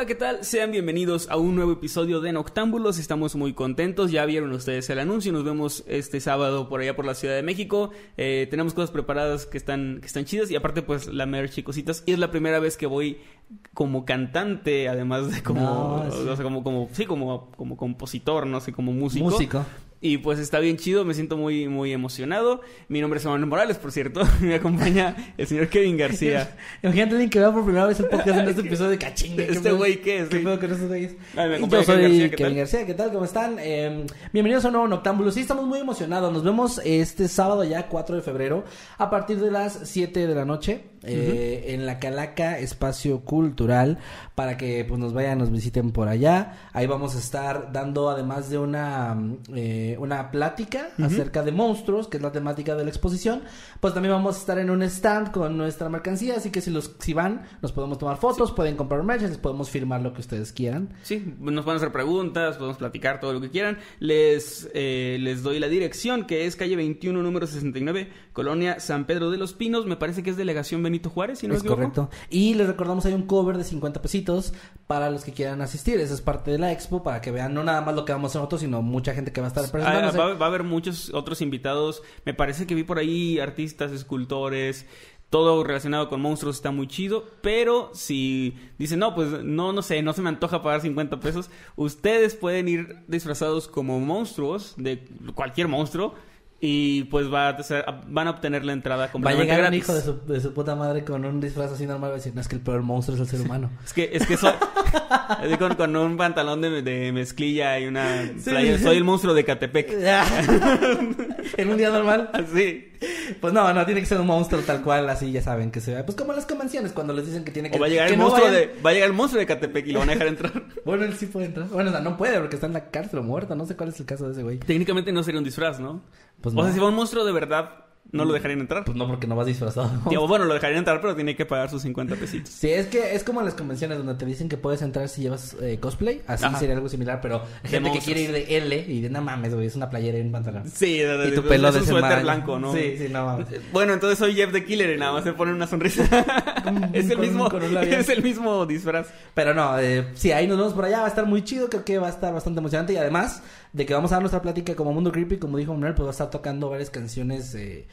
Hola, ¿qué tal? Sean bienvenidos a un nuevo episodio de Noctámbulos. Estamos muy contentos. Ya vieron ustedes el anuncio. Nos vemos este sábado por allá por la Ciudad de México. Eh, tenemos cosas preparadas que están, que están chidas. Y aparte, pues, la merch y cositas. Y es la primera vez que voy como cantante, además de como, No, sí. o sea, como, como, sí, como, como compositor, no sé, como músico. Músico. Y pues está bien chido, me siento muy, muy emocionado. Mi nombre es Manuel Morales, por cierto. Me acompaña el señor Kevin García. Imagínate alguien que vea por primera vez el podcast en este episodio de cachingue. ¿qué ¿Este güey qué es? ¿Qué pedo con güeyes? Acompaña Yo soy Kevin García, ¿qué Kevin tal? García, ¿qué tal? ¿Cómo están? Eh, bienvenidos a un nuevo Noctámbulo. Sí, estamos muy emocionados. Nos vemos este sábado ya, 4 de febrero, a partir de las 7 de la noche, eh, en la Calaca Espacio Cultural, para que pues nos vayan, nos visiten por allá. Ahí vamos a estar dando, además de una, eh, una plática acerca de monstruos, que es la temática de la exposición, pues también vamos a estar en un stand con nuestra mercancía, así que si los si van, nos podemos tomar fotos, pueden comprar merch, les podemos firmar lo que ustedes quieran. Sí, nos van a hacer preguntas, podemos platicar todo lo que quieran. Les, eh, les doy la dirección, que es calle 21, número 69, Colonia San Pedro de los Pinos. Me parece que es delegación Benito Juárez, si no es me correcto. Y les recordamos hay un cover de 50 pesitos para los que quieran asistir. Esa es parte de la expo para que vean no nada más lo que vamos a hacer nosotros, sino mucha gente que va a estar Ah, presentándose. va, va a haber muchos otros invitados. Me parece que vi por ahí artistas, escultores, todo relacionado con monstruos está muy chido. Pero si dicen, no, pues no, no sé, no se me antoja pagar 50 pesos, ustedes pueden ir disfrazados como monstruos, de cualquier monstruo. Y pues va a ser- van a obtener la entrada Va a completamente llegar un gratis. hijo de su, de su puta madre con un disfraz así normal y va a decir, no, es que el peor monstruo es el ser humano. Es que, es que soy así con, con un pantalón de, de mezclilla y una Sí. playera. Soy el monstruo de Catepec. en un día normal. Así. Pues no, no, tiene que ser un monstruo tal cual, así ya saben que se vea. Pues como en las convenciones, cuando les dicen que tiene que... O va a llegar el no monstruo vayan- de, va a llegar el monstruo de Catepec y lo van a dejar entrar. Bueno, él sí puede entrar. Bueno, o sea, no puede porque está en la cárcel o muerto. No sé cuál es el caso de ese güey. Técnicamente no sería un disfraz, ¿no? Pues o sea, si va un monstruo de verdad, no lo dejarían entrar. Pues no, porque no vas disfrazado. Digo, bueno, lo dejarían entrar, pero tiene que pagar sus 50 pesitos. Sí, es que es como en las convenciones donde te dicen que puedes entrar si llevas eh, cosplay. Así Ajá. sería algo similar, pero hay gente que quiere ir de L y de no mames, güey, es una playera y un pantalón. Sí, de, de- Y tu de- pelo es de un suéter blanco, ¿no? Sí, sí, no mames. Bueno, entonces soy Jeff the Killer y nada más se pone una sonrisa. es el con mismo, con es el mismo disfraz. Pero no, eh, sí, ahí nos vemos por allá, va a estar muy chido, creo que va a estar bastante emocionante y además de que vamos a dar nuestra plática como Mundo Creepy, como dijo Manuel, pues va a estar tocando varias canciones. Eh...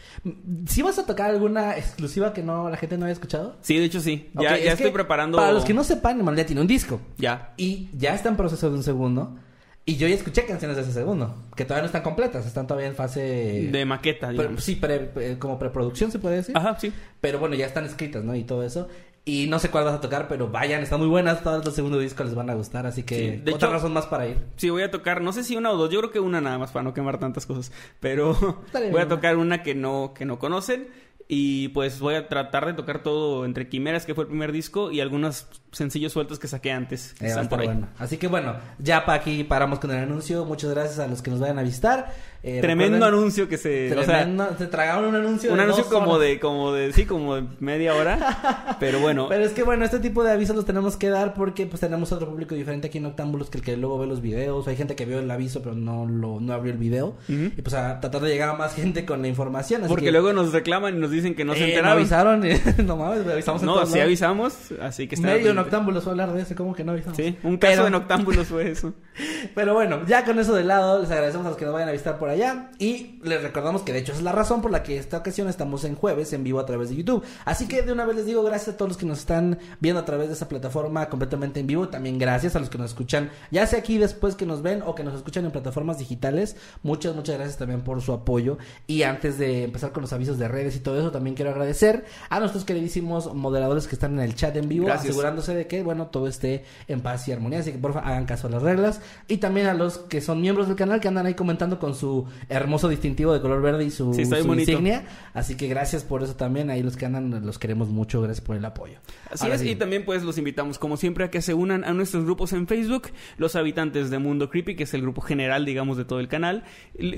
¿Sí vas a tocar alguna exclusiva que no la gente no haya escuchado? Sí, de hecho sí. Ya, Ok, ya es estoy preparando. Para los que no sepan, Manuel ya tiene un disco. Ya. Y ya está en proceso de un segundo. Y yo ya escuché canciones de ese segundo, que todavía no están completas, están todavía en fase... De maqueta, Pero, digamos. sí, pre- eh, como preproducción se puede decir. Ajá, sí. Pero bueno, ya están escritas, ¿no? Y todo eso. Y no sé cuál vas a tocar, pero vayan, están muy buenas. Todas los segundo disco les van a gustar, así que Sí, de otra hecho- razón más para ir. Sí, voy a tocar, no sé si una o dos, yo creo que una nada más para no quemar tantas cosas, pero voy a tocar una que no que no conocen y pues voy a tratar de tocar todo entre Quimeras, que fue el primer disco, y algunos sencillos sueltos que saqué antes, que Eh, están por ahí. bueno. Así que bueno, ya para aquí paramos con el anuncio. Muchas gracias a los que nos vayan a visitar. Eh, Tremendo recuerden- anuncio que se, o sea, Tremendo, se tragaron un anuncio. un de anuncio dos como horas. de como de sí, como de media hora, pero bueno, Pero es que bueno, este tipo de avisos los tenemos que dar porque pues tenemos otro público diferente aquí en Octámbulos que el que luego ve los videos. Hay gente que vio el aviso pero no lo no abrió el video. Y pues a tratar de llegar a más gente con la información. Así porque que, luego nos reclaman y nos dicen que no se eh, enteraron. avisaron. no mames, avisamos No, sí lados. avisamos, así que está Medio en Octámbulos a hablar de eso, ¿cómo que no avisamos? Sí, un caso Pero- en Octámbulos fue eso. Pero bueno, ya con eso de lado, les agradecemos a los que nos vayan a visitar por allá. Allá. Y les recordamos que de hecho es la razón por la que esta ocasión estamos en jueves en vivo a través de YouTube. Así que de una vez les digo gracias a todos los que nos están viendo a través de esa plataforma completamente en vivo. También gracias a los que nos escuchan, ya sea aquí después que nos ven o que nos escuchan en plataformas digitales. Muchas, muchas gracias también por su apoyo. Y antes de empezar con los avisos de redes y todo eso, también quiero agradecer a nuestros queridísimos moderadores que están en el chat en vivo, Gracias. asegurándose de que, bueno, todo esté en paz y armonía. Así que por favor hagan caso a las reglas. Y también a los que son miembros del canal que andan ahí comentando con su hermoso distintivo de color verde y su, Sí, insignia. Así que gracias por eso también. Ahí los que andan los queremos mucho. Gracias por el apoyo. Así Ahora es, sí. y también pues los invitamos como siempre a que se unan a nuestros grupos en Facebook, los habitantes de Mundo Creepy, que es el grupo general, digamos, de todo el canal,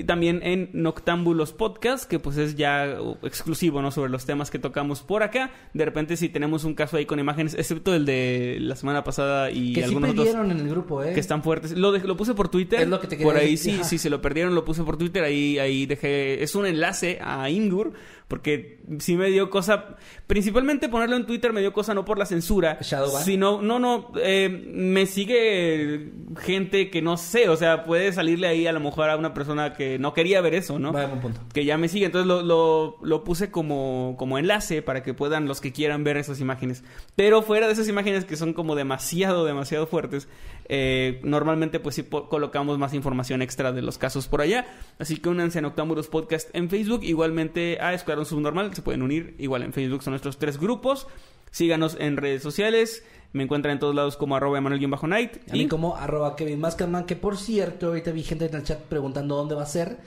también en Noctámbulos Podcast, que pues es ya uh, exclusivo, ¿no? Sobre los temas que tocamos por acá. De repente si tenemos un caso ahí con imágenes, excepto el de la semana pasada y que sí algunos otros pidieron en el grupo, ¿eh? que están fuertes. Lo, de- lo puse por Twitter. Es lo que te quería por ahí decir, sí, ajá. sí, se lo perdieron, lo puse por Twitter. Ahí, ahí dejé. Es un enlace a Imgur. Porque sí me dio cosa. Principalmente ponerlo en Twitter me dio cosa no por la censura. Shadowban. Sino, no, no. eh, me sigue gente que no sé. O sea, puede salirle ahí a lo mejor a una persona que no quería ver eso, ¿no? Punto. que ya me sigue. Entonces lo, lo, lo puse como, como enlace para que puedan los que quieran ver esas imágenes. Pero fuera de esas imágenes que son como demasiado, demasiado fuertes, eh, normalmente pues sí colocamos más información extra de los casos por allá. Así que únanse a Noctámbulos Podcast en Facebook. Igualmente a Escuadrón Subnormal se pueden unir. Igual en Facebook son nuestros tres grupos. Síganos en redes sociales. Me encuentran en todos lados como arroba Emanuel-Night. A mí Y como arroba Kevin Maskerman, que por cierto, ahorita vi gente en el chat preguntando dónde va a ser.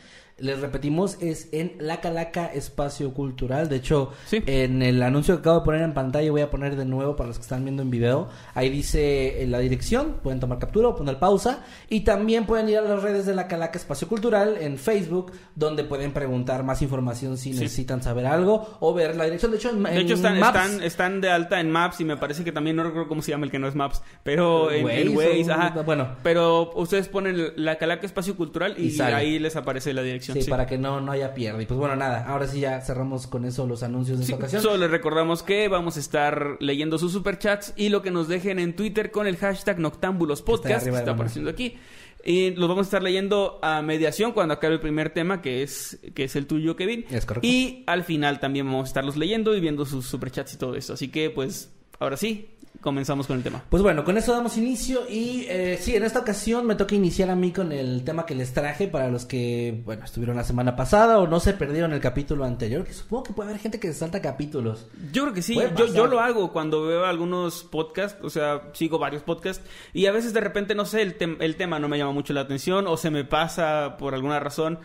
Les repetimos, es en La Calaca Espacio Cultural. De hecho, Sí. en el anuncio que acabo de poner en pantalla, voy a poner de nuevo para los que están viendo en video. Ahí dice eh, la dirección, pueden tomar captura o poner pausa. Y también pueden ir a las redes de La Calaca Espacio Cultural en Facebook, donde pueden preguntar más información si Sí. necesitan saber algo o ver la dirección. De hecho, en, De hecho, en están, Maps- están, están de alta en Maps y me parece que también no recuerdo cómo se llama el que no es Maps, pero en, Waze en Waze, o- ajá. bueno. Pero ustedes ponen la Calaca Espacio Cultural y, ahí les aparece la dirección. Sí, sí. para que no, no haya pierde. Y pues bueno, nada, ahora sí ya cerramos con eso los anuncios de Sí, esta ocasión. solo les recordamos que vamos a estar leyendo sus superchats y lo que nos dejen en Twitter con el hashtag Noctámbulos Podcast, que está la mano. apareciendo aquí. Y los vamos a estar leyendo a mediación cuando acabe el primer tema, que es, que es el tuyo, Kevin. Es correcto. Y al final también vamos a estarlos leyendo y viendo sus superchats y todo eso. Así que, pues, ahora sí, comenzamos con el tema. Pues bueno, con eso damos inicio y eh, sí, en esta ocasión me toca iniciar a mí con el tema que les traje para los que, bueno, estuvieron la semana pasada o no se perdieron el capítulo anterior, que supongo que puede haber gente que se salta capítulos. Yo creo que sí, yo, yo lo hago cuando veo algunos podcasts, o sea, sigo varios podcasts y a veces de repente, no sé, el, el tema no me llama mucho la atención o se me pasa por alguna razón.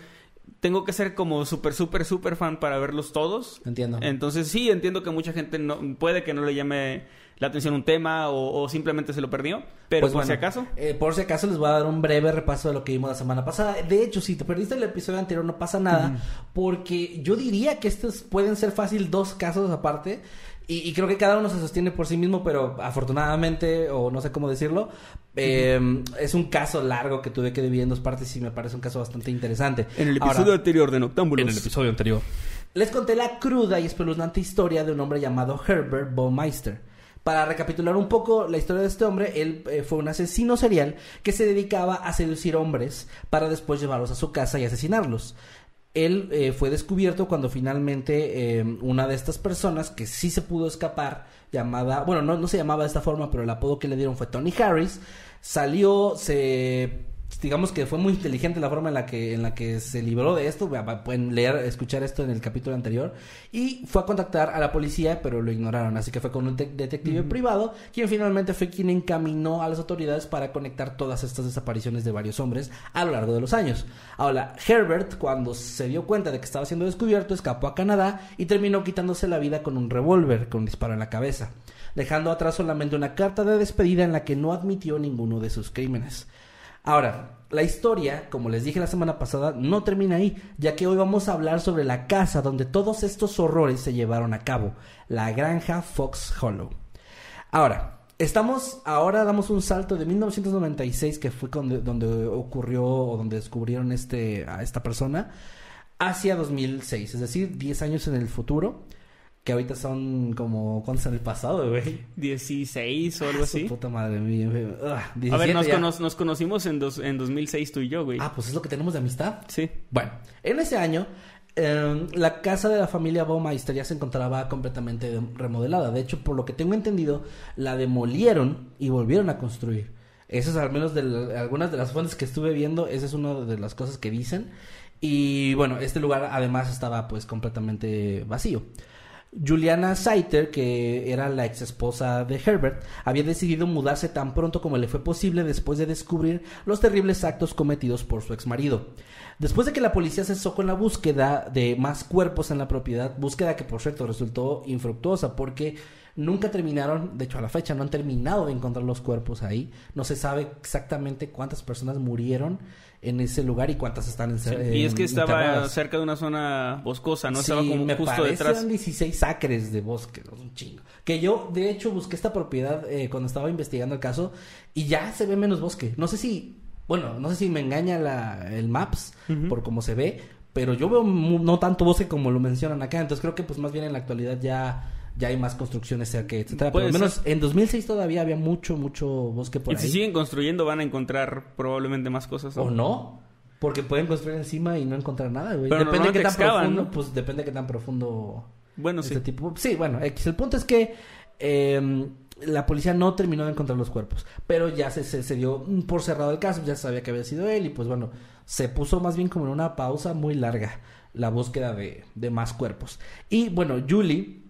Tengo que ser como súper, súper, súper fan para verlos todos. Entiendo. Entonces sí, entiendo que mucha gente no puede que no le llame la atención un tema o, o simplemente se lo perdió, pero Pues por si acaso. eh, por si acaso les voy a dar un breve repaso de lo que vimos la semana pasada. De hecho, si te perdiste el episodio anterior no pasa nada, porque yo diría que estos pueden ser fácil dos casos aparte. Y, y creo que cada uno se sostiene por sí mismo, pero afortunadamente, o no sé cómo decirlo, eh, es un caso largo que tuve que dividir en dos partes y me parece un caso bastante interesante. En el Ahora, episodio anterior de Noctámbulos. episodio anterior. Les conté la cruda y espeluznante historia de un hombre llamado Herbert Baumeister. Para recapitular un poco la historia de este hombre, él eh, fue un asesino serial que se dedicaba a seducir hombres para después llevarlos a su casa y asesinarlos. Él eh, fue descubierto cuando finalmente eh, una de estas personas que sí se pudo escapar, llamada, bueno, no, no se llamaba de esta forma, pero el apodo que le dieron fue Tony Harris, salió, se digamos que fue muy inteligente la forma en la que en la que se libró de esto. Pueden leer escuchar esto en el capítulo anterior. Y fue a contactar a la policía pero lo ignoraron. Así que fue con un te- detective privado quien finalmente fue quien encaminó a las autoridades para conectar todas estas desapariciones de varios hombres a lo largo de los años. Ahora Herbert cuando se dio cuenta de que estaba siendo descubierto escapó a Canadá y terminó quitándose la vida con un revólver con un disparo en la cabeza dejando atrás solamente una carta de despedida en la que no admitió ninguno de sus crímenes Ahora, la historia, como les dije la semana pasada, no termina ahí, ya que hoy vamos a hablar sobre la casa donde todos estos horrores se llevaron a cabo, la granja Fox Hollow. Ahora, estamos, ahora damos un salto de 1996, que fue donde, donde ocurrió o donde descubrieron este, a esta persona, hacia 2006, es decir, 10 años en el futuro que ahorita son como... ¿Cuántos en el pasado, güey? 16 o algo Ah, así. puta madre mía. Ah, A ver, 17 nos, ya. cono- nos conocimos en, dos, en 2006 tú y yo, güey. Ah, pues es lo que tenemos de amistad. Sí. Bueno, en ese año, eh, la casa de la familia Baumeister ya se encontraba completamente de- remodelada. De hecho, por lo que tengo entendido, la demolieron y volvieron a construir. Esas, al menos de la- algunas de las fuentes que estuve viendo, esa es una de las cosas que dicen. Y bueno, este lugar además estaba pues completamente vacío. Juliana Saiter, que era la ex esposa de Herbert, había decidido mudarse tan pronto como le fue posible después de descubrir los terribles actos cometidos por su ex marido. Después de que la policía cesó con la búsqueda de más cuerpos en la propiedad, búsqueda que por cierto resultó infructuosa porque nunca terminaron, de hecho a la fecha no han terminado de encontrar los cuerpos ahí, no se sabe exactamente cuántas personas murieron en ese lugar y cuántas están en Sí, y es que estaba cerca de una zona boscosa, ¿no? Sí, estaba como me justo detrás. eran 16 acres de bosque, ¿no? un chingo. Que yo, de hecho, busqué esta propiedad eh, cuando estaba investigando el caso y ya se ve menos bosque. No sé si, bueno, no sé si me engaña la, el Maps por cómo se ve, pero yo veo no tanto bosque como lo mencionan acá. Entonces creo que pues más bien en la actualidad ya, ya hay más construcciones cerca, etcétera. Por Puede lo menos en 2006 todavía había mucho, mucho bosque por Y ahí. si siguen construyendo van a encontrar probablemente más cosas. ¿O no? Porque pueden construir encima y no encontrar nada, güey. Pero Depende de qué tan excavan, profundo, ¿no? pues depende de qué tan profundo Bueno, sí. este tipo. Sí, bueno, X. El punto es que eh, la policía no terminó de encontrar los cuerpos, pero ya se, se, se dio por cerrado el caso, ya se sabía que había sido él y pues bueno, se puso más bien como en una pausa muy larga la búsqueda de, de más cuerpos. Y bueno, Julie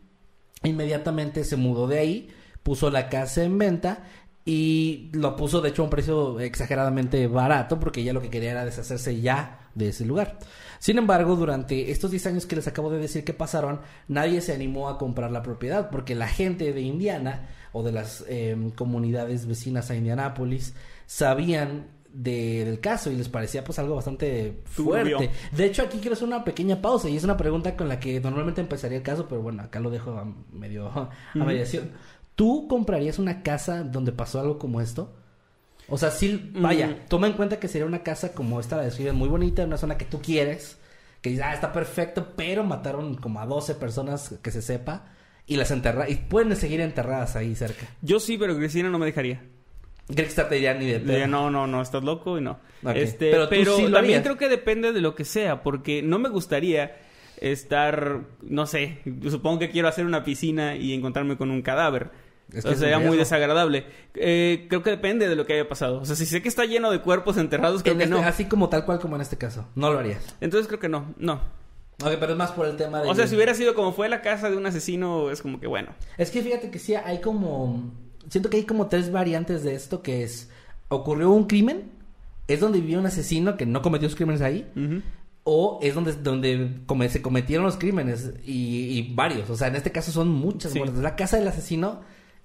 inmediatamente se mudó de ahí, puso la casa en venta y lo puso de hecho a un precio exageradamente barato porque ya lo que quería era deshacerse ya de ese lugar. Sin embargo, durante estos 10 años que les acabo de decir que pasaron, nadie se animó a comprar la propiedad porque la gente de Indiana o de las eh, comunidades vecinas a Indianápolis sabían de- del caso y les parecía pues algo bastante Turbio. fuerte. De hecho, aquí quiero hacer una pequeña pausa y es una pregunta con la que normalmente empezaría el caso, pero bueno, acá lo dejo a medio a mediación. ¿Tú comprarías una casa donde pasó algo como esto? O sea, sí, vaya, Mm. toma en cuenta que sería una casa como esta la describen muy bonita, en una zona que tú quieres, que dices, ah, está perfecto, pero mataron como a 12 personas que se sepa y las enterraron, y pueden seguir enterradas ahí cerca. Yo sí, pero Cristina no me dejaría. Grexstar te diría ni de pedo. No, no, no, estás loco y no. Este, Pero pero sí también creo que depende de lo que sea, porque no me gustaría estar, no sé, supongo que quiero hacer una piscina y encontrarme con un cadáver. Es que sea, sería muy desagradable. Eh, creo que depende de lo que haya pasado. O sea, si sé que está lleno de cuerpos enterrados, creo En que este- no. Así como tal cual como en este caso. No lo harías. Entonces creo que no, no. Ok, pero es más por el tema de... O sea, si hubiera sido como fue la casa de un asesino, es como que bueno. Es que fíjate que sí, hay como... Siento que hay como tres variantes de esto que es... Ocurrió un crimen, es donde vivía un asesino que no cometió sus crímenes ahí, o es donde, donde come- se cometieron los crímenes y, y varios. O sea, en este caso son muchas Sí. muertes. Es la casa del asesino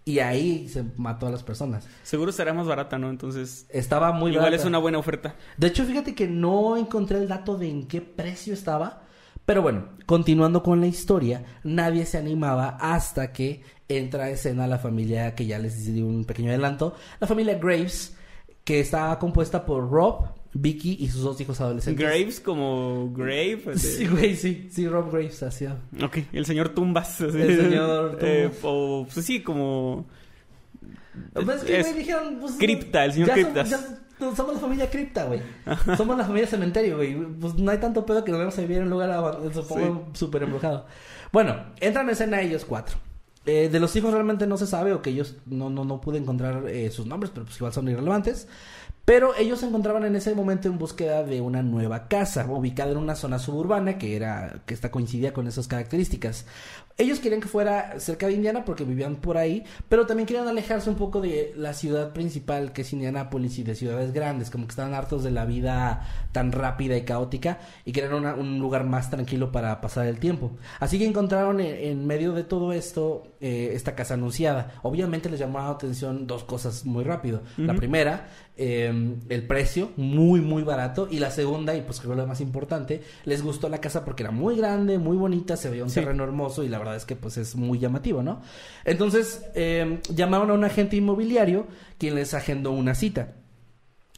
y ahí se mató a las personas. Seguro estará más barata, ¿no? Entonces, Estaba muy igual barata. es una buena oferta. De hecho, fíjate que no encontré el dato de en qué precio estaba. Pero bueno, continuando con la historia, nadie se animaba hasta que entra a escena la familia que ya les di un pequeño adelanto, la familia Graves, que estaba compuesta por Rob, Vicky y sus dos hijos adolescentes. Graves como Grave. de- Sí, güey, sí, sí, Rob Graves hacía. Ok, el señor Tumbas. así. El señor Eh, Tumbas. o, pues sí, como... Pues es que, Es dijeron, pues, Cripta, el señor Criptas. Somos, ya somos la familia Cripta, güey. Somos la familia cementerio, güey. Pues no hay tanto pedo que nos vamos a vivir en un lugar, aban- supongo, súper embrujado. Bueno, entran en escena ellos cuatro. Eh, de los hijos realmente no se sabe, o que ellos no, no, no pude encontrar eh, sus nombres, pero pues igual son irrelevantes. Pero ellos se encontraban en ese momento en búsqueda de una nueva casa, ubicada en una zona suburbana que era, que esta coincidía con esas características. Ellos querían que fuera cerca de Indiana porque vivían por ahí, pero también querían alejarse un poco de la ciudad principal que es Indianápolis y de ciudades grandes, como que estaban hartos de la vida tan rápida y caótica y querían una- un lugar más tranquilo para pasar el tiempo. Así que encontraron en, en medio de todo esto eh, esta casa anunciada. Obviamente les llamó la atención dos cosas muy rápido. La primera, eh, el precio, muy, muy barato. Y la segunda, y pues creo lo más importante, les gustó la casa porque era muy grande, muy bonita, se veía un Sí. terreno hermoso y la verdad es que pues es muy llamativo, ¿no? Entonces, eh, llamaron a un agente inmobiliario quien les agendó una cita.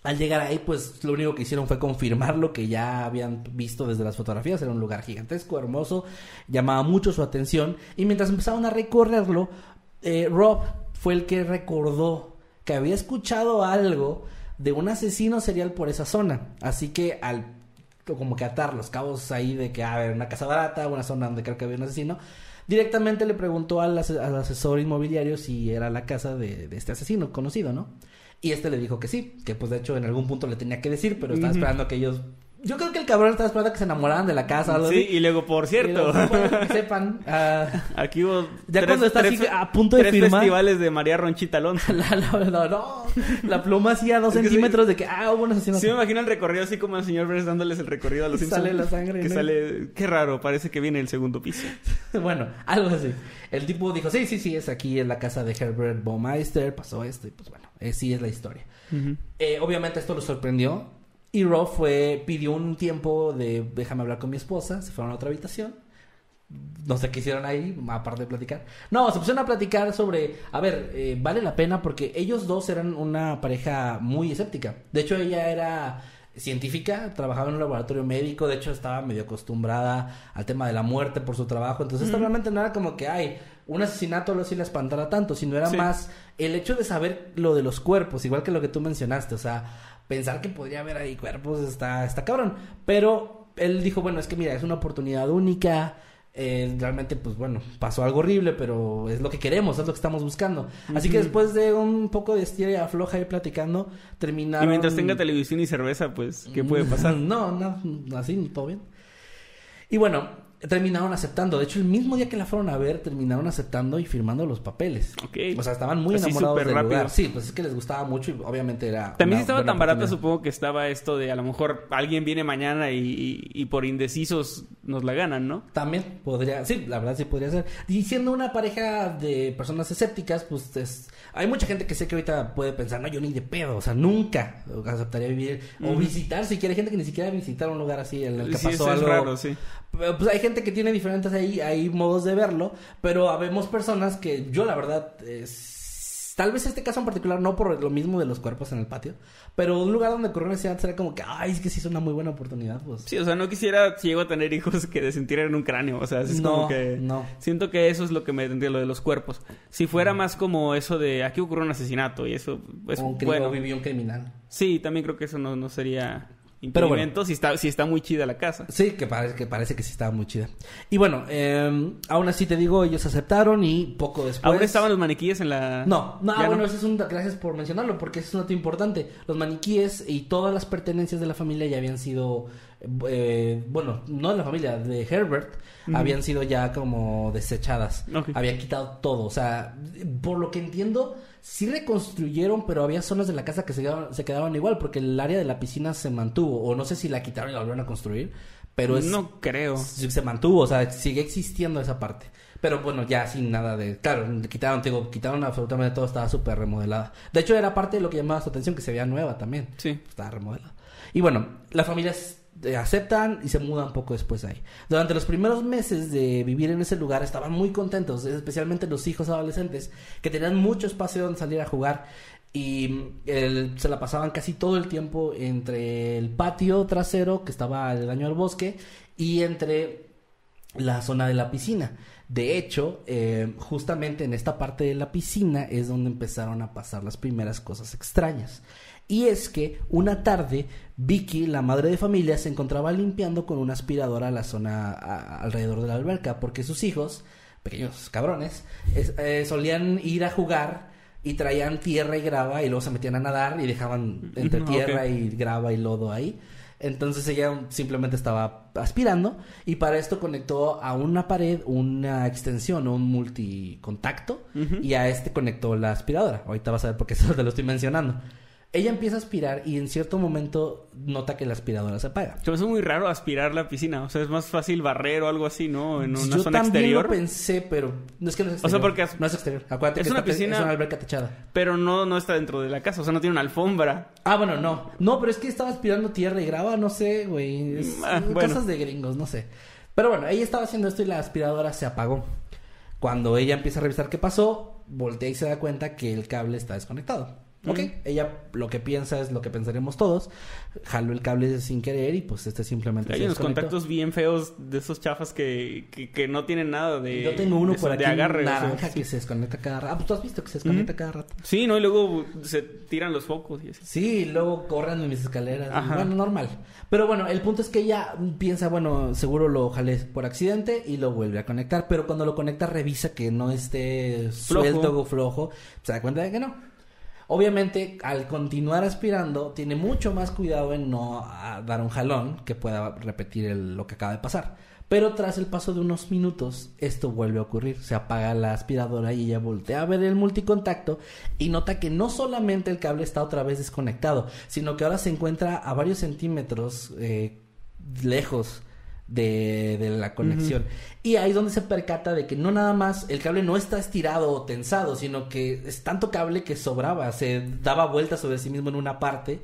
Al llegar ahí, pues lo único que hicieron fue confirmar lo que ya habían visto desde las fotografías. Era un lugar gigantesco, hermoso, llamaba mucho su atención. Y mientras empezaron a recorrerlo, eh, Rob fue el que recordó que había escuchado algo de un asesino serial por esa zona. Así que al como que atar los cabos ahí de que, a ver, una casa barata, una zona donde creo que había un asesino, directamente le preguntó al, ase- al asesor inmobiliario si era la casa de, de este asesino conocido, ¿no? Y este le dijo que sí, que pues de hecho en algún punto le tenía que decir, pero estaba esperando a que ellos... Yo creo que el cabrón estaba esperando que se enamoraran de la casa. Sí, y luego, por cierto, luego, bueno, que sepan. ah, aquí hubo Ya cuando está así a punto de tres firmar. festivales de María Ronchita Alonso. la, la- la- no, la pluma así a dos sí. centímetros de que, ah, hubo un asesino. Sí me imagino el recorrido así como el señor Burns dándoles el recorrido a los Simpsons. sale la sangre, Que ¿no? sale... Qué raro, parece que viene el segundo piso. bueno, algo así. El tipo dijo, sí, sí, sí, es aquí en la casa de Herbert Baumeister, pasó esto, y pues bueno, eh, sí es la historia. Eh, obviamente esto lo sorprendió. Y Rob fue, pidió un tiempo de déjame hablar con mi esposa, se fueron a otra habitación. No sé qué hicieron ahí, aparte de platicar. No, se pusieron a platicar sobre, a ver, eh, vale la pena porque ellos dos eran una pareja muy escéptica. De hecho, ella era científica, trabajaba en un laboratorio médico, de hecho estaba medio acostumbrada al tema de la muerte por su trabajo. Entonces, esto realmente no era como que, ay, un asesinato algo así la espantara tanto, sino era Sí. más el hecho de saber lo de los cuerpos, igual que lo que tú mencionaste, o sea, pensar que podría haber ahí cuerpos está, está cabrón. Pero él dijo, bueno, es que mira, es una oportunidad única. eh, realmente, pues bueno, pasó algo horrible, pero es lo que queremos, es lo que estamos buscando. Así que después de un poco de estira y afloja ahí platicando, terminaron... Y mientras tenga televisión y cerveza, pues, ¿qué puede pasar? No, no, así, todo bien. Y bueno, terminaron aceptando. De hecho, el mismo día que la fueron a ver, terminaron aceptando y firmando los papeles. Ok. O sea, estaban muy Así enamorados del rápido. lugar. Sí, pues es que les gustaba mucho y obviamente era. También si estaba tan barata, supongo que estaba esto de a lo mejor alguien viene mañana y, y- y por indecisos nos la ganan, ¿no? También podría, sí, la verdad sí podría ser. Y siendo una pareja de personas escépticas, pues es, hay mucha gente que sé que ahorita puede pensar, no, yo ni de pedo, o sea, nunca aceptaría vivir o visitar, si quiere hay gente que ni siquiera visitar un lugar así en el que Sí, pasó es algo. raro, sí. Pues hay gente que tiene diferentes ahí, hay modos de verlo, pero habemos personas que yo la verdad, es- tal vez este caso en particular no por lo mismo de los cuerpos en el patio, pero un lugar donde ocurrió una escena será como que, ay, es que sí es una muy buena oportunidad, pues. Sí, o sea, no quisiera, si llego a tener hijos, que desentierren un cráneo. O sea, es No, como que... no. Siento que eso es lo que me tendría lo de los cuerpos. Si fuera más como eso de aquí ocurrió un asesinato y eso, pues, un bueno. vivió un criminal. Sí, también creo que eso no, no sería Pero bueno. si, está, si está muy chida la casa. Sí, que parece que, parece que sí estaba muy chida. Y bueno, eh, aún así te digo, ellos aceptaron y poco después... ¿Aún estaban los maniquíes en la...? No, no, ¿Ya bueno, eso es un... Gracias por mencionarlo, porque eso es un dato importante. Los maniquíes y todas las pertenencias de la familia ya habían sido... eh, bueno, no de la familia, de Herbert, habían sido ya como desechadas. Ok. Habían quitado todo. O sea, por lo que entiendo, sí reconstruyeron, pero había zonas de la casa que se quedaron, se quedaron igual, porque el área de la piscina se mantuvo. O no sé si la quitaron y la volvieron a construir, pero es... No creo. Se mantuvo, o sea, sigue existiendo esa parte. Pero bueno, ya sin nada de... Claro, quitaron, te digo, quitaron absolutamente todo, estaba súper remodelada. De hecho, era parte de lo que llamaba su atención, que se veía nueva también. Sí. Estaba remodelada. Y bueno, las familias eh, aceptan y se mudan poco después ahí. Durante los primeros meses de vivir en ese lugar estaban muy contentos, especialmente los hijos adolescentes, que tenían mucho espacio donde salir a jugar y mm, el- se la pasaban casi todo el tiempo entre el patio trasero que estaba aledaño al bosque y entre la zona de la piscina. De hecho, eh, justamente en esta parte de la piscina es donde empezaron a pasar las primeras cosas extrañas. Y es que una tarde Vicky, la madre de familia, se encontraba limpiando con una aspiradora la zona a- alrededor de la alberca porque sus hijos, pequeños cabrones, es- eh, solían ir a jugar y traían tierra y grava y luego se metían a nadar y dejaban entre tierra y grava y lodo ahí. Entonces ella simplemente estaba aspirando y para esto conectó a una pared una extensión o un multicontacto y a este conectó la aspiradora. Ahorita vas a ver por qué eso te lo estoy mencionando. Ella empieza a aspirar y en cierto momento nota que la aspiradora se apaga. Se me hace muy raro aspirar la piscina. O sea, es más fácil barrer o algo así, ¿no? En una Yo zona también exterior. lo pensé, pero no es que no es O sea, exterior. porque es- no es exterior. Acuérdate es que una está piscina- es una alberca techada. Pero no, no está dentro de la casa. O sea, no tiene una alfombra. Ah, bueno, no. No, pero es que estaba aspirando tierra y grava, no sé, güey. Es- Ah, bueno. Cosas de gringos, no sé. Pero bueno, ella estaba haciendo esto y la aspiradora se apagó. Cuando ella empieza a revisar qué pasó, voltea y se da cuenta que el cable está desconectado. Ok, ella lo que piensa es lo que pensaremos todos. Jaló el cable sin querer y pues este simplemente Hay se unos contactos bien feos de esos chafas que, que, que no tienen nada de... Yo tengo uno de, por aquí de agarre. naranja sí. que se desconecta cada rato. Ah, pues tú has visto que se desconecta cada rato. Sí, ¿no? Y luego se tiran los focos y así. Sí, y luego corren en mis escaleras. Ajá. Bueno, normal. Pero bueno, el punto es que ella piensa, bueno, seguro lo jalé por accidente y lo vuelve a conectar. Pero cuando lo conecta, revisa que no esté Flojo. suelto o flojo. Se da cuenta de que no. Obviamente, al continuar aspirando, tiene mucho más cuidado en no ah, dar un jalón que pueda repetir lo que acaba de pasar. Pero tras el paso de unos minutos, esto vuelve a ocurrir. Se apaga la aspiradora y ella voltea a ver el multicontacto y nota que no solamente el cable está otra vez desconectado, sino que ahora se encuentra a varios centímetros eh, lejos de, de la conexión. Y ahí es donde se percata de que no nada más el cable no está estirado o tensado, sino que es tanto cable que sobraba, se daba vueltas sobre sí mismo en una parte.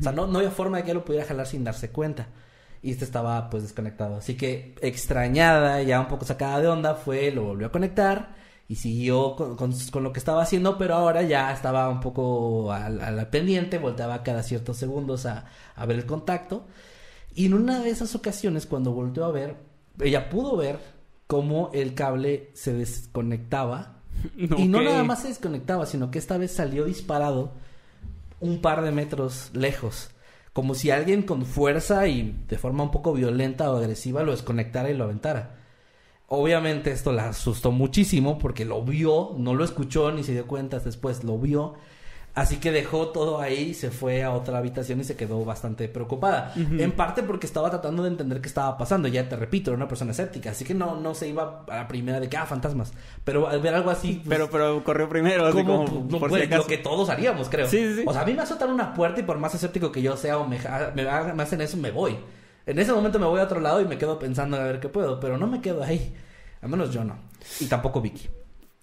O sea, no, no había forma de que él lo pudiera jalar sin darse cuenta. Y este estaba pues desconectado. Así que extrañada, ya un poco sacada de onda, fue, lo volvió a conectar y siguió con, con- con lo que estaba haciendo, pero ahora ya estaba un poco a, la- a la pendiente, volteaba cada ciertos segundos a, a ver el contacto. Y en una de esas ocasiones, cuando volteó a ver, ella pudo ver cómo el cable se desconectaba. Y no nada más se desconectaba, sino que esta vez salió disparado un par de metros lejos. Como si alguien con fuerza y de forma un poco violenta o agresiva lo desconectara y lo aventara. Obviamente esto la asustó muchísimo porque lo vio, no lo escuchó ni se dio cuenta después, lo vio. Así que dejó todo ahí, se fue a otra habitación y se quedó bastante preocupada. En parte porque estaba tratando de entender qué estaba pasando. Ya te repito, era una persona escéptica, así que no, no se iba a la primera de que, ah, fantasmas. Pero al ver algo así... pues, Pero, pero corrió primero, así como, como, no, por pues, si acaso. lo que todos haríamos, creo. Sí, sí. O sea, a mí me azotan una puerta y por más escéptico que yo sea o me, me, me hacen eso, me voy. En ese momento me voy a otro lado y me quedo pensando a ver qué puedo, pero no me quedo ahí. Al menos yo no. Y tampoco Vicky.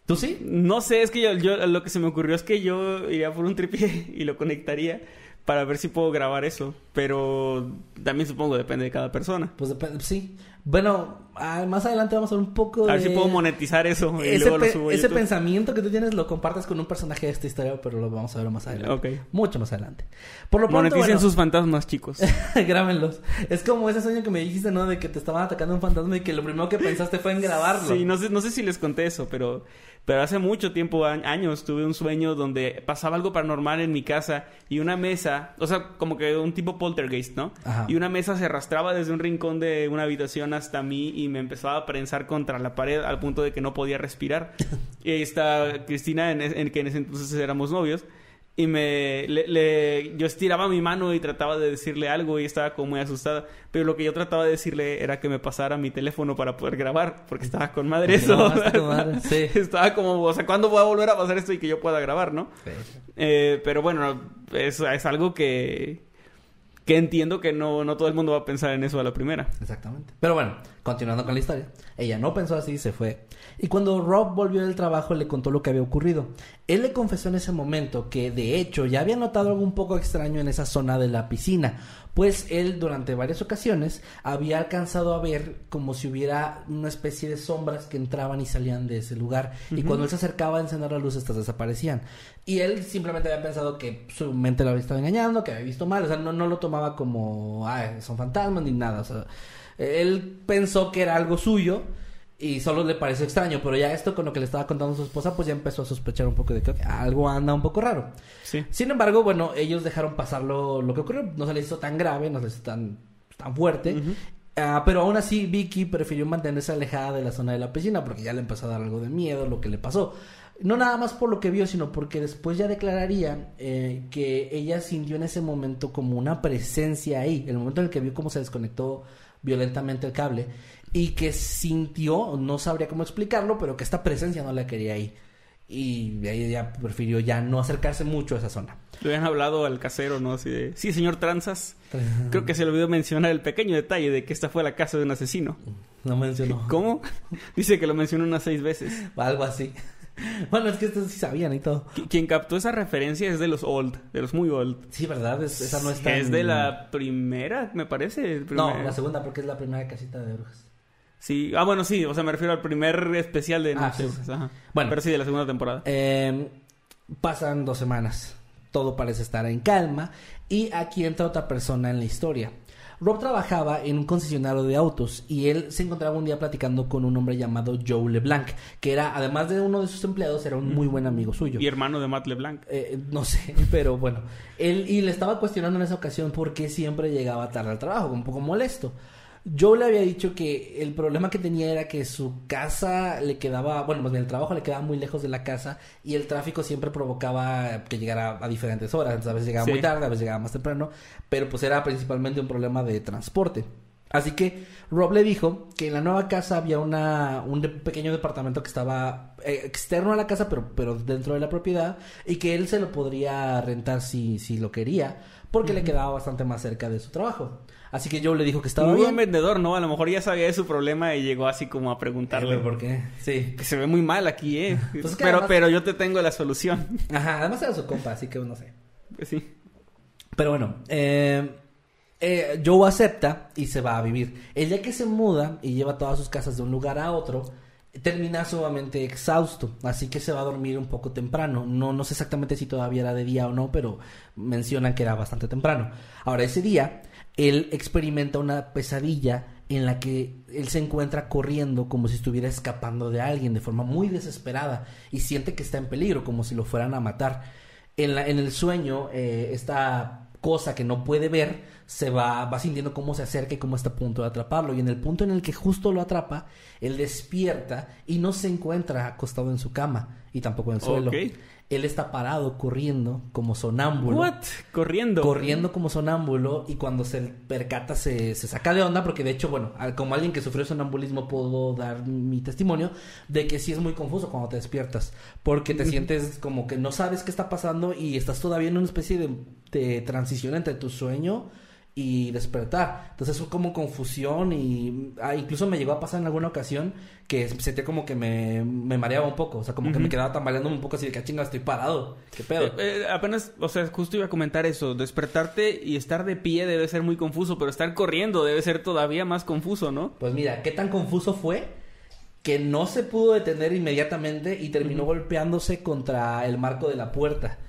¿Tú sí? No sé, es que yo, yo- lo que se me ocurrió es que yo iría por un tripié y lo conectaría para ver si puedo grabar eso. Pero también supongo depende de cada persona. Pues depende, sí. Bueno, ah, más adelante vamos a ver un poco A ver si puedo monetizar eso y Ese, luego lo subo a ese pensamiento que tú tienes lo compartes con un personaje de esta historia, pero lo vamos a ver más adelante. Ok. Mucho más adelante. Por lo pronto, Moneticen bueno, sus fantasmas, chicos. Grábenlos. Es como ese sueño que me dijiste, ¿no? De que te estaban atacando un fantasma y que lo primero que pensaste fue en grabarlo. Sí, no sé, no sé si les conté eso, pero, pero hace mucho tiempo, años, tuve un sueño donde pasaba algo paranormal en mi casa y una mesa, o sea, como que un tipo poltergeist, ¿no? Ajá. Y una mesa se arrastraba desde un rincón de una habitación hasta mí y me empezaba a prensar contra la pared al punto de que no podía respirar. y ahí está Cristina, en, en que en ese entonces éramos novios. Y me le, le- yo estiraba mi mano y trataba de decirle algo y estaba como muy asustada. Pero lo que yo trataba de decirle era que me pasara mi teléfono para poder grabar, porque estaba con madre eso. No, madre, sí. Estaba como, o sea, ¿cuándo voy a volver a pasar esto y que yo pueda grabar, no? Eh, pero bueno, es, es algo que, que entiendo que no, no todo el mundo va a pensar en eso a la primera. Exactamente. Pero bueno, continuando con la historia. Ella no pensó así, se fue. Y cuando Rob volvió del trabajo le contó lo que había ocurrido. Él le confesó en ese momento que de hecho ya había notado algo un poco extraño en esa zona de la piscina, pues él durante varias ocasiones había alcanzado a ver como si hubiera una especie de sombras que entraban y salían de ese lugar. Y cuando él se acercaba a encender la luz, estas desaparecían. Y él simplemente había pensado que su mente lo había estado engañando, que había visto mal, o sea, no, no lo tomaba como, ah, son fantasmas ni nada, o sea, él pensó que era algo suyo y solo le pareció extraño, pero ya esto con lo que le estaba contando su esposa, pues ya empezó a sospechar un poco de que algo anda un poco raro. Sí. Sin embargo, bueno, ellos dejaron pasar lo, lo que ocurrió, no se les hizo tan grave, no se les hizo tan, tan fuerte. Ah, pero aún así Vicky prefirió mantenerse alejada de la zona de la piscina porque ya le empezó a dar algo de miedo lo que le pasó. No nada más por lo que vio, sino porque después ya declararía eh, que ella sintió en ese momento como una presencia ahí, el momento en el que vio cómo se desconectó violentamente el cable y que sintió, no sabría cómo explicarlo, pero que esta presencia no la quería ahí. Y ella prefirió ya no acercarse mucho a esa zona. Le habían hablado al casero, ¿no? Así de, sí, señor Tranzas. Creo que se le olvidó mencionar el pequeño detalle de que esta fue la casa de un asesino. No mencionó. ¿Cómo? Dice que lo mencionó unas seis veces. Algo así. Bueno, es que estos sí sabían y todo. Qui- Quien captó esa referencia es de los old, de los muy old. Sí, ¿verdad? Es- esa no es tan... Es de la primera, me parece. No, la segunda porque es la primera casita de brujas. Sí, ah, bueno, sí, o sea, me refiero al primer especial de Ah, de sí, Brujas, sí. ajá. Bueno. Pero sí, de la segunda temporada. Eh, pasan dos semanas. todo parece estar en calma y aquí entra otra persona en la historia. Rob trabajaba en un concesionario de autos y él se encontraba un día platicando con un hombre llamado Joe LeBlanc, que era, además de uno de sus empleados, era un muy buen amigo suyo. Y hermano de Matt LeBlanc. Eh, no sé, pero bueno. Él, y le estaba cuestionando en esa ocasión por qué siempre llegaba tarde al trabajo, un poco molesto. Joe le había dicho que el problema que tenía era que su casa le quedaba, bueno, más bien el trabajo le quedaba muy lejos de la casa y el tráfico siempre provocaba que llegara a diferentes horas. Entonces, a veces llegaba Sí. muy tarde, a veces llegaba más temprano, pero pues era principalmente un problema de transporte. Así que Rob le dijo que en la nueva casa había una, un pequeño departamento que estaba eh, externo a la casa, pero, pero dentro de la propiedad, y que él se lo podría rentar si, si lo quería, porque le quedaba bastante más cerca de su trabajo. Así que Joe le dijo que estaba Un bien. buen vendedor, ¿no? A lo mejor ya sabía de su problema y llegó así como a preguntarle. ¿Por qué? Sí. Que se ve muy mal aquí, ¿eh? Pues pero, además- pero yo te tengo la solución. Ajá, además era su compa, así que no sé. Pues sí. Pero bueno, eh, eh, Joe acepta y se va a vivir. El día que se muda y lleva todas sus casas de un lugar a otro, termina sumamente exhausto, así que se va a dormir un poco temprano. No, no sé exactamente si todavía era de día o no, pero mencionan que era bastante temprano. Ahora, ese día, él experimenta una pesadilla en la que él se encuentra corriendo como si estuviera escapando de alguien de forma muy desesperada y siente que está en peligro, como si lo fueran a matar. En, la, en el sueño, eh, esta cosa que no puede ver se va, va sintiendo cómo se acerca y cómo está a punto de atraparlo. Y en el punto en el que justo lo atrapa, él despierta y no se encuentra acostado en su cama y tampoco en el suelo. Él está parado corriendo como sonámbulo. What? Corriendo. Corriendo como sonámbulo y cuando se percata se, se saca de onda porque de hecho, bueno, como alguien que sufrió sonambulismo puedo dar mi testimonio de que sí es muy confuso cuando te despiertas porque te sientes como que no sabes qué está pasando y estás todavía en una especie de, de transición entre tu sueño y despertar. Entonces es como confusión y ah, incluso me llegó a pasar en alguna ocasión que sentía como que me, me mareaba un poco, o sea, como que me quedaba tambaleando un poco así de que "Ah, chinga estoy parado. ¿Qué pedo? Eh, eh, apenas, o sea, justo iba a comentar eso. Despertarte y estar de pie debe ser muy confuso, pero estar corriendo debe ser todavía más confuso, ¿no? Pues mira, qué tan confuso fue que no se pudo detener inmediatamente y terminó golpeándose contra el marco de la puerta.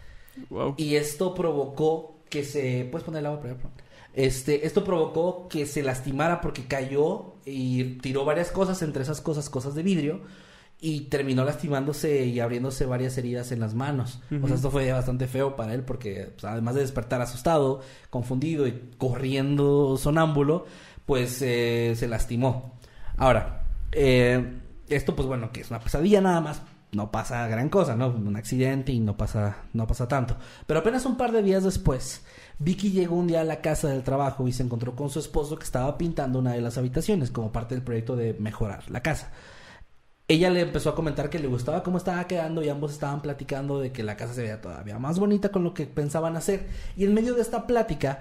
Wow. Y esto provocó que se... ¿Puedes poner el agua por favor? Este, esto provocó que se lastimara porque cayó y tiró varias cosas, entre esas cosas, cosas de vidrio, y terminó lastimándose y abriéndose varias heridas en las manos. O sea, esto fue bastante feo para él porque pues, además de despertar asustado, confundido y corriendo sonámbulo, pues eh, se lastimó. Ahora, eh, esto pues bueno, que es una pesadilla nada más, no pasa gran cosa, ¿no? Un accidente y no pasa, no pasa tanto. Pero apenas un par de días después, Vicky llegó un día a la casa del trabajo y se encontró con su esposo que estaba pintando una de las habitaciones como parte del proyecto de mejorar la casa. Ella le empezó a comentar que le gustaba cómo estaba quedando y ambos estaban platicando de que la casa se veía todavía más bonita con lo que pensaban hacer. Y en medio de esta plática,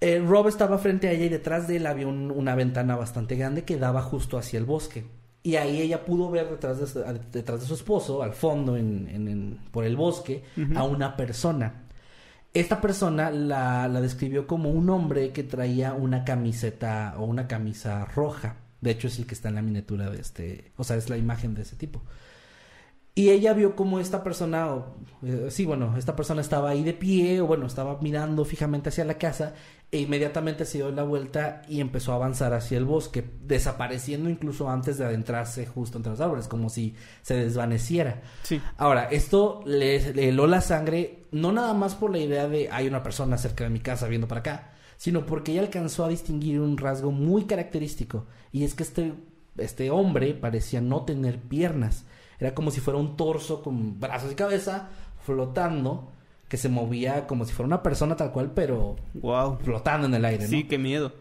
eh, Rob estaba frente a ella y detrás de él había un- una ventana bastante grande que daba justo hacia el bosque. Y ahí ella pudo ver detrás de, su- detrás de su esposo, al fondo, en, en- en- por el bosque, a una persona. Esta persona la, la describió como un hombre que traía una camiseta o una camisa roja. De hecho, es el que está en la miniatura de este. O sea, es la imagen de ese tipo. Y ella vio como esta persona, o, eh, sí, bueno, esta persona estaba ahí de pie, o bueno, estaba mirando fijamente hacia la casa, e inmediatamente se dio la vuelta y empezó a avanzar hacia el bosque, desapareciendo incluso antes de adentrarse justo entre los árboles, como si se desvaneciera. Sí. Ahora, esto le, le heló la sangre, no nada más por la idea de hay una persona cerca de mi casa viendo para acá, sino porque ella alcanzó a distinguir un rasgo muy característico, y es que este, este hombre parecía no tener piernas. Era como si fuera un torso con brazos y cabeza flotando, que se movía como si fuera una persona tal cual, pero Wow. flotando en el aire, ¿no? Sí, qué miedo.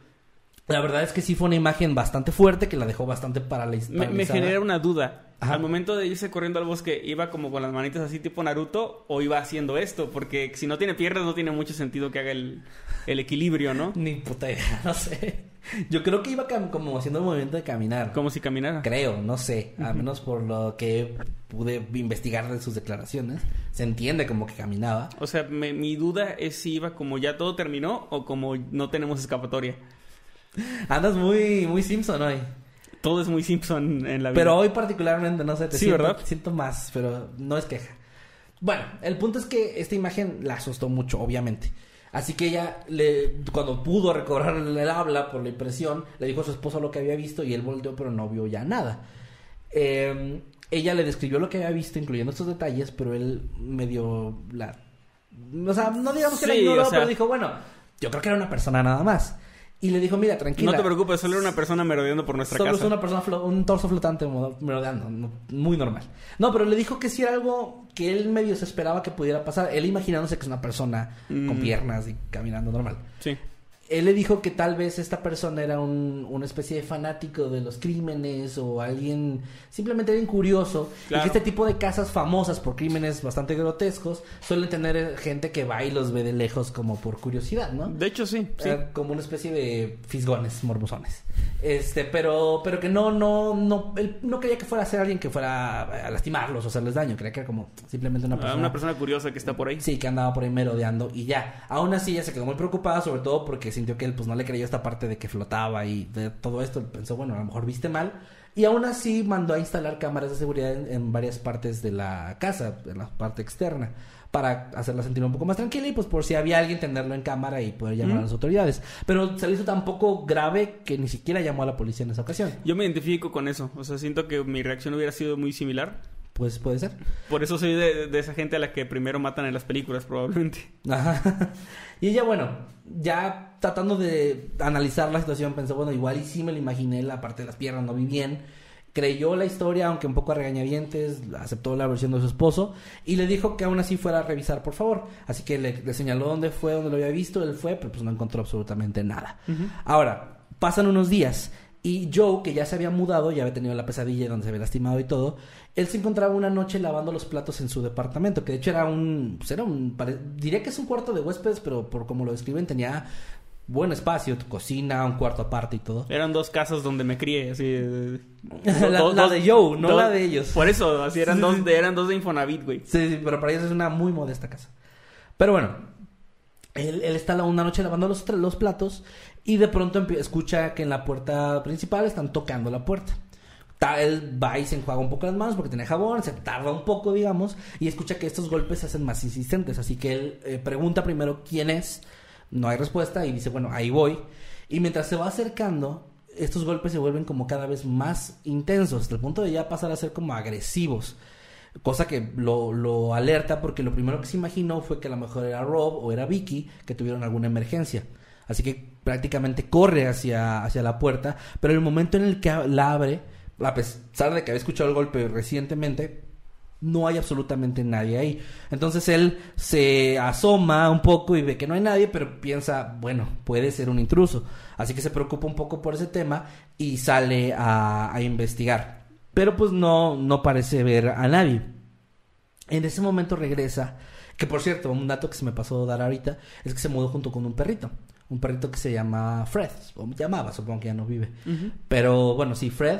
La verdad es que sí fue una imagen bastante fuerte que la dejó bastante paraliz- Me, me paralizada. genera una duda. Ajá. Al momento de irse corriendo al bosque, ¿iba como con las manitas así tipo Naruto o iba haciendo esto? Porque si no tiene piernas no tiene mucho sentido que haga el, el equilibrio, ¿no? Ni puta idea, no sé. Yo creo que iba como haciendo el movimiento de caminar. Como si caminara. Creo, no sé. Al menos por lo que pude investigar de sus declaraciones. Se entiende como que caminaba. O sea, me- mi duda es si iba como ya todo terminó o como no tenemos escapatoria. Andas muy, muy Simpson hoy. Todo es muy Simpson en la vida. Pero hoy particularmente, no sé, te Sí, siento, ¿verdad? siento más, pero no es queja. Bueno, el punto es que esta imagen la asustó mucho, obviamente. Así que ella, le, cuando pudo recobrar el habla por la impresión, le dijo a su esposo lo que había visto y él volteó, pero no vio ya nada. Eh, ella le describió lo que había visto, incluyendo estos detalles, pero él medio la... O sea, no digamos que la Sí, ignoró, o sea- pero dijo, bueno, yo creo que era una persona nada más. Y le dijo, mira, tranquila. No te preocupes, solo era una persona merodeando por nuestra Solo casa. es una persona, un torso flotante merodeando, muy normal. No, pero le dijo que sí era algo que él medio se esperaba que pudiera pasar. Él imaginándose que es una persona con Mm. piernas y caminando normal. Sí. Él le dijo que tal vez esta persona era un, una especie de fanático de los crímenes o alguien, simplemente alguien curioso. Y que este tipo de casas famosas por crímenes bastante grotescos suelen tener eh, gente que va y los ve de lejos como por curiosidad, ¿no? De hecho, sí. sí. Eh, como una especie de fisgones morbosones. Este, pero, pero que no, no, no, él no quería que fuera a ser alguien que fuera a lastimarlos o hacerles daño. Creía que era como simplemente una Ah, persona. una persona curiosa que está por ahí. Sí, que andaba por ahí merodeando y ya. Aún así ella se quedó muy preocupada, sobre todo porque sintió que él pues no le creyó esta parte de que flotaba y de todo esto. Pensó, bueno, a lo mejor viste mal. Y aún así mandó a instalar cámaras de seguridad en, en varias partes de la casa, en la parte externa, para hacerla sentir un poco más tranquila y pues por si había alguien tenerlo en cámara y poder llamar a las autoridades. Pero se le hizo tan poco grave que ni siquiera llamó a la policía en esa ocasión. Yo me identifico con eso. O sea, siento que mi reacción hubiera sido muy similar. Pues puede ser. Por eso soy de, de esa gente a la que primero matan en las películas, probablemente. Ajá. Y ella, bueno, ya tratando de analizar la situación, pensó, bueno, igual y sí me lo imaginé, la parte de las piernas no vi bien. Creyó la historia, aunque un poco a regañadientes, aceptó la versión de su esposo y le dijo que aún así fuera a revisar, por favor. Así que le, le señaló dónde fue, dónde lo había visto, él fue, pero pues no encontró absolutamente nada. Ahora, pasan unos días y Joe, que ya se había mudado, ya había tenido la pesadilla donde se había lastimado y todo, él se encontraba una noche lavando los platos en su departamento, que de hecho era un, pues era un, pare- diría que es un cuarto de huéspedes, pero por como lo describen tenía buen espacio, tu cocina, un cuarto aparte y todo. Eran dos casas donde me crié, así. eh, La- de Joe, no la de ellos. Por eso, así eran Sí, dos de, eran dos de Infonavit, güey. Sí, sí, pero para ellos es una muy modesta casa. Pero bueno, él, él está una noche lavando los, los platos y de pronto escucha que en la puerta principal están tocando la puerta. Ta- Él va y se enjuaga un poco las manos porque tiene jabón, se tarda un poco, digamos, y escucha que estos golpes se hacen más insistentes. Así que él eh, pregunta primero quién es, no hay respuesta y dice, bueno, ahí voy. Y mientras se va acercando, estos golpes se vuelven como cada vez más intensos, hasta el punto de ya pasar a ser como agresivos. Cosa que lo, alerta porque lo primero que se imaginó fue que a lo mejor era Rob o era Vicky que tuvieron alguna emergencia. Así que prácticamente corre hacia, hacia la puerta, pero el momento en el que la abre, a pesar de que había escuchado el golpe recientemente, no hay absolutamente nadie ahí. Entonces él se asoma un poco y ve que no hay nadie, pero piensa, bueno, puede ser un intruso. Así que se preocupa un poco por ese tema y sale a, a investigar. Pero pues no, no parece ver a nadie. En ese momento regresa, que por cierto, un dato que se me pasó a dar ahorita es que se mudó junto con un perrito. Un perrito que se llama Fred, o llamaba, supongo que ya no vive. Pero bueno, sí, Fred.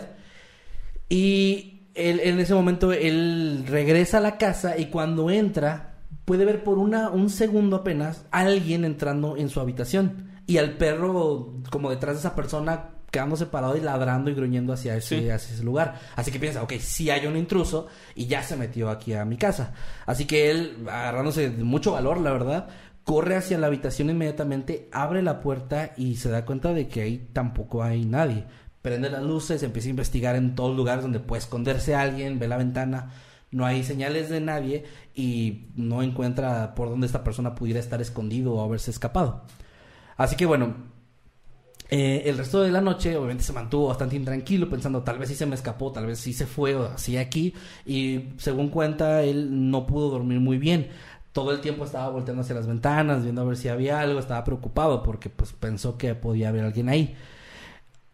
Y él, en ese momento él regresa a la casa y cuando entra puede ver por una, un segundo apenas a alguien entrando en su habitación. Y al perro como detrás de esa persona quedándose parado y ladrando y gruñendo hacia ese, Sí. hacia ese lugar. Así que piensa, ok, sí hay un intruso y ya se metió aquí a mi casa. Así que él, agarrándose de mucho valor, la verdad, corre hacia la habitación inmediatamente, abre la puerta y se da cuenta de que ahí tampoco hay nadie. Prende las luces, empieza a investigar en todos lugares donde puede esconderse alguien, ve la ventana, no hay señales de nadie y no encuentra por dónde esta persona pudiera estar escondido o haberse escapado. Así que bueno, eh, el resto de la noche obviamente se mantuvo bastante intranquilo pensando tal vez sí se me escapó, tal vez sí se fue o así aquí y según cuenta él no pudo dormir muy bien. Todo el tiempo estaba volteando hacia las ventanas, viendo a ver si había algo, estaba preocupado porque pues pensó que podía haber alguien ahí.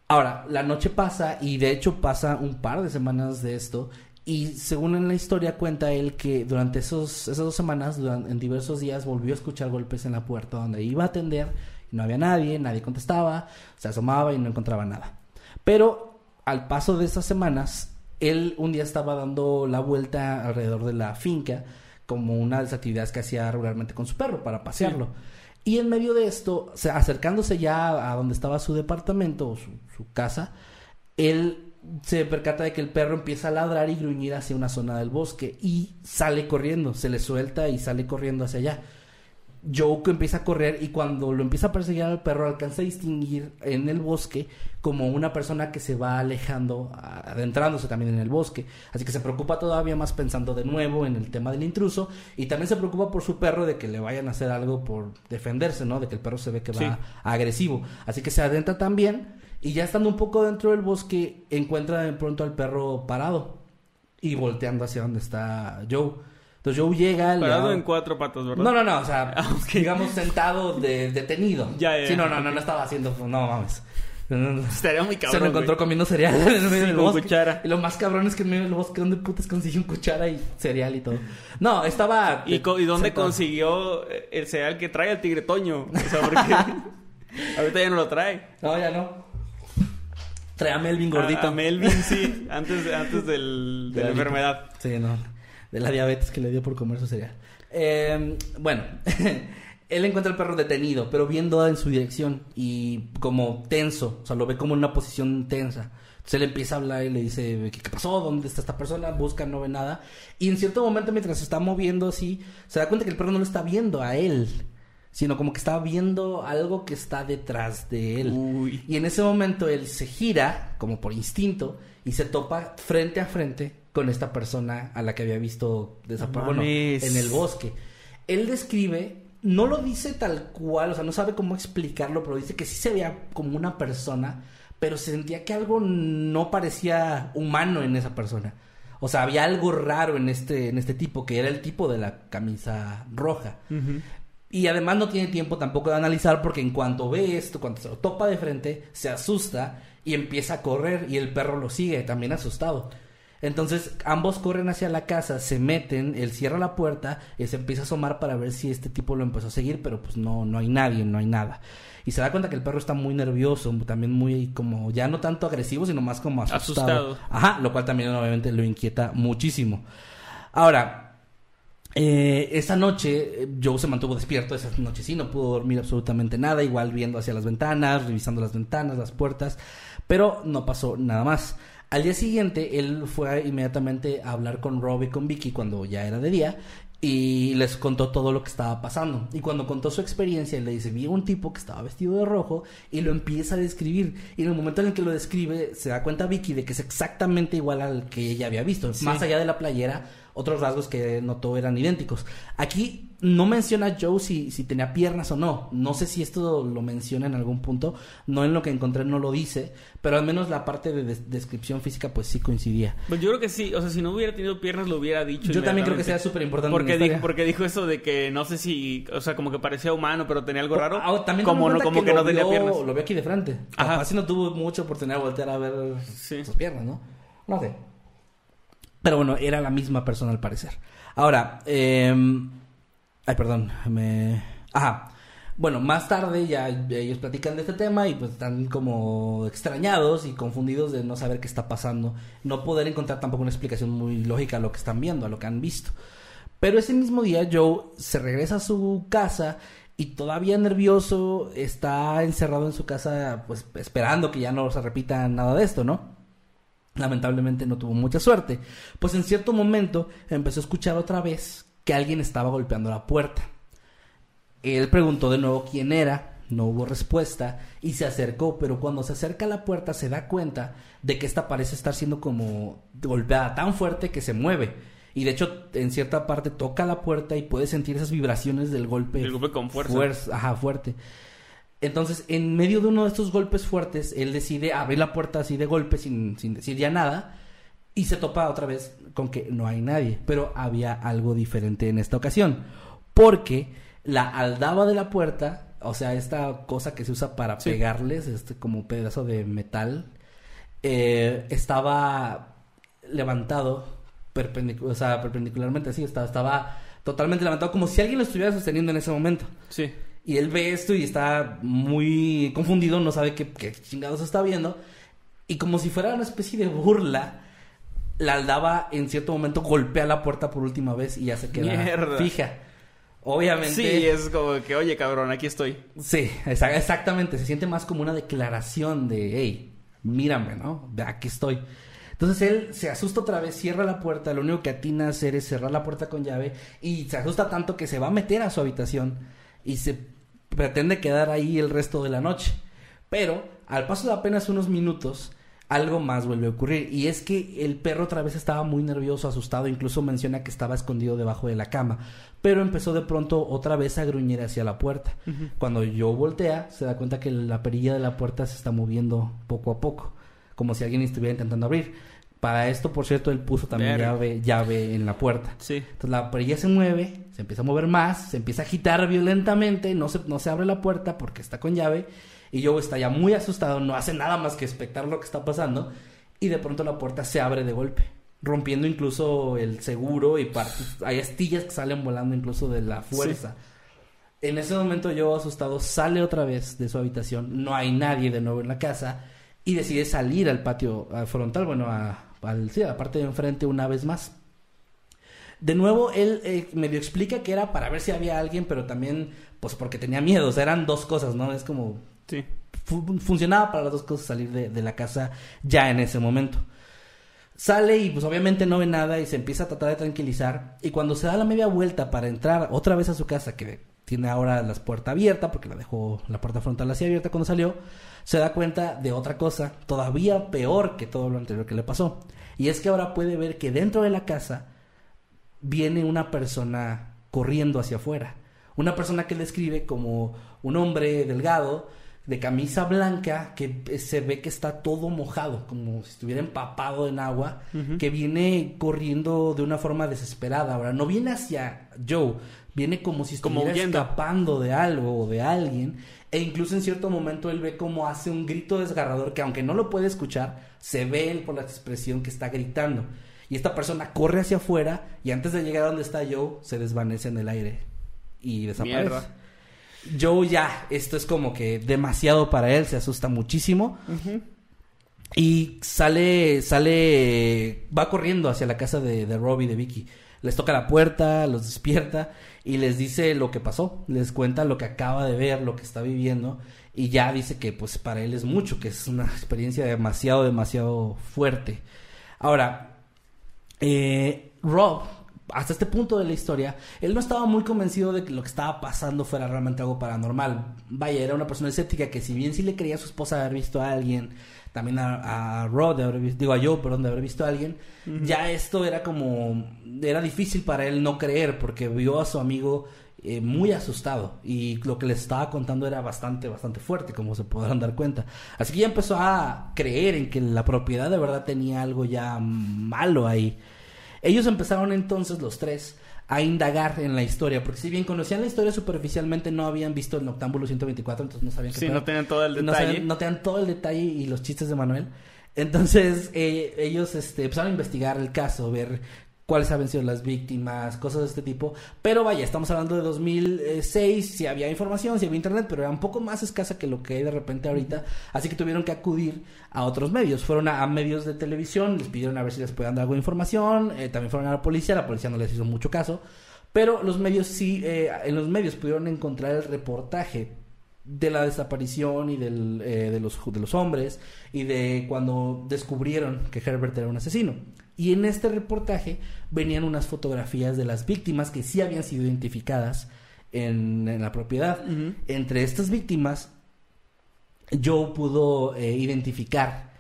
Ahora, la noche pasa y de hecho pasa un par de semanas de esto y según en la historia cuenta él que durante esos, esas dos semanas, duran- en diversos días, volvió a escuchar golpes en la puerta donde iba a atender y no había nadie, nadie contestaba, se asomaba y no encontraba nada. Pero al paso de esas semanas, él un día estaba dando la vuelta alrededor de la finca como una de las actividades que hacía regularmente con su perro para pasearlo. Y en medio de esto, acercándose ya a donde estaba su departamento o su, su casa, él se percata de que el perro empieza a ladrar y gruñir hacia una zona del bosque y sale corriendo, se le suelta y sale corriendo hacia allá. Joe empieza a correr y cuando lo empieza a perseguir al perro alcanza a distinguir en el bosque como una persona que se va alejando, adentrándose también en el bosque. Así que se preocupa todavía más pensando de nuevo en el tema del intruso y también se preocupa por su perro de que le vayan a hacer algo por defenderse, ¿no? De que el perro se ve que va agresivo. Así que se adentra también y ya estando un poco dentro del bosque encuentra de pronto al perro parado y volteando hacia donde está Joe. Entonces Joe llega... Parado en cuatro patas, ¿verdad? No, no, no, o sea, ah, digamos sentado de, detenido. Ya, ya. Sí, no, no, no, no estaba haciendo... No, mames. Estaría muy cabrón. Se lo encontró comiendo cereal en medio del bosque. cuchara. Y lo más cabrón es que en medio del bosque, ¿dónde putas consiguió un cuchara y cereal y todo? No, estaba. ¿Y, y dónde consiguió el cereal que trae el tigre Toño? O sea, porque. ahorita ya no lo trae. No, ya no. Trae a Melvin gordito. A, Melvin, sí. Antes, antes del, de, la enfermedad. Sí, no de la diabetes que le dio por comer su cereal. Eh, bueno, él encuentra al perro detenido, pero viendo en su dirección y como tenso, o sea, lo ve como en una posición tensa. Entonces él empieza a hablar y le dice, ¿qué, pasó? ¿Dónde está esta persona? Busca, no ve nada. Y en cierto momento, mientras se está moviendo así, se da cuenta que el perro no lo está viendo a él, sino como que está viendo algo que está detrás de él. Y en ese momento él se gira, como por instinto, y se topa frente a frente con esta persona a la que había visto desaparecer en el bosque. Él describe, no lo dice tal cual, o sea, no sabe cómo explicarlo, pero dice que sí se veía como una persona, pero se sentía que algo no parecía humano en esa persona. O sea, había algo raro en este, en este tipo, que era el tipo de la camisa roja. Y además no tiene tiempo tampoco de analizar porque en cuanto ve esto, cuando se lo topa de frente, se asusta y empieza a correr y el perro lo sigue, también asustado. Entonces ambos corren hacia la casa, se meten, él cierra la puerta y se empieza a asomar para ver si este tipo lo empezó a seguir, pero pues no, no hay nadie, no hay nada. Y se da cuenta que el perro está muy nervioso, también muy como, ya no tanto agresivo, sino más como asustado. Ajá, lo cual también obviamente lo inquieta muchísimo. Ahora, eh, esa noche Joe se mantuvo despierto, esa noche sí, no pudo dormir absolutamente nada, igual viendo hacia las ventanas, revisando las ventanas, las puertas, pero no pasó nada más. Al día siguiente, él fue inmediatamente a hablar con Rob y con Vicky cuando ya era de día y les contó todo lo que estaba pasando. Y cuando contó su experiencia, le dice, vi a un tipo que estaba vestido de rojo y lo empieza a describir. Y en el momento en el que lo describe, se da cuenta Vicky de que es exactamente igual al que ella había visto. Más allá de la playera, otros rasgos que notó eran idénticos. Aquí no menciona Joe si, si tenía piernas o no. No sé si esto lo menciona en algún punto. No en lo que encontré no lo dice. Pero al menos la parte de descripción física pues sí coincidía. Pues yo creo que sí. O sea, si no hubiera tenido piernas lo hubiera dicho. Yo también creo que sea súper importante. Porque, dijo, porque dijo eso de que no sé si... O sea, como que parecía humano pero tenía algo raro. Ah, también como, no, como que, no tenía piernas. Lo veo aquí de frente. Ajá. Así no tuvo mucha oportunidad de voltear a ver sus piernas, ¿no? No sé. Pero bueno, era la misma persona al parecer. Ahora, eh, ay, perdón, me... Ajá. Bueno, más tarde ya ellos platican de este tema y pues están como extrañados y confundidos de no saber qué está pasando, no poder encontrar tampoco una explicación muy lógica a lo que están viendo, a lo que han visto. Pero ese mismo día Joe se regresa a su casa y todavía nervioso está encerrado en su casa pues esperando que ya no se repita nada de esto, ¿no? Lamentablemente no tuvo mucha suerte, pues en cierto momento empezó a escuchar otra vez que alguien estaba golpeando la puerta. Él preguntó de nuevo quién era, no hubo respuesta y se acercó, pero cuando se acerca a la puerta se da cuenta de que esta parece estar siendo como golpeada tan fuerte que se mueve. Y de hecho, en cierta parte toca la puerta y puede sentir esas vibraciones del golpe. El golpe con fuerza. ajá, fuerte. Entonces, en medio de uno de estos golpes fuertes, él decide abrir la puerta así de golpe sin, sin decir ya nada y se topa otra vez con que no hay nadie. Pero había algo diferente en esta ocasión. Porque la aldaba de la puerta, o sea, esta cosa que se usa para pegarles, este como pedazo de metal, eh, estaba levantado o sea, perpendicularmente así, estaba, estaba totalmente levantado, como si alguien lo estuviera sosteniendo en ese momento. Sí. Y él ve esto y está muy confundido, no sabe qué, chingados está viendo. Y como si fuera una especie de burla, la aldaba en cierto momento golpea la puerta por última vez y ya se queda fija. Obviamente. Sí, es como que, oye, cabrón, aquí estoy. Sí, exactamente. Se siente más como una declaración de, hey, mírame, ¿no? Aquí estoy. Entonces él se asusta otra vez, cierra la puerta, lo único que atina a hacer es cerrar la puerta con llave y se asusta tanto que se va a meter a su habitación y se pretende quedar ahí el resto de la noche. Pero al paso de apenas unos minutos, algo más vuelve a ocurrir. Y es que el perro otra vez estaba muy nervioso, asustado, incluso menciona que estaba escondido debajo de la cama. Pero empezó de pronto otra vez a gruñir hacia la puerta. Cuando yo voltea, se da cuenta que la perilla de la puerta se está moviendo poco a poco, como si alguien estuviera intentando abrir. Para esto, por cierto, él puso también llave, llave en la puerta. Sí. Entonces la perilla se mueve, se empieza a mover más, se empieza a agitar violentamente, no se, no se abre la puerta porque está con llave. Y Joe está ya muy asustado, no hace nada más que expectar lo que está pasando. Y de pronto la puerta se abre de golpe, rompiendo incluso el seguro y. Hay astillas que salen volando incluso de la fuerza. En ese momento Joe asustado sale otra vez de su habitación, no hay nadie de nuevo en la casa y decide salir al patio frontal, bueno, a, al, sí, a la parte de enfrente una vez más. De nuevo, él eh, medio explica que era para ver si había alguien, pero también, pues porque tenía miedo. O sea, eran dos cosas, ¿no? Es como Sí. fu- funcionaba para las dos cosas salir de, de la casa ya en ese momento. Sale y pues obviamente no ve nada y se empieza a tratar de tranquilizar. Y cuando se da la media vuelta para entrar otra vez a su casa, que tiene ahora la puerta abierta, porque la dejó la puerta frontal así abierta cuando salió, se da cuenta de otra cosa todavía peor que todo lo anterior que le pasó. Y es que ahora puede ver que dentro de la casa viene una persona corriendo hacia afuera. Una persona que describe como un hombre delgado, de camisa blanca, que eh, se ve que está todo mojado, como si estuviera empapado en agua, que viene corriendo de una forma desesperada. Ahora, no viene hacia Joe, viene como si estuviera escapando de algo o de alguien. E incluso en cierto momento él ve como hace un grito desgarrador que aunque no lo puede escuchar, se ve él por la expresión que está gritando. Y esta persona corre hacia afuera y antes de llegar a donde está Joe, se desvanece en el aire y desaparece. Mierda. Joe ya, esto es como que demasiado para él, se asusta muchísimo. Y sale, sale, va corriendo hacia la casa de, de Robbie, de Vicky. Les toca la puerta, los despierta y les dice lo que pasó. Les cuenta lo que acaba de ver, lo que está viviendo. Y ya dice que pues para él es mucho, que es una experiencia demasiado, demasiado fuerte. Ahora, eh, Rob, hasta este punto de la historia, él no estaba muy convencido de que lo que estaba pasando fuera realmente algo paranormal. Vaya, era una persona escéptica que si bien sí le creía a su esposa haber visto a alguien, también a, a Rod de haber visto, digo a Joe, perdón, de haber visto a alguien, ya esto era como, era difícil para él no creer porque vio a su amigo eh, muy asustado y lo que les estaba contando era bastante, bastante fuerte, como se podrán dar cuenta. Así que ya empezó a creer en que la propiedad de verdad tenía algo ya malo ahí. Ellos empezaron entonces los tres a indagar en la historia, porque si bien conocían la historia superficialmente, no habían visto el Noctámbulo 124, entonces no sabían qué Sí, no tenían todo el No detalle. sabían- No tenían todo el detalle y los chistes de Manuel. Entonces eh, ellos este, empezaron a investigar el caso, ver cuáles habían sido las víctimas, cosas de este tipo. Pero vaya, estamos hablando de 2006, si había información, si había internet, pero era un poco más escasa que lo que hay de repente ahorita. Así que tuvieron que acudir a otros medios. Fueron a, medios de televisión, les pidieron a ver si les podían dar algo de información. eh, también fueron a la policía, la policía no les hizo mucho caso. Pero los medios sí, eh, en los medios pudieron encontrar el reportaje de la desaparición y del, eh, de, los, de los hombres y de cuando descubrieron que Herbert era un asesino. Y en este reportaje venían unas fotografías de las víctimas que sí habían sido identificadas en, en la propiedad. Entre estas víctimas, Joe pudo eh, identificar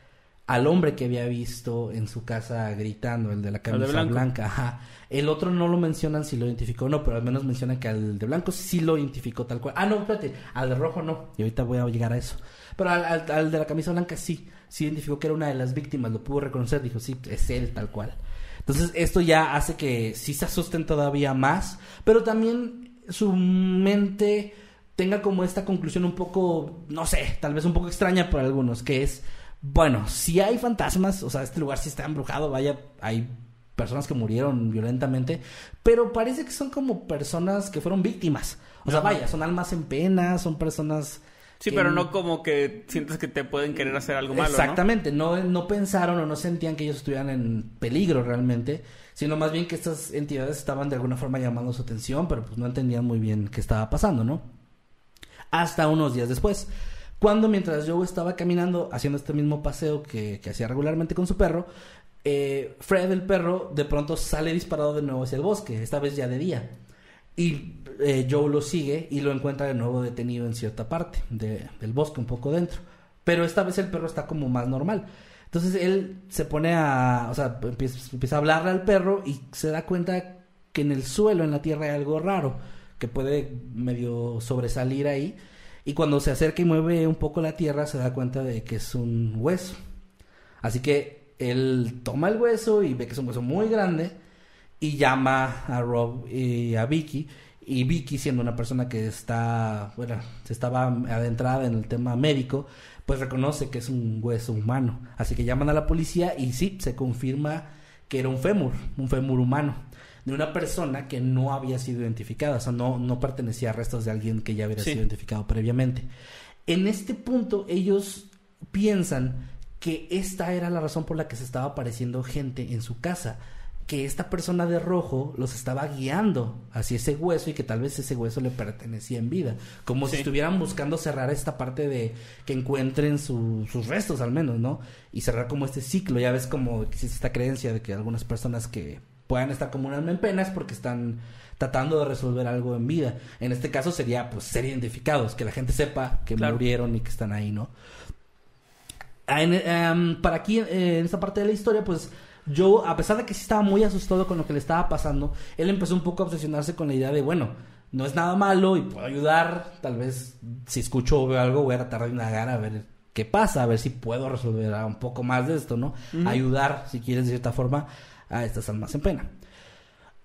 al hombre que había visto en su casa gritando, el de la de camisa blanca. Ajá. El otro no lo mencionan si lo identificó o no, pero al menos mencionan que al de blanco sí lo identificó tal cual. Ah, no, espérate, al de rojo no. Y ahorita voy a llegar a eso. Pero al, al- al de la camisa blanca sí, sí identificó que era una de las víctimas, lo pudo reconocer, dijo, sí, es él tal cual. Entonces esto ya hace que sí se asusten todavía más, pero también su mente tenga como esta conclusión un poco, no sé, tal vez un poco extraña para algunos, que es, bueno, si hay fantasmas, o sea, este lugar sí está embrujado, vaya, hay personas que murieron violentamente, pero parece que son como personas que fueron víctimas. O sea, vaya, son almas en pena, son personas... Sí, que- pero no como que sientes que te pueden querer hacer algo malo. Exactamente, ¿no? No, pensaron o no sentían que ellos estuvieran en peligro realmente, sino más bien que estas entidades estaban de alguna forma llamando su atención, pero pues no entendían muy bien qué estaba pasando, ¿no? Hasta unos días después. Cuando mientras Joe estaba caminando, haciendo este mismo paseo que, que hacía regularmente con su perro, eh, Fred el perro de pronto sale disparado de nuevo hacia el bosque, esta vez ya de día. Y eh, Joe lo sigue y lo encuentra de nuevo detenido en cierta parte de- del bosque, un poco dentro. Pero esta vez el perro está como más normal. Entonces él se pone a, o sea, empieza a hablarle al perro y se da cuenta que en el suelo, en la tierra, hay algo raro que puede medio sobresalir ahí. Y cuando se acerca y mueve un poco la tierra, se da cuenta de que es un hueso. Así que él toma el hueso y ve que es un hueso muy grande y llama a Rob y a Vicky. Y Vicky, siendo una persona que está, bueno, se estaba adentrada en el tema médico, pues reconoce que es un hueso humano. Así que llaman a la policía y sí, se confirma que era un fémur, un fémur humano, de una persona que no había sido identificada, o sea, no, no pertenecía a restos de alguien que ya hubiera Sí. sido identificado previamente. En este punto, ellos piensan que esta era la razón por la que se estaba apareciendo gente en su casa, que esta persona de rojo los estaba guiando hacia ese hueso y que tal vez ese hueso le pertenecía en vida, como si estuvieran buscando cerrar esta parte de que encuentren su- sus restos al menos, ¿no? Y cerrar como este ciclo, ya ves como existe esta creencia de que algunas personas que puedan estar como un alma en penas porque están tratando de resolver algo en vida. En este caso sería pues ser identificados, que la gente sepa que Claro. murieron y que están ahí, ¿no? Ah, en- em, para aquí, eh, en esta parte de la historia, pues yo, a pesar de que sí estaba muy asustado con lo que le estaba pasando, él empezó un poco a obsesionarse con la idea de, bueno, no es nada malo y puedo ayudar, tal vez si escucho o veo algo voy a tratar de indagar a ver qué pasa, a ver si puedo resolver un poco más de esto, ¿no? Ayudar, si quieres, de cierta forma, a estas almas en pena.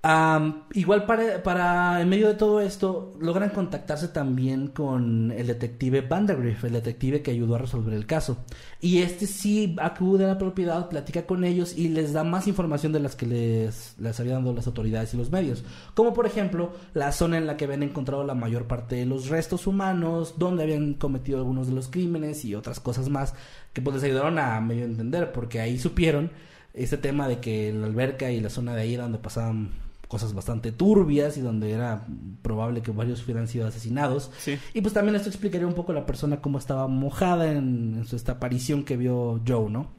Am, igual para, para, en medio de todo esto, logran contactarse también con el detective Vandergriff, el detective que ayudó a resolver el caso. Y este sí acude a la propiedad, platica con ellos y les da más información de las que les, les habían dado las autoridades y los medios. Como por ejemplo, la zona en la que habían encontrado la mayor parte de los restos humanos, donde habían cometido algunos de los crímenes y otras cosas más que pues les ayudaron a medio entender, porque ahí supieron este tema de que la alberca y la zona de ahí era donde pasaban cosas bastante turbias y donde era probable que varios hubieran sido asesinados. Sí. Y pues también esto explicaría un poco a la persona cómo estaba mojada en, en su- esta aparición que vio Joe, ¿no?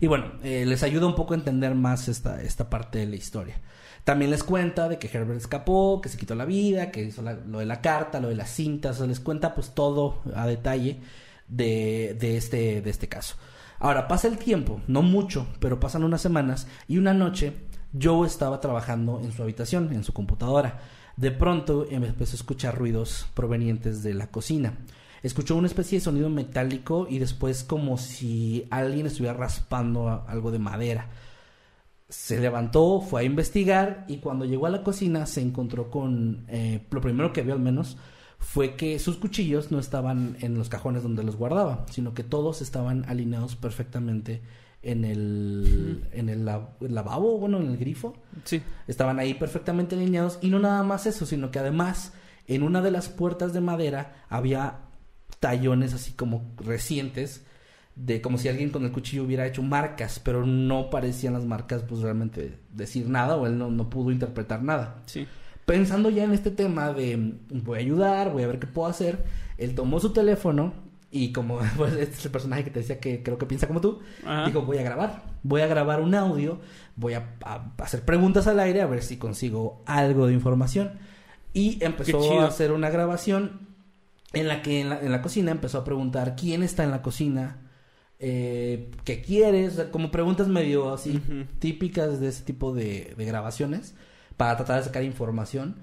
Y bueno, eh, les ayuda un poco a entender más esta, esta parte de la historia. También les cuenta de que Herbert escapó, que se quitó la vida, que hizo la- lo de la carta, lo de las cintas, o sea, les cuenta pues todo a detalle de, de, este, de este caso. Ahora, pasa el tiempo, no mucho, pero pasan unas semanas y una noche Joe estaba trabajando en su habitación, en su computadora. De pronto em- empezó a escuchar ruidos provenientes de la cocina. Escuchó una especie de sonido metálico y después como si alguien estuviera raspando algo de madera. Se levantó, fue a investigar y cuando llegó a la cocina se encontró con... eh, lo primero que vio al menos fue que sus cuchillos no estaban en los cajones donde los guardaba, sino que todos estaban alineados perfectamente en el, en el la- lavabo, bueno, en el grifo. Sí. Estaban ahí perfectamente alineados y no nada más eso, sino que además en una de las puertas de madera había tallones así como recientes de como si alguien con el cuchillo hubiera hecho marcas, pero no parecían las marcas pues realmente decir nada o él no, no pudo interpretar nada. Sí. Pensando ya en este tema de voy a ayudar, voy a ver qué puedo hacer, él tomó su teléfono y como pues, este es el personaje que te decía que creo que piensa como tú, Ajá. dijo voy a grabar, voy a grabar un audio, voy a, a hacer preguntas al aire a ver si consigo algo de información. Y empezó a hacer una grabación en la que en la, en la cocina empezó a preguntar quién está en la cocina, eh, qué quieres, o sea, como preguntas medio así típicas de ese tipo de, de grabaciones para tratar de sacar información.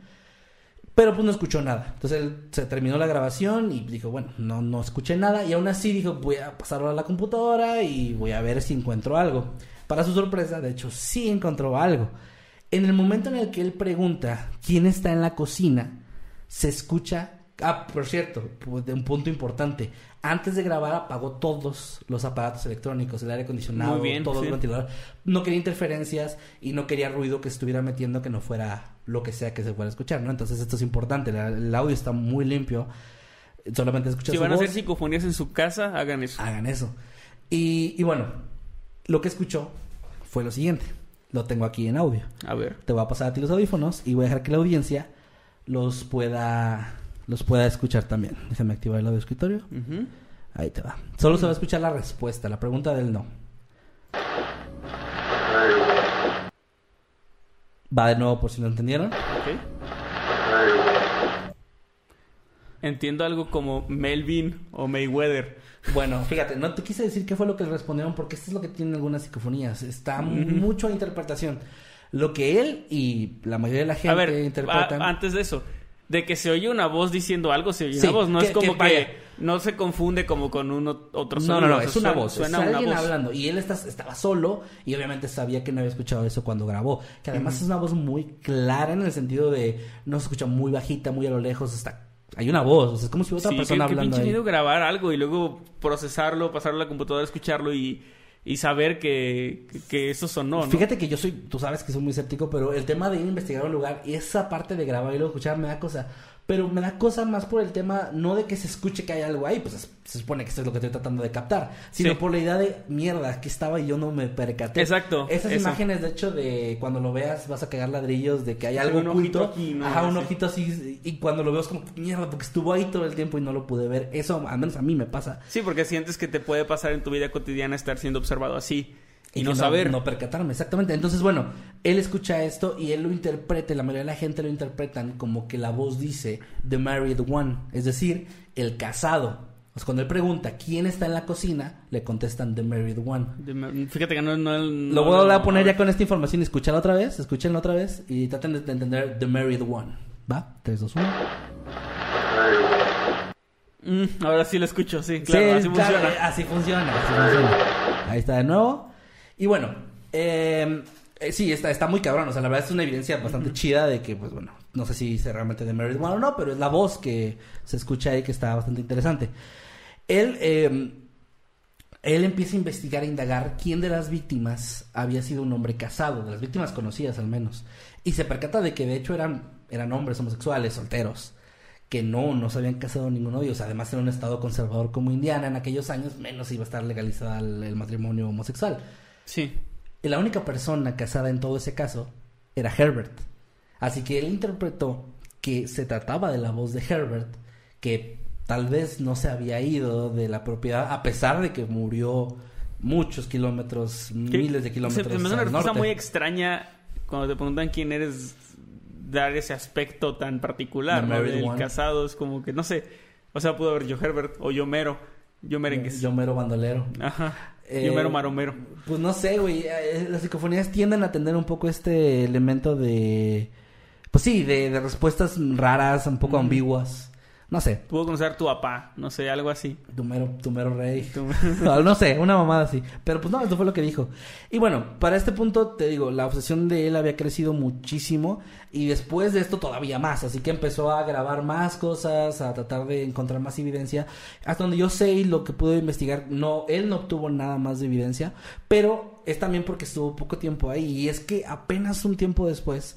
Pero pues no escuchó nada. Entonces él se terminó la grabación y dijo, bueno, no, no escuché nada. Y aún así dijo, voy a pasarlo a la computadora y voy a ver si encuentro algo. Para su sorpresa, de hecho, sí encontró algo. En el momento en el que él pregunta quién está en la cocina, se escucha... Ah, por cierto, de un punto importante. Antes de grabar apagó todos los aparatos electrónicos, el aire acondicionado, Muy bien, todo sí. el ventilador. No quería interferencias y no quería ruido que estuviera metiendo que no fuera lo que sea que se fuera a escuchar, ¿no? Entonces esto es importante. la- El audio está muy limpio. Solamente escuchas Si van a hacer psicofonías en su casa, hagan eso. Hagan eso. Y, y bueno, lo que escuchó fue lo siguiente. Lo tengo aquí en audio. A ver. Te voy a pasar a ti los audífonos y voy a dejar que la audiencia los pueda los pueda escuchar también. Déjame activar el audio escritorio. Ahí te va. Solo se va a escuchar la respuesta, la pregunta del no. Va de nuevo por si no entendieron. Entiendo algo como Melvin o Mayweather. Bueno, fíjate, no te quise decir qué fue lo que le respondieron porque esto es lo que tienen algunas psicofonías. Está mucho a interpretación. Lo que él y la mayoría de la gente A ver, interpretan. a- antes de eso, de que se oye una voz diciendo algo, se oye Sí, una voz, no que- es como que que, no se confunde como con un otro No, sonido. no, no, o sea, es una suena- voz. Suena es alguien voz. hablando. Y él está- estaba solo y obviamente sabía que no había escuchado eso cuando grabó. Que además es una voz muy clara en el sentido de no se escucha muy bajita, muy a lo lejos. Está, hay una voz. o sea, es como si otra Sí, persona qué hablando. pinche ahí. grabar algo y luego procesarlo, pasarlo a la computadora, escucharlo y, y saber que, que, eso sonó, ¿no? Fíjate que yo soy, tú sabes que soy muy escéptico, pero el tema de ir a investigar un lugar y esa parte de grabar y luego escuchar me da cosa. Pero me da cosa más por el tema, no de que se escuche que hay algo ahí, pues es- se supone que eso es lo que estoy tratando de captar, sino Sí. por la idea de mierda, que estaba y yo no me percaté. Exacto, Esas eso. imágenes, de hecho, de cuando lo veas vas a cagar ladrillos, de que hay algo un ojito oculto. aquí, ¿no? Ajá, un ojito así, y cuando lo veo es como, mierda, porque estuvo ahí todo el tiempo y no lo pude ver. Eso, al menos a mí me pasa. Sí, porque sientes que te puede pasar en tu vida cotidiana estar siendo observado así y, no saber. No percatarme, exactamente. Entonces, bueno, él escucha esto y él lo interpreta, la mayoría de la gente lo interpretan como que la voz dice The Married One, es decir, el casado. Pues cuando él pregunta quién está en la cocina, le contestan The Married One. Fíjate que no... no, Lo voy a poner ya con esta información escucharla otra vez, escúchenla otra vez y traten de de entender The Married One. ¿Va? 3, 2, 1. Mm, ahora sí lo escucho, sí, claro, Sí, así claro, funciona. así funciona, así funciona. Ahí está de nuevo. Y bueno, eh, eh, sí, está, está muy cabrón. O sea, la verdad es una evidencia bastante chida de que, pues bueno, no sé si es realmente de Meredith One o no, pero es la voz que se escucha ahí que está bastante interesante. Él, eh, él empieza a investigar e indagar quién de las víctimas había sido un hombre casado, de las víctimas conocidas al menos. Y se percata de que de hecho eran, eran hombres homosexuales, solteros que no, no se habían casado ninguno de ellos. Además, en un estado conservador como Indiana, en aquellos años, menos iba a estar legalizada el, el matrimonio homosexual. Sí. Y la única persona casada en todo ese caso era Herbert. Así que él interpretó que se trataba de la voz de Herbert, que tal vez no se había ido de la propiedad, a pesar de que murió muchos kilómetros, miles de kilómetros. Se me hace una respuesta norte. muy extraña cuando te preguntan quién eres, dar ese aspecto tan particular, ¿no? Del one. casado, es como que, no sé, o sea, pudo haber yo Herbert o yo Mero, yo Merengues. Yo mero bandolero. Ajá, Eh, yo Mero Maromero. Pues no sé, güey. eh, Las psicofonías tienden a tener un poco este elemento de. Pues sí, de, de respuestas raras, un poco ambiguas. No sé. Pudo conocer a tu papá, no sé, algo así. Tu mero, tu mero rey. Tu- No, no sé, una mamada así. Pero pues no, esto fue lo que dijo. Y bueno, para este punto, te digo, la obsesión de él había crecido muchísimo. Y después de esto todavía más. Así que empezó a grabar más cosas, a tratar de encontrar más evidencia. Hasta donde yo sé y lo que pude investigar, no, él no obtuvo nada más de evidencia. Pero es también porque estuvo poco tiempo ahí. Y es que apenas un tiempo después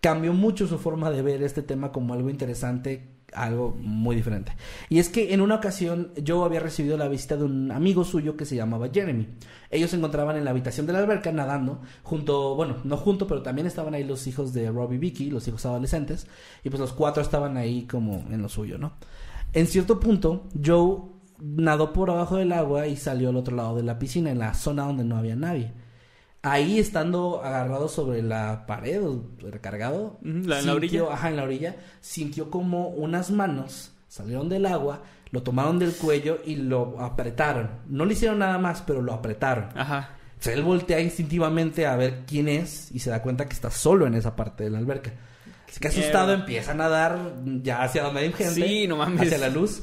cambió mucho su forma de ver este tema como algo interesante, algo muy diferente. Y es que en una ocasión yo había recibido la visita de un amigo suyo que se llamaba Jeremy. Ellos se encontraban en la habitación de la alberca nadando, junto, bueno, no junto, pero también estaban ahí los hijos de Robbie y Vicky, los hijos adolescentes, y pues los cuatro estaban ahí como en lo suyo, ¿no? En cierto punto, Joe nadó por abajo del agua y salió al otro lado de la piscina, en la zona donde no había nadie. Ahí estando agarrado sobre la pared o recargado, la- en la orilla. ajá, en la orilla, sintió como unas manos salieron del agua, lo tomaron del cuello y lo apretaron. No le hicieron nada más, pero lo apretaron. Ajá. O sea, él voltea instintivamente a ver quién es y se da cuenta que está solo en esa parte de la alberca. Así que asustado empieza a nadar ya hacia donde hay gente. Sí, no mames. Hacia la luz.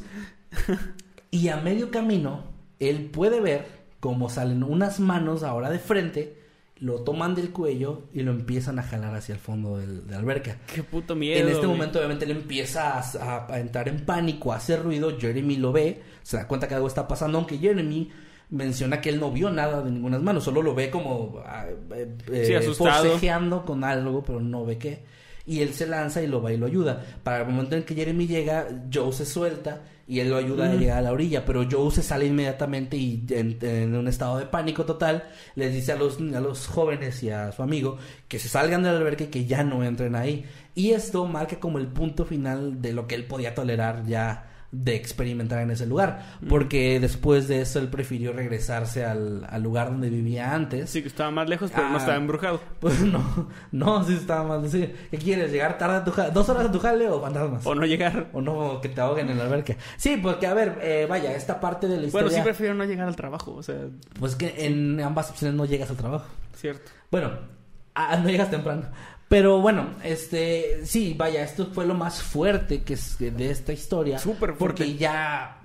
y a medio camino, él puede ver cómo salen unas manos ahora de frente, lo toman del cuello y lo empiezan a jalar hacia el fondo del- de la alberca. Qué puto miedo. En este güey. momento, obviamente, él empieza a, entrar en pánico, a hacer ruido. Jeremy lo ve, se da cuenta que algo está pasando, aunque Jeremy menciona que él no vio nada de ninguna mano, solo lo ve como ah, eh, eh, Sí, forcejeando con algo, pero no ve qué. y él se lanza y lo va y lo ayuda. Para el momento en que Jeremy llega, Joe se suelta y él lo ayuda a llegar a la orilla, pero Joe se sale inmediatamente y en, en un estado de pánico total les dice a los, a los jóvenes y a su amigo que se salgan del albergue y que ya no entren ahí. Y esto marca como el punto final de lo que él podía tolerar ya de experimentar en ese lugar. Porque después de eso él prefirió regresarse al, al lugar donde vivía antes. Sí, que estaba más lejos, pero no Ah. estaba embrujado. Pues no, no, sí estaba mal. Sí. ¿Qué quieres? ¿Llegar tarde a tu jale? ¿Dos horas a tu jale o fantasmas? O no llegar. O no, que te ahoguen en el albergue. Sí, porque a ver, eh, vaya, esta parte de la historia... Bueno, sí prefiero no llegar al trabajo, o sea, Pues que en ambas opciones no llegas al trabajo. cierto. Bueno, ah, no llegas temprano. Pero bueno, este, sí, vaya, esto fue lo más fuerte que es de esta historia. Súper fuerte. Porque ya,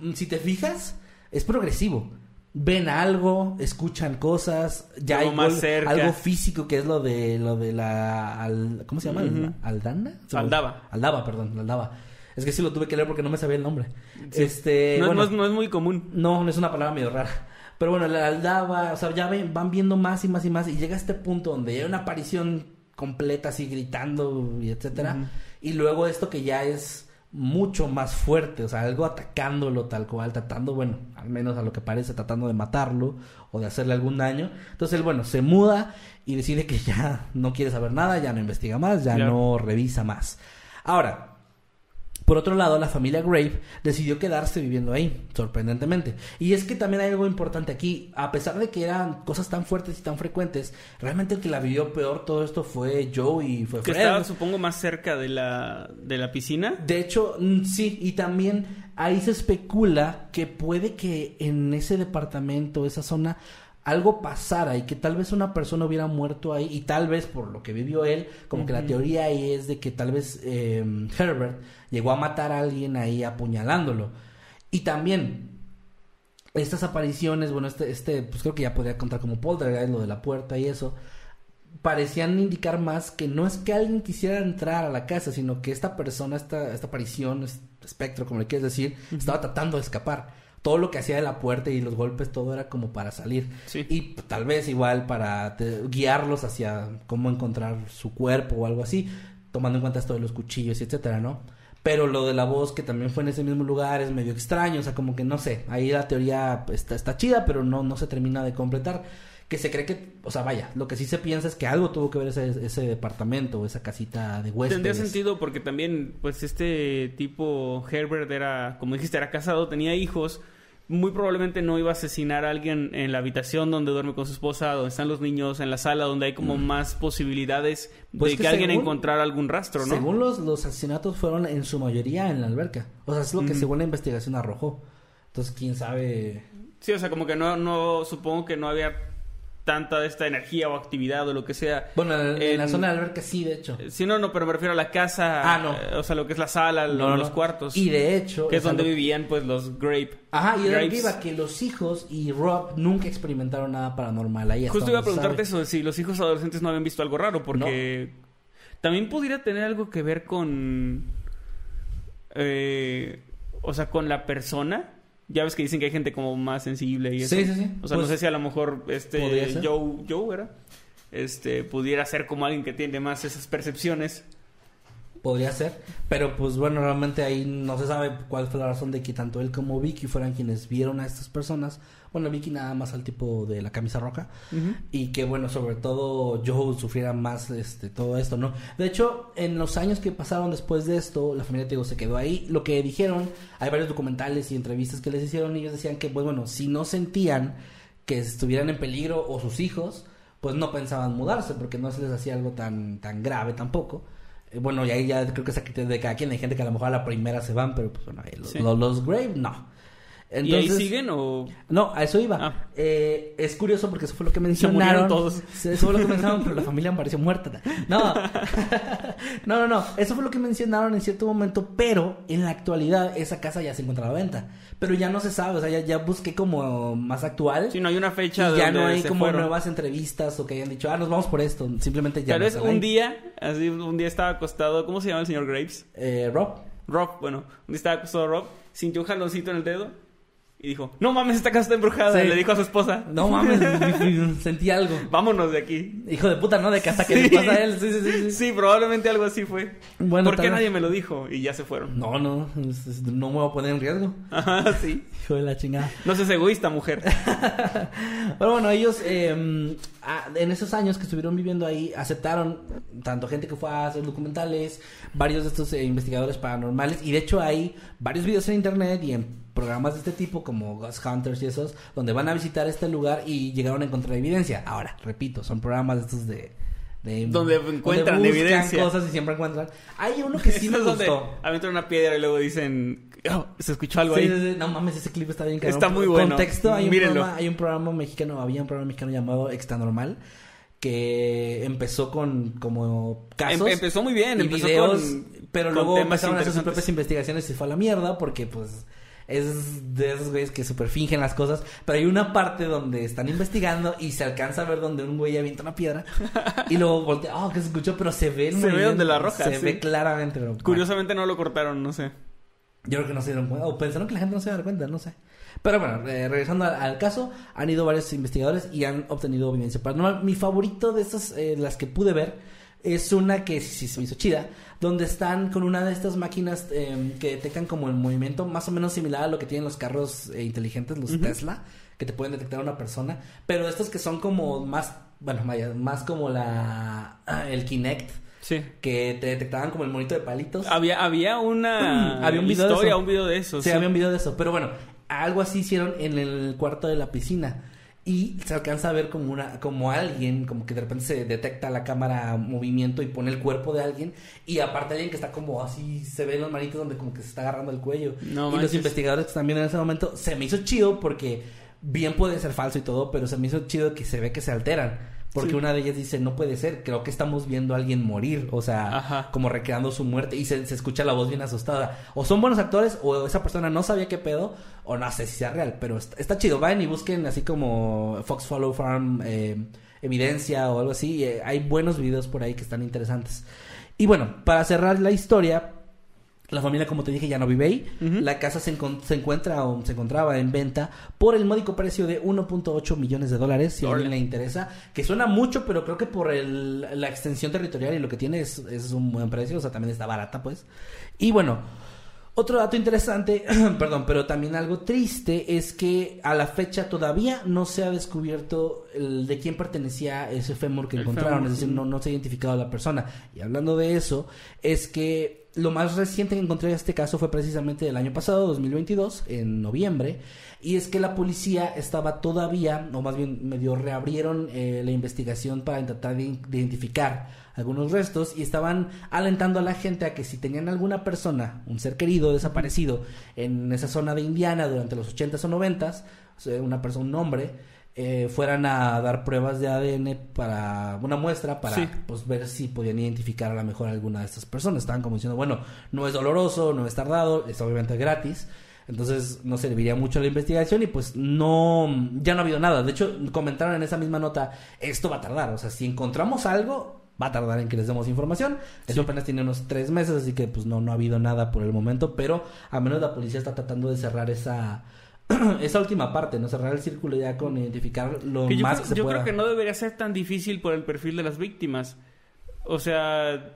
mm, si te fijas, es progresivo. Ven algo, escuchan cosas, ya Algo hay más gol- cerca. algo físico que es lo de lo de la al- ¿cómo se llama? Aldana? Aldaba. Aldaba, perdón, Aldaba. Es que sí lo tuve que leer porque no me sabía el nombre. Este, no, bueno, no es, no es muy común. no, no es una palabra medio rara. Pero bueno, la aldaba, o sea, ya ven- van viendo más y más y más y llega a este punto donde hay una aparición completa así gritando y etcétera. Y luego esto que ya es mucho más fuerte, o sea, algo atacándolo tal cual, tratando, bueno, al menos a lo que parece, tratando de matarlo o de hacerle algún daño. Entonces él, bueno, se muda y decide que ya no quiere saber nada, ya no investiga más, ya Claro. no revisa más. Ahora, por otro lado, la familia Grave decidió quedarse viviendo ahí, sorprendentemente. Y es que también hay algo importante aquí. A pesar de que eran cosas tan fuertes y tan frecuentes, realmente el que la vivió peor todo esto fue Joe y fue Que Fred. estaba, supongo, más cerca de la, de la piscina. De hecho, mm, sí, y también ahí se especula que puede que en ese departamento, esa zona, algo pasara y que tal vez una persona hubiera muerto ahí y tal vez por lo que vivió él, como que la teoría ahí es de que tal vez eh, Herbert llegó a matar a alguien ahí apuñalándolo. Y también estas apariciones, bueno, este, este, pues creo que ya podría contar como poltergeist, lo de la puerta y eso, parecían indicar más que no es que alguien quisiera entrar a la casa, sino que esta persona, esta, esta aparición, este espectro, como le quieres decir, estaba tratando de escapar. Todo lo que hacía de la puerta y los golpes, todo era como para salir. Sí. Y tal vez igual para te- guiarlos hacia cómo encontrar su cuerpo o algo así, tomando en cuenta esto de los cuchillos y etcétera, ¿no? Pero lo de la voz que también fue en ese mismo lugar es medio extraño, o sea, como que no sé, ahí la teoría está, está chida, pero no, no se termina de completar. Que se cree que, o sea, vaya, lo que sí se piensa es que algo tuvo que ver ese, ese departamento, esa casita de huéspedes. Tendría sentido porque también, pues, este tipo, Herbert, era, como dijiste, era casado, tenía hijos. Muy probablemente no iba a asesinar a alguien en la habitación donde duerme con su esposa, donde están los niños, en la sala, donde hay como más posibilidades Pues de que que, alguien según- encontrara algún rastro, ¿no? Según los, los asesinatos fueron en su mayoría en la alberca. O sea, es lo que Ujú. según la investigación arrojó. Entonces, quién sabe. Sí, o sea, como que no, no, supongo que no había tanta de esta energía o actividad o lo que sea. Bueno, en, en la zona de alberca sí, de hecho. Sí, no, no, pero me refiero a la casa. Ah, no. eh, O sea, lo que es la sala, No, no, los cuartos. Y de hecho. Que es donde lo- vivían, pues, los Grape. Ajá, y era lo que los hijos y Rob nunca experimentaron nada paranormal ahí. Justo iba a preguntarte sabe. eso, si los hijos adolescentes no habían visto algo raro, porque también pudiera tener algo que ver con, eh, o sea, con la persona. Ya ves que dicen que hay gente como más sensible y eso. Sí, sí, sí. O sea, Pues, no sé si a lo mejor este. Joe, Joe era, este, pudiera ser como alguien que tiene más esas percepciones. Podría ser. Pero pues bueno, realmente ahí no se sabe cuál fue la razón de que tanto él como Vicky fueran quienes vieron a estas personas. Bueno, Vicky nada más al tipo de la camisa roja. Y que bueno, sobre todo Joe sufriera más este todo esto, ¿no? De hecho, en los años que pasaron después de esto, la familia te digo, se quedó ahí. Lo que dijeron, hay varios documentales y entrevistas que les hicieron y ellos decían que pues bueno, si no sentían que estuvieran en peligro o sus hijos, pues no pensaban mudarse porque no se les hacía algo tan tan grave tampoco. Eh, Bueno, y ahí ya creo que es a criterio de cada quien. Hay gente que a lo mejor a la primera se van, pero pues bueno, los, Sí. los, los Grave no. ¿Y ahí siguen o...? No, a eso iba. Ah. Eh, es curioso porque eso fue lo que mencionaron. todos. Sí, Eso fue lo que mencionaron, pero la familia apareció muerta. No. no, no, no. Eso fue lo que mencionaron en cierto momento, pero en la actualidad esa casa ya se encuentra a la venta. Pero ya no se sabe, o sea, ya, ya busqué como más actual. Si no hay una fecha y de ya donde no hay se como fueron. nuevas entrevistas o que hayan dicho, ah, nos vamos por esto. Simplemente ya Tal no vez un día, así un día estaba acostado, ¿cómo se llama el señor Graves? Eh, Rob. Rob, bueno, un día estaba acostado Rob, sintió un jaloncito en el dedo Y dijo, no mames, esta casa está embrujada. Sí. Y le dijo a su esposa, No mames, sentí algo. vámonos de aquí. Hijo de puta, ¿no? De que hasta que Sí. le pasa a él. Sí, sí, sí. sí. Sí, probablemente algo así fue. Bueno, ¿Por tal qué vez- nadie me lo dijo? Y ya se fueron. No, no, no me voy a poner en riesgo. Ajá, sí. Hijo de la chingada. No seas egoísta, mujer. Pero bueno, ellos eh, en esos años que estuvieron viviendo ahí aceptaron tanto gente que fue a hacer documentales, varios de estos eh, investigadores paranormales y de hecho hay varios videos en internet y en programas de este tipo como Ghost Hunters y esos donde van a visitar este lugar y llegaron a encontrar evidencia. Ahora, repito, son programas de estos de... de- Donde encuentran evidencia. cosas y siempre encuentran. Hay uno que sí me donde gustó. aventan una piedra y luego dicen, "Oh, se escuchó algo Sí, ahí. sí, sí. No mames, ese clip está bien cabrón. Está muy bueno. Contexto, hay un, Mírenlo. programa, hay un programa mexicano, había un programa mexicano llamado Extra Normal que empezó con como casos. Em- empezó muy bien, y empezó videos, con- pero con luego empezaron a hacer sus propias investigaciones y fue a la mierda porque pues es de esos güeyes que super fingen las cosas, pero hay una parte donde están investigando y se alcanza a ver donde un güey avienta una piedra y luego voltea, oh, que se escuchó, pero se ve Se ve donde la arroja, Se sí. ve claramente. pero- Curiosamente no lo cortaron, no sé. yo creo que no se dieron cuenta, o pensaron que la gente no se iba a dar cuenta, no sé. Pero bueno, eh, regresando al, al caso, han ido varios investigadores y han obtenido evidencia paranormal. Mi favorito de estas, eh, las que pude ver, es una que sí, sí se me hizo chida, donde están con una de estas máquinas eh, que detectan como el movimiento más o menos similar a lo que tienen los carros eh, inteligentes, los Tesla, que te pueden detectar a una persona, pero estos que son como más, bueno, más como la el Kinect, Sí. que te detectaban como el monito de palitos. Había, había una Había un video de historia, eso. un video de eso. Sí, había un video de eso. Pero bueno, algo así hicieron en el cuarto de la piscina. Y se alcanza a ver como una, como alguien, como que de repente se detecta la cámara movimiento y pone el cuerpo de alguien. Y aparte alguien que está como así, se ven los manitos donde como que se está agarrando el cuello. No y los investigadores que están viendo en ese momento, se me hizo chido porque bien puede ser falso y todo, pero se me hizo chido que se ve que se alteran. Porque Sí. una de ellas dice, no puede ser, creo que estamos viendo a alguien morir, o sea, Ajá. como recreando su muerte y se, se escucha la voz bien asustada. O son buenos actores o esa persona no sabía qué pedo o no sé si sea real, pero está, está chido. Vayan y busquen así como Fox Follow Farm eh, evidencia o algo así. eh, hay buenos videos por ahí que están interesantes. Y bueno, para cerrar la historia, la familia, como te dije, ya no vive ahí. La casa se, encon- se encuentra o se encontraba en venta por el módico precio de 1.8 millones de dólares, si a alguien le interesa. Que suena mucho, pero creo que por el- la extensión territorial y lo que tiene es, es un buen precio. O sea, también está barata, pues. Y bueno, otro dato interesante, perdón, pero también algo triste es que a la fecha todavía no se ha descubierto el de quién pertenecía ese fémur que El encontraron, fémur, es decir, sí. no, no se ha identificado a la persona. Y hablando de eso, es que lo más reciente que encontré de este caso fue precisamente del año pasado, 2022, en noviembre, y es que la policía estaba todavía, o más bien medio reabrieron eh, la investigación para intentar de, de identificar algunos restos y estaban alentando a la gente a que si tenían alguna persona, un ser querido desaparecido en esa zona de Indiana durante los 80s o 90s, o sea, una persona, un hombre, eh, fueran a dar pruebas de ADN para una muestra para Sí. pues ver si podían identificar a lo mejor a alguna de estas personas. Estaban como diciendo, bueno, no es doloroso, no es tardado, es obviamente gratis. Entonces no serviría mucho la investigación y pues no, ya no ha habido nada. De hecho, comentaron en esa misma nota, esto va a tardar. O sea, si encontramos algo, va a tardar en que les demos información. Eso apenas tiene unos tres meses, así que pues no, no ha habido nada por el momento. Pero al menos la policía está tratando de cerrar esa, esa última parte, ¿no? Cerrar el círculo ya con identificar lo Que yo más creo, que se yo pueda. creo que no debería ser tan difícil por el perfil de las víctimas. O sea,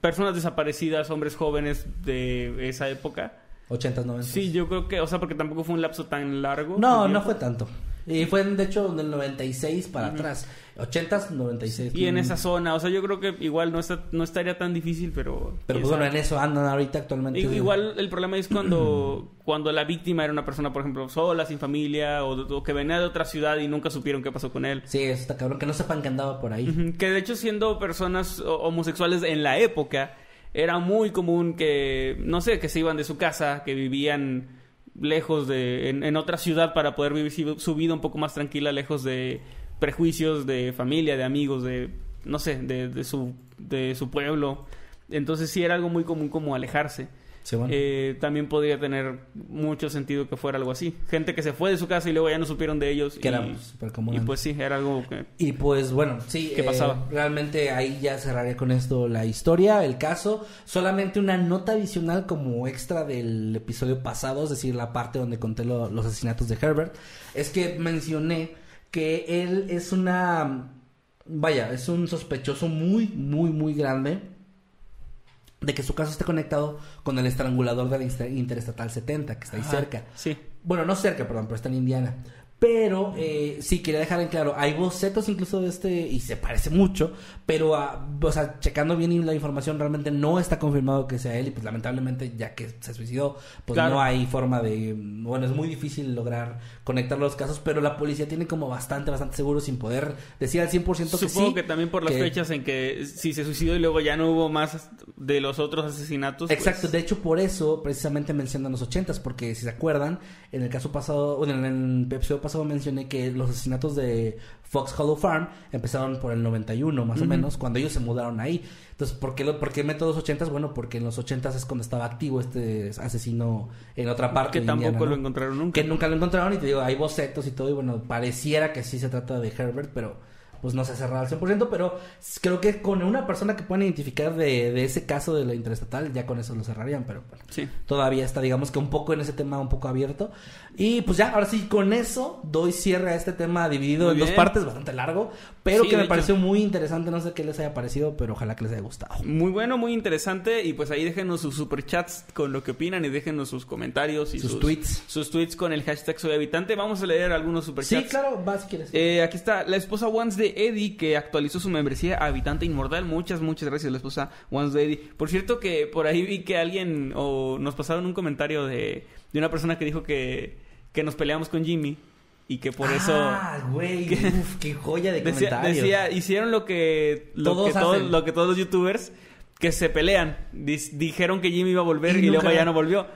personas desaparecidas, hombres jóvenes de esa época. 80s, 90s. Sí, yo creo que, o sea, porque tampoco fue un lapso tan largo. No, no fue tanto. Y fue de hecho del 96 para atrás. 80s, 96. Y en Mm. esa zona, o sea, yo creo que igual no, está, no estaría tan difícil, pero... Pero pues bueno, en eso andan ahorita actualmente. Igual el problema es cuando, cuando la víctima era una persona, por ejemplo, sola, sin familia, o, o que venía de otra ciudad y nunca supieron qué pasó con él. Sí, eso está cabrón. Que no sepan que andaba por ahí. Que de hecho siendo personas ho- homosexuales en la época, era muy común que, no sé, que se iban de su casa, que vivían lejos de, en, en otra ciudad para poder vivir su- vida un poco más tranquila, lejos de prejuicios de familia, de amigos, de, no sé, de, de su, de su pueblo. entonces sí era algo muy común como alejarse. Sí, bueno. Eh, también podría tener mucho sentido que fuera algo así. Gente que se fue de su casa y luego ya no supieron de ellos. Que y, era súper común Y pues sí, era algo que... Y pues bueno, sí. ¿Qué eh, pasaba? Realmente ahí ya cerraría con esto la historia, el caso. Solamente una nota adicional como extra del episodio pasado, es decir, la parte donde conté lo- los asesinatos de Herbert. Es que mencioné que él es una... Vaya, es un sospechoso muy, muy, muy grande de que su caso esté conectado con el estrangulador de la Inter- Interestatal 70, que está ahí Ajá, cerca. Sí. Bueno, no cerca, perdón, pero está en Indiana. Pero eh, sí, quería dejar en claro, hay bocetos incluso de este, y se parece mucho, pero, ah, o sea, checando bien la información, realmente no está confirmado que sea él, y pues lamentablemente, ya que se suicidó, pues Claro. no hay forma de, bueno, es muy difícil lograr conectar los casos, pero la policía tiene como bastante, bastante seguro, sin poder decir al 100% que Supongo sí. que también por las que- fechas en que si se suicidó y luego ya no hubo más de los otros asesinatos. pues, Exacto, de hecho por eso precisamente mencionan los ochentas, porque si se acuerdan, en el caso pasado, bueno, en el episodio pasado mencioné que los asesinatos de Fox Hollow Farm empezaron por el 91 más o Ujú. menos, cuando ellos se mudaron ahí. Entonces, ¿por qué, lo, ¿por qué meto los ochentas? Bueno, porque en los ochentas es cuando estaba activo este asesino en otra parte. que tampoco Indiana, lo encontraron nunca. Que nunca lo encontraron y te digo, hay bocetos y todo y bueno, pareciera que sí se trata de Herbert, pero pues no se ha cerrado al 100%, pero creo que con una persona que puedan identificar de, de ese caso de la interestatal, ya con eso lo cerrarían, pero bueno. Sí. Todavía está, digamos que un poco en ese tema un poco abierto. Y pues ya, ahora sí, con eso doy cierre a este tema dividido Muy en dos partes, bastante largo, pero Sí, que me hecho. pareció muy interesante. No sé qué les haya parecido, pero ojalá que les haya gustado. Muy bueno, muy interesante. Y pues ahí déjenos sus superchats con lo que opinan y déjenos sus comentarios y Sus sus, tweets. Sus tweets con el hashtag soy habitante. Vamos a leer algunos superchats. Sí, claro, va si quieres. Eh, aquí está la esposa Once de Eddie que actualizó su membresía a Habitante Inmortal. Muchas, muchas gracias la esposa Once de Eddie. Por cierto que por ahí vi que alguien o nos pasaron un comentario de, de una persona que dijo que, que nos peleamos con Jimmy y que por eso... Ah, güey, uf, qué joya de Decía, comentarios. decía, hicieron lo que, lo Todos que, todos, hacen. lo que todos los youtubers que se pelean. Dijeron que Jimmy iba a volver Y y, luego ya no volvió.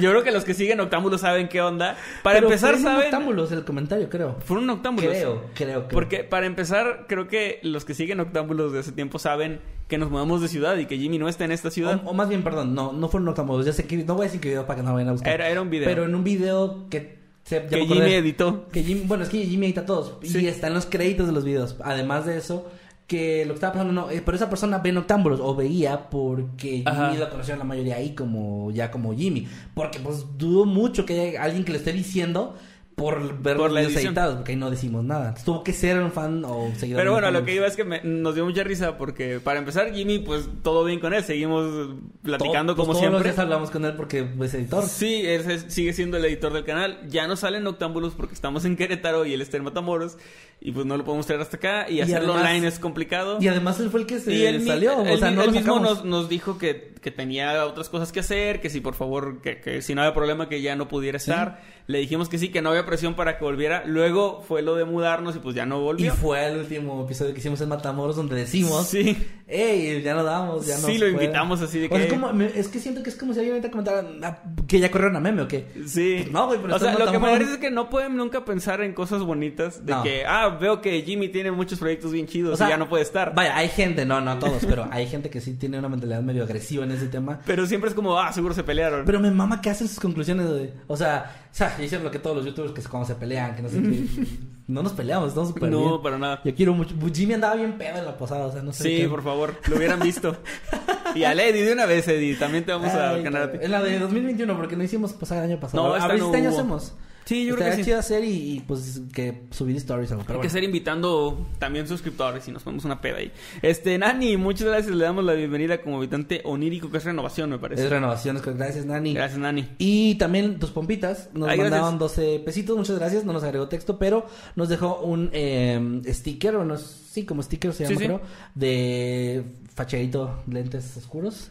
Yo creo que los que siguen Octámbulos saben qué onda. Para Pero empezar, ¿saben? Octámbulos el comentario, creo. Fueron Octámbulos. Creo, creo, creo. Porque para empezar, creo que los que siguen Octámbulos de hace tiempo saben que nos mudamos de ciudad y que Jimmy no está en esta ciudad. O, o más bien, perdón, no, no fueron octámbulos. Ya sé que no voy a decir que video para que no vayan a buscar. Era- era un video. Pero en un video que se, que acordé. Jimmy editó. Que Jimmy, bueno, es que Jimmy edita todos. Sí. Y están los créditos de los videos. Además de eso, que lo que estaba pasando, no, eh, pero esa persona ve Noctámbulos o veía porque Ajá. Jimmy lo conoció la mayoría ahí como ya como Jimmy. Porque pues dudo mucho que haya alguien que le esté diciendo por ver Por los editados, porque ahí no decimos nada. Tuvo que ser un fan o seguidor. Pero bueno, lo que iba es que me- nos dio mucha risa porque para empezar Jimmy, pues todo bien con él. Seguimos platicando Todo- pues, como todos siempre. los días hablamos con él porque es editor. Sí, él es- sigue siendo el editor del canal. Ya no salen Noctámbulos porque estamos en Querétaro y él está en Matamoros. Y pues no lo podemos traer hasta acá. Y, Y hacerlo además- online es complicado. Y además él fue el que se Y él, salió, él o sea, mi- no él mismo nos, nos dijo que, que tenía otras cosas que hacer, que si por favor, que, que si no había problema que ya no pudiera estar. Le dijimos que sí, que no había presión para que volviera. Luego fue lo de mudarnos y pues ya no Y volvió. fue el último episodio que hicimos en Matamoros donde decimos, Sí. ey, ya no damos, ya no Sí, lo invitamos así de O sea, que- es, como, es que siento que es como si alguien ahorita comentara ah, que ya corrieron a meme o qué. Sí. Pues no, güey, pero o sea, lo que me parece es que no pueden nunca pensar en cosas bonitas. De No. que, ah, veo que Jimmy tiene muchos proyectos bien chidos O sea, y ya no puede estar. Vaya, hay gente, no, no todos, pero hay gente que sí tiene una mentalidad medio agresiva en ese tema. Pero siempre es como, ah, seguro se pelearon. Pero me mama que hacen sus conclusiones, güey. O sea, o sea, dicen lo que todos los youtubers que es cuando se pelean, que no sé qué. No nos peleamos, estamos súper No, bien. para nada. Yo quiero mucho. Jimmy andaba bien pedo en la posada, o sea, no sé. Sí, qué- por favor, lo hubieran visto. y a Lady, de una vez, Eddie, también te vamos a Ay, ganar a ti. En la de 2021, porque no hicimos pasar el año pasado. No, a esta ver si no este año hubo. hacemos. Sí, yo creo que Estaría sí. chido hacer y, y, pues que subir stories o algo. Hay Pero que bueno. ser invitando también suscriptores y nos ponemos una peda ahí. Este, Nani, muchas gracias. Le damos la bienvenida como habitante onírico, que es renovación, me parece. Es renovaciones, pues, gracias Nani. Gracias, Nani. Y también tus pompitas nos Ay, mandaron gracias. 12 pesitos, muchas gracias, no nos agregó texto, pero nos dejó un eh, sticker, bueno, sí, como sticker se llama, Sí, sí. creo, de facherito, lentes oscuros,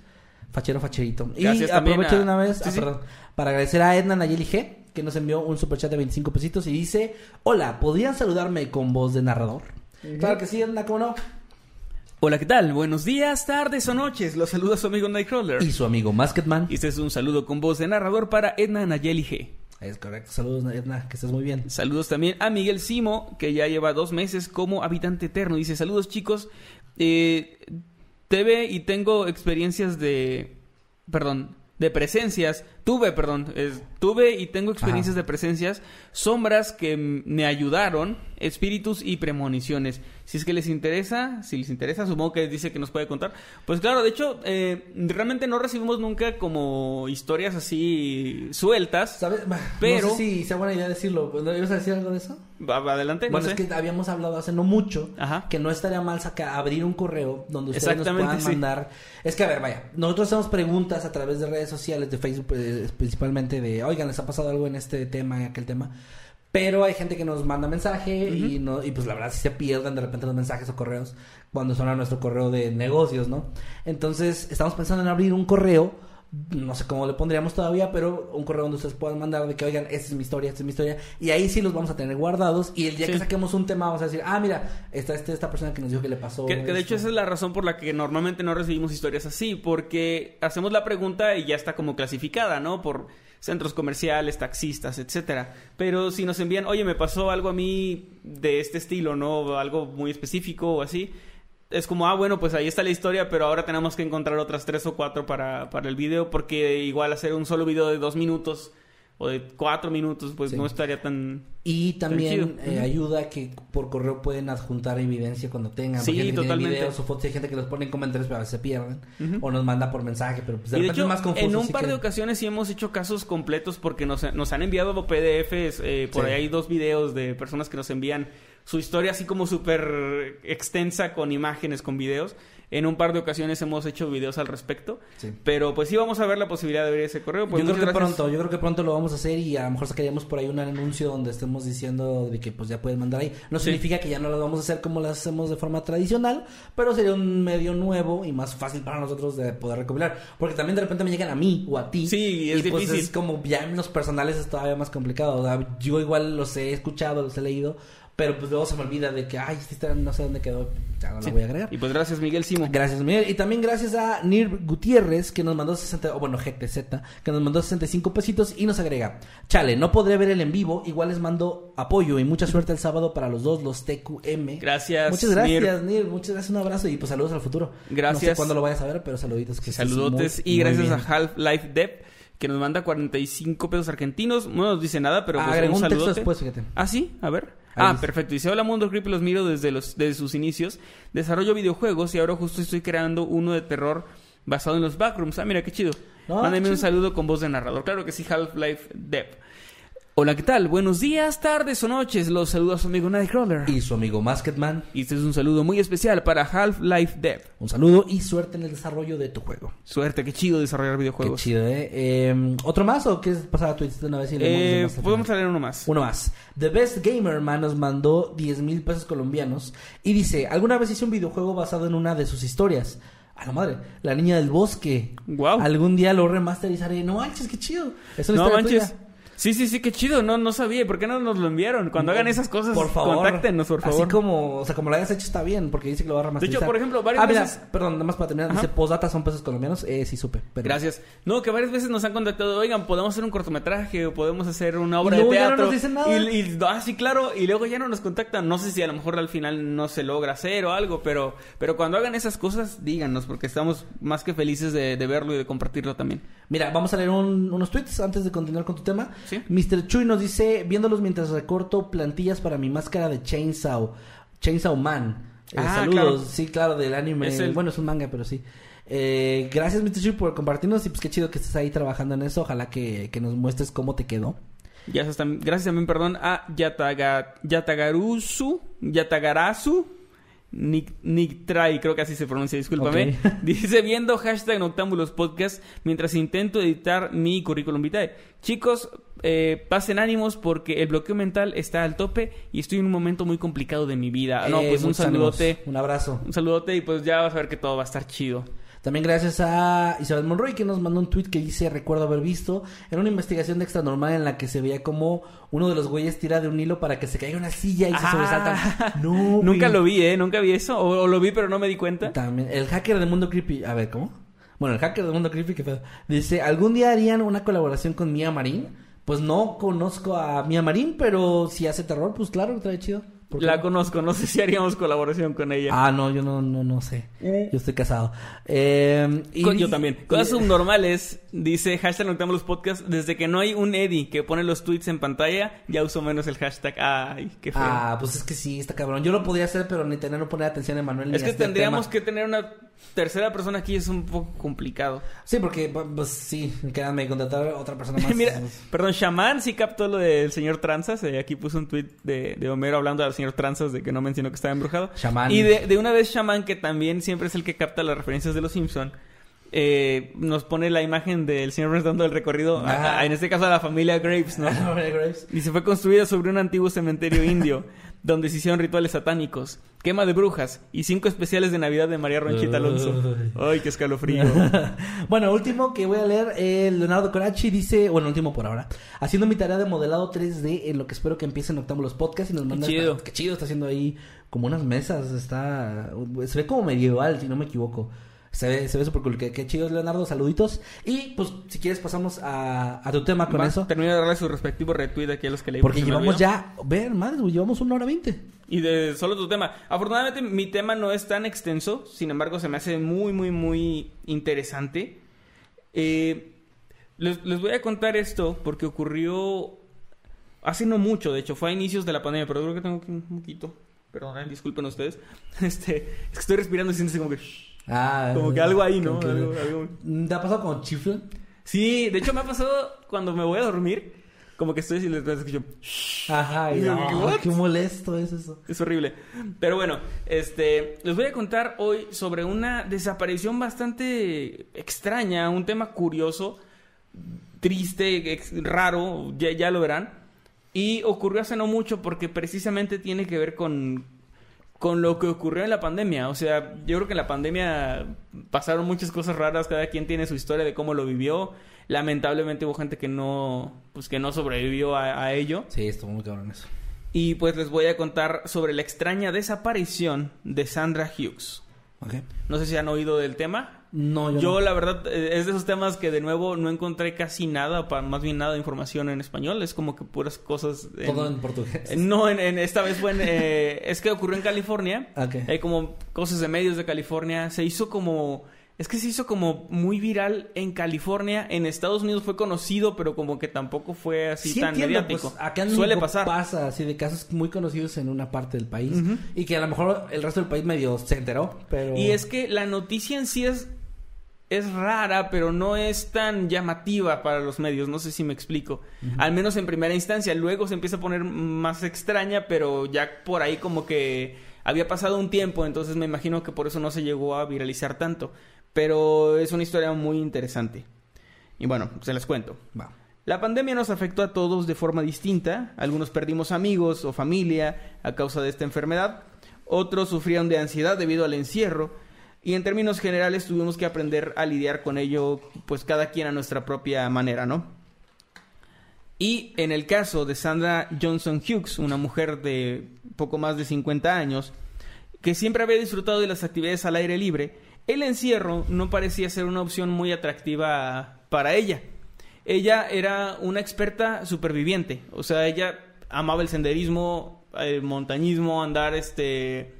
fachero, facherito. Gracias y aprovecho a- de una vez, Sí, ah, perdón, para agradecer a Edna Nayeli G, que nos envió un superchat de 25 pesitos y dice, hola, ¿podrían saludarme con voz de narrador? Claro que sí, Edna, ¿cómo no? Hola, ¿qué tal? Buenos días, tardes o noches. Los saluda su amigo Nightcrawler. Y su amigo Masketman. Y este es un saludo con voz de narrador para Edna Nayeli G. Es correcto, saludos Edna, que estés muy bien. Saludos también a Miguel Simo, que ya lleva dos meses como habitante eterno. Dice, saludos chicos. Eh, TV y tengo experiencias de... Perdón, de presencias. Tuve, perdón, es- tuve y tengo experiencias Ajá. de presencias, sombras que me ayudaron, espíritus y premoniciones. Si es que les interesa, si les interesa, supongo que dice que nos puede contar. Pues claro, de hecho, eh, realmente no recibimos nunca como historias así sueltas. ¿Sabes? Pero- No sé si sea buena idea decirlo. ¿No ¿Ibas a decir algo de eso? Va- va adelante, no bueno, sé. es que habíamos hablado hace no mucho Ajá. que no estaría mal sacar, abrir un correo donde ustedes nos puedan sí. mandar. Es que, a ver, vaya, nosotros hacemos preguntas a través de redes sociales, de Facebook eh, principalmente, de, oigan, ¿les ha pasado algo en este tema, en aquel tema? Pero hay gente que nos manda mensaje y, no, y pues la verdad sí se pierden de repente los mensajes o correos cuando son a nuestro correo de negocios, ¿no? Entonces, estamos pensando en abrir un correo no sé cómo le pondríamos todavía, pero un correo donde ustedes puedan mandar de que, oigan, esta es mi historia, esta es mi historia, y ahí sí los vamos a tener guardados, y el día Sí. que saquemos un tema vamos a decir, ah, mira, esta, esta, esta persona que nos dijo que le pasó. Que, que de hecho esto". esa es la razón por la que normalmente no recibimos historias así, porque hacemos la pregunta y ya está como clasificada, ¿no? Por centros comerciales, taxistas, etcétera. Pero si nos envían, oye, me pasó algo a mí de este estilo, ¿no? Algo muy específico o así. Es como, ah, bueno, pues ahí está la historia, pero ahora tenemos que encontrar otras tres o cuatro para, para el video, porque igual hacer un solo video de dos minutos o de cuatro minutos, pues Sí. no estaría tan... Y también Tan eh, ayuda que por correo pueden adjuntar evidencia cuando tengan. Sí, porque totalmente. videos o fotos, hay gente que los pone en comentarios pero a veces se pierden. O nos manda por mensaje, pero pues de Y de hecho, es más confuso. en un par que- de ocasiones sí hemos hecho casos completos porque nos, nos han enviado PDFs. eh, por Sí. ahí hay dos videos de personas que nos envían su historia así como súper extensa con imágenes, con videos. En un par de ocasiones hemos hecho videos al respecto. Sí. Pero pues sí vamos a ver la posibilidad de ver ese correo. Pues, yo creo que gracias. pronto, yo creo que pronto lo vamos a hacer y a lo mejor sacaríamos por ahí un anuncio donde estemos diciendo de que pues ya pueden mandar ahí. No Sí. significa que ya no lo vamos a hacer como lo hacemos de forma tradicional, pero sería un medio nuevo y más fácil para nosotros de poder recopilar. Porque también de repente me llegan a mí o a ti. Sí, es y pues difícil. es como ya en los personales es todavía más complicado. O sea, yo igual los he escuchado, los he leído, pero pues luego se me olvida de que, ay, esta no sé dónde quedó, ya no la Sí. voy a agregar. Y pues gracias Miguel Simo. Gracias, Miguel. Y también gracias a Nir Gutiérrez, que nos mandó 60, o bueno, GTZ, que nos mandó 65 pesitos y nos agrega. Chale, no podré ver el en vivo, igual les mando apoyo y mucha suerte el sábado para los dos, los TQM. Gracias, Muchas gracias, Nir. Muchas gracias, un abrazo y pues saludos al futuro. No sé Gracias. cuándo lo vayas a ver, pero saluditos. Que Saludotes muy, y gracias a Half-Life Dev que nos manda 45 pesos argentinos. No nos dice nada, pero pues agregó un un texto saludote. después, fíjate. Ah, sí, a ver. Ah, perfecto. Dice, hola Mundo Creepy, los miro desde, los, desde sus inicios. Desarrollo videojuegos y ahora justo estoy creando uno de terror basado en los backrooms. Ah, mira, qué chido. Ah, Mándame un saludo con voz de narrador. Claro que sí, Half-Life Dev. Hola, ¿qué tal? Buenos días, tardes o noches. Los saluda su amigo Nightcrawler. Y su amigo Masketman. Y este es un saludo muy especial para Half-Life Dev. Un saludo y suerte en el desarrollo de tu juego. Suerte, qué chido desarrollar videojuegos. Qué chido, ¿eh? Eh, ¿Otro más o quieres pasar a Twitch de una vez y los Eh, podemos traer uno más. Uno más. The Best Gamer Man nos mandó 10 mil pesos colombianos y dice, alguna vez hice un videojuego basado en una de sus historias. A la madre, La Niña del Bosque. Guau. Algún día lo remasterizaré. No manches, qué chido. Es una No historia manches. tuya. Sí, sí, sí, qué chido. No, no sabía. ¿Por qué no nos lo enviaron? Cuando hagan esas cosas, por favor, contáctenos, por favor. Así como, o sea, como lo hayas hecho está bien, porque dice que lo va a remasterizar. por ejemplo, varias ah, mira, veces- perdón, nada más para terminar, Ajá. dice posdata son pesos colombianos. Eh, sí supe. Pero... Gracias. No, que varias veces nos han contactado, oigan, podemos hacer un cortometraje o podemos hacer una obra de luego ya no teatro. nos dicen nada. Y, y- ah, sí, claro, y luego ya no nos contactan. No sé si a lo mejor al final no se logra hacer o algo, pero, pero cuando hagan esas cosas, díganos, porque estamos más que felices de, de verlo y de compartirlo también. Mira, vamos a leer un- unos tweets antes de continuar con tu tema. Sí. Mr. Chuy nos dice, viéndolos mientras recorto plantillas para mi máscara de Chainsaw, Chainsaw Man. Eh, Ah, saludos, claro. sí, claro, del anime. Es el- Bueno, es un manga, pero sí. Eh, gracias, Mr. Chuy, por compartirnos y pues qué chido que estés ahí trabajando en eso. Ojalá que, que nos muestres cómo te quedó. Gracias también, gracias también, perdón, a Yataga, Yatagarusu, Yatagarasu, Nick, Nick Try, creo que así se pronuncia, discúlpame. Dice viendo hashtag Noctámbulos Podcast mientras intento editar mi currículum vitae. Chicos, eh, pasen ánimos porque el bloqueo mental está al tope y estoy en un momento muy complicado de mi vida. no, Eh, pues un ánimos. saludote. Un abrazo. Un saludote y pues ya vas a ver que todo va a estar chido. También gracias a Isabel Monroy que nos mandó un tweet que dice, recuerdo haber visto, en una investigación de extra normal en la que se veía como uno de los güeyes tira de un hilo para que se caiga una silla y se Ah. sobresaltan. No, Nunca güey. lo vi, ¿eh? Nunca vi eso. O, o lo vi pero no me di cuenta. También, el hacker de Mundo Creepy, a ver, ¿cómo? Bueno, el hacker de Mundo Creepy, que dice, ¿algún día harían una colaboración con Mia Marín? Pues no conozco a Mia Marín, pero si hace terror, pues claro, trae chido. ¿Por qué La no? conozco, no sé si haríamos colaboración con ella. Ah, no, yo no, no, no sé. Yo estoy casado. Eh, y- yo también. Cosas y- subnormales, dice hashtag Noctambulus los podcasts. Desde que no hay un Eddie que pone los tweets en pantalla, ya uso menos el hashtag. Ay, qué feo. Ah, pues es que sí, está cabrón. Yo lo podría hacer, pero ni tener no poner atención a Manuel. ni es que este tendríamos tema. que tener una tercera persona aquí, es un poco complicado. Sí, porque, pues sí, quédame contratar a otra persona más. Mira, perdón, Shaman sí captó lo del señor Tranzas. eh, aquí puso un tweet de, de Homero hablando al señor Tranzas de que no mencionó que estaba embrujado. Shaman. Y de, de una vez Shaman, que también siempre es el que capta las referencias de los Simpson. eh, nos pone la imagen del señor Burns dando el recorrido, a- en este caso a la familia Graves, ¿no? Graves. Y se fue construida sobre un antiguo cementerio indio, donde se hicieron rituales satánicos, quema de brujas y cinco especiales de Navidad de María Ronchita Alonso. Ay, qué escalofrío. bueno, último que voy a leer, eh, Leonardo Corachi dice, bueno, último por ahora, haciendo mi tarea de modelado 3D en lo que espero que empiecen octavo los podcasts y nos manda... chido. Qué chido, está haciendo ahí como unas mesas, está... Se ve como medieval, si no me equivoco. Se ve, se ve súper cool. Qué, qué chido, Leonardo, saluditos. Y pues, si quieres, pasamos a, a tu tema con Va, eso. Termino de darle su respectivo retweet aquí a los que leí. Porque llevamos ya, ver, madre, güey, llevamos una hora veinte. Y de solo tu tema. Afortunadamente mi tema no es tan extenso, sin embargo se me hace muy, muy, muy interesante. Eh, les, les voy a contar esto porque ocurrió hace no mucho, de hecho, fue a inicios de la pandemia, pero creo que tengo un poquito. Perdón, disculpen ustedes. Este, es que estoy respirando y sientes como que... Ah, Como que algo ahí, ¿no? como que- Algo- algo- ¿Te ha pasado con chifla? Sí, de hecho me ha pasado cuando me voy a dormir, como que estoy y les escucho... Ajá, y Digo, no, ¿qué, molesto es eso. Es horrible. Pero bueno, este, les voy a contar hoy sobre una desaparición bastante extraña, un tema curioso, triste, raro, ya, ya lo verán. Y ocurrió hace no mucho porque precisamente tiene que ver con, con lo que ocurrió en la pandemia. O sea, yo creo que en la pandemia pasaron muchas cosas raras, cada quien tiene su historia de cómo lo vivió. Lamentablemente hubo gente que no, pues que no sobrevivió a- a ello. Sí, estuvo muy cabrón eso. Y pues les voy a contar sobre la extraña desaparición de Sandra Hughes. Ok. No sé si han oído del tema. No, yo, Yo, no. la verdad, eh, es de esos temas que de nuevo no encontré casi nada, más bien nada de información en español. Es como que puras cosas... Todo en portugués. eh, No, en, en- esta vez fue en... eh, es que ocurrió en California. Ok. Hay como cosas de medios de California. Se hizo como... Es que se hizo como muy viral en California. En Estados Unidos fue conocido, pero como que tampoco fue así Sí tan entiendo, mediático. pues, acá en Suele pasar. pasa así de casos muy conocidos en una parte del país y que a lo mejor el resto del país medio se enteró, pero Y es que la noticia en sí es, es rara, pero no es tan llamativa para los medios. No sé si me explico. Al menos en primera instancia. Luego se empieza a poner más extraña, pero ya por ahí como que había pasado un tiempo, entonces me imagino que por eso no se llegó a viralizar tanto. Pero es una historia muy interesante. Y bueno, se las cuento. va. La pandemia nos afectó a todos de forma distinta. Algunos perdimos amigos o familia a causa de esta enfermedad. Otros sufrieron de ansiedad debido al encierro. Y en términos generales tuvimos que aprender a lidiar con ello, pues cada quien a nuestra propia manera, ¿no? Y en el caso de Sandra Johnson Hughes, una mujer de poco más de 50 años, que siempre había disfrutado de las actividades al aire libre, el encierro no parecía ser una opción muy atractiva para ella. Ella era una experta superviviente, o sea, ella amaba el senderismo, el montañismo, andar este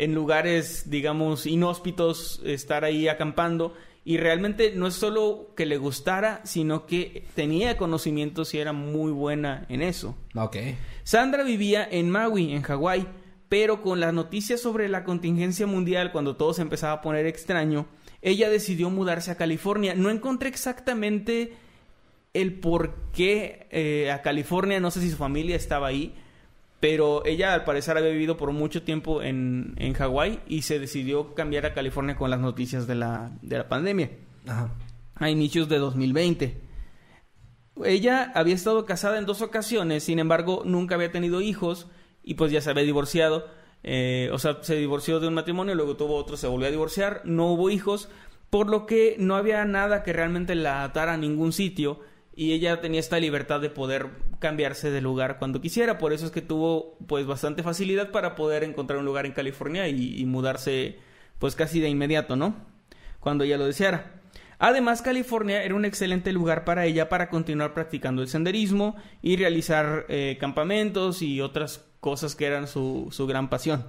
en lugares, digamos, inhóspitos, estar ahí acampando. Y realmente no es solo que le gustara, sino que tenía conocimientos y era muy buena en eso. Ok. Sandra vivía en Maui, en Hawái, pero con las noticias sobre la contingencia mundial, cuando todo se empezaba a poner extraño, ella decidió mudarse a California. No encontré exactamente el por qué eh, a California, no sé si su familia estaba ahí, pero ella al parecer había vivido por mucho tiempo en, en Hawái y se decidió cambiar a California con las noticias de la, de la pandemia Ajá. a inicios de 2020. Ella había estado casada en dos ocasiones, sin embargo, nunca había tenido hijos y pues ya se había divorciado. Eh, o sea, se divorció de un matrimonio, luego tuvo otro, se volvió a divorciar, no hubo hijos, por lo que no había nada que realmente la atara a ningún sitio y ella tenía esta libertad de poder cambiarse de lugar cuando quisiera, por eso es que tuvo pues bastante facilidad para poder encontrar un lugar en California y, mudarse pues casi de inmediato, ¿no? Cuando ella lo deseara. Además, California era un excelente lugar para ella para continuar practicando el senderismo y realizar eh, campamentos y otras cosas que eran su, su gran pasión.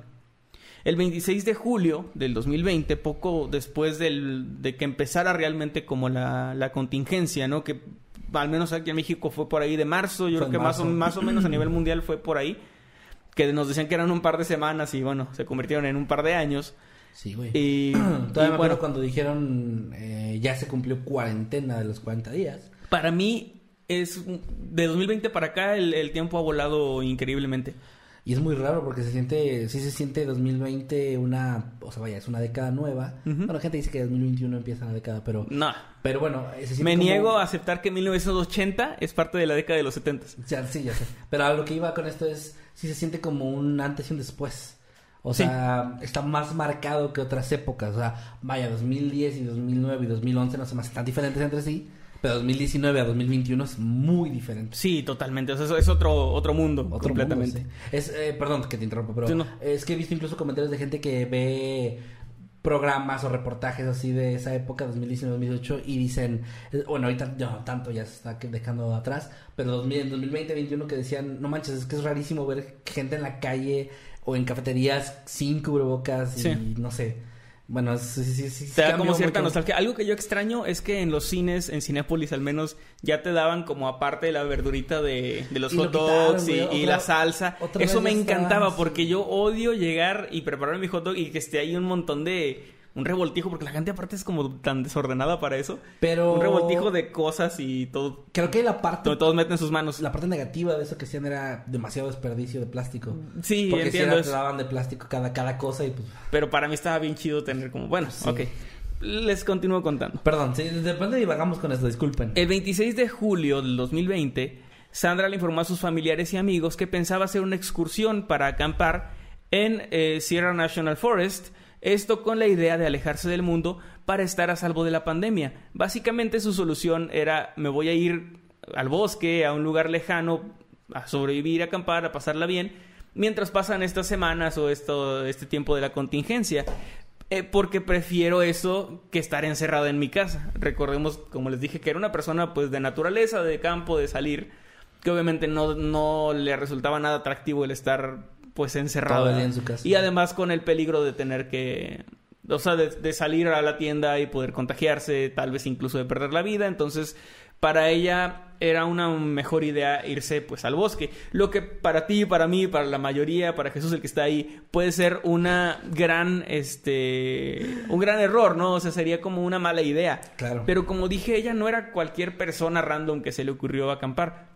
El 26 de julio del 2020, poco después del, de que empezara realmente como la, la contingencia, ¿no? Que al menos aquí en México fue por ahí de marzo, yo Fue creo que más o, más o menos a nivel mundial fue por ahí, que nos decían que eran un par de semanas y bueno, se convirtieron en un par de años. Sí, güey. Y, Todavía y me bueno, cuando dijeron eh, ya se cumplió cuarentena de los 40 días. para mí es de 2020 para acá el, el tiempo ha volado increíblemente. Y es muy raro porque se siente, sí se siente 2020 una, o sea, vaya, es una década nueva. Bueno, la gente dice que 2021 empieza la década, pero, No, pero bueno, se siente me como- niego a aceptar que 1980 es parte de la década de los 70. Ya, sí, ya sé. Pero a lo que iba con esto es, sí se siente como un antes y un después. O Sí. sea, está más marcado que otras épocas. O sea, vaya, 2010 y 2009 y 2011 no se me hacen tan diferentes entre sí. Pero 2019 a 2021 es muy diferente. Sí, totalmente. O sea, eso es otro, otro mundo Otro completamente. mundo, sí. Es, eh, perdón que te interrumpa, pero Sí, no. es que he visto incluso comentarios de gente que ve programas o reportajes así de esa época, 2019-2018, y dicen, eh, bueno, ahorita ya no tanto, ya se está dejando atrás, pero 2000, en 2020-2021 que decían, no manches, es que es rarísimo ver gente en la calle o en cafeterías sin cubrebocas y Sí. no sé. Bueno, sí, sí, sí, Te da como cierta mucho. nostalgia. Algo que yo extraño es que en los cines, en Cinépolis al menos, ya te daban como aparte de la verdurita de, de los Y hot dogs quitaron, y, y otra- la salsa. Eso me encantaba porque yo odio llegar y preparar mi hot dog y que esté ahí un montón de... Un revoltijo, porque la gente aparte es como tan desordenada para eso. Pero- Un revoltijo de cosas y todo... Creo que la parte Donde todos meten sus manos. La parte negativa de eso que hacían era demasiado desperdicio de plástico. Sí, Porque entiendo si eso. te daban de plástico cada, cada cosa y pues... Pero para mí estaba bien chido tener como... Bueno, ok. Les continúo contando. Perdón, sí, de repente divagamos con esto, disculpen. El 26 de julio del 2020, Sandra le informó a sus familiares y amigos que pensaba hacer una excursión para acampar en eh, Sierra National Forest, esto con la idea de alejarse del mundo para estar a salvo de la pandemia. Básicamente su solución era me voy a ir al bosque, a un lugar lejano, a sobrevivir, a acampar, a pasarla bien, mientras pasan estas semanas o esto, este tiempo de la contingencia. Eh, porque prefiero eso que estar encerrado en mi casa. Recordemos, como les dije, que era una persona pues de naturaleza, de campo, de salir, que obviamente no, no le resultaba nada atractivo el estar pues encerrado. Todo el día en su casa. Y además con el peligro de tener que, o sea, de, de salir a la tienda y poder contagiarse, tal vez incluso de perder la vida. Entonces, para ella era una mejor idea irse pues al bosque. Lo que para ti, para mí, para la mayoría, para Jesús el que está ahí, puede ser una gran, este, un gran error, ¿no? O sea, sería como una mala idea. Claro. Pero como dije, ella no era cualquier persona random que se le ocurrió acampar.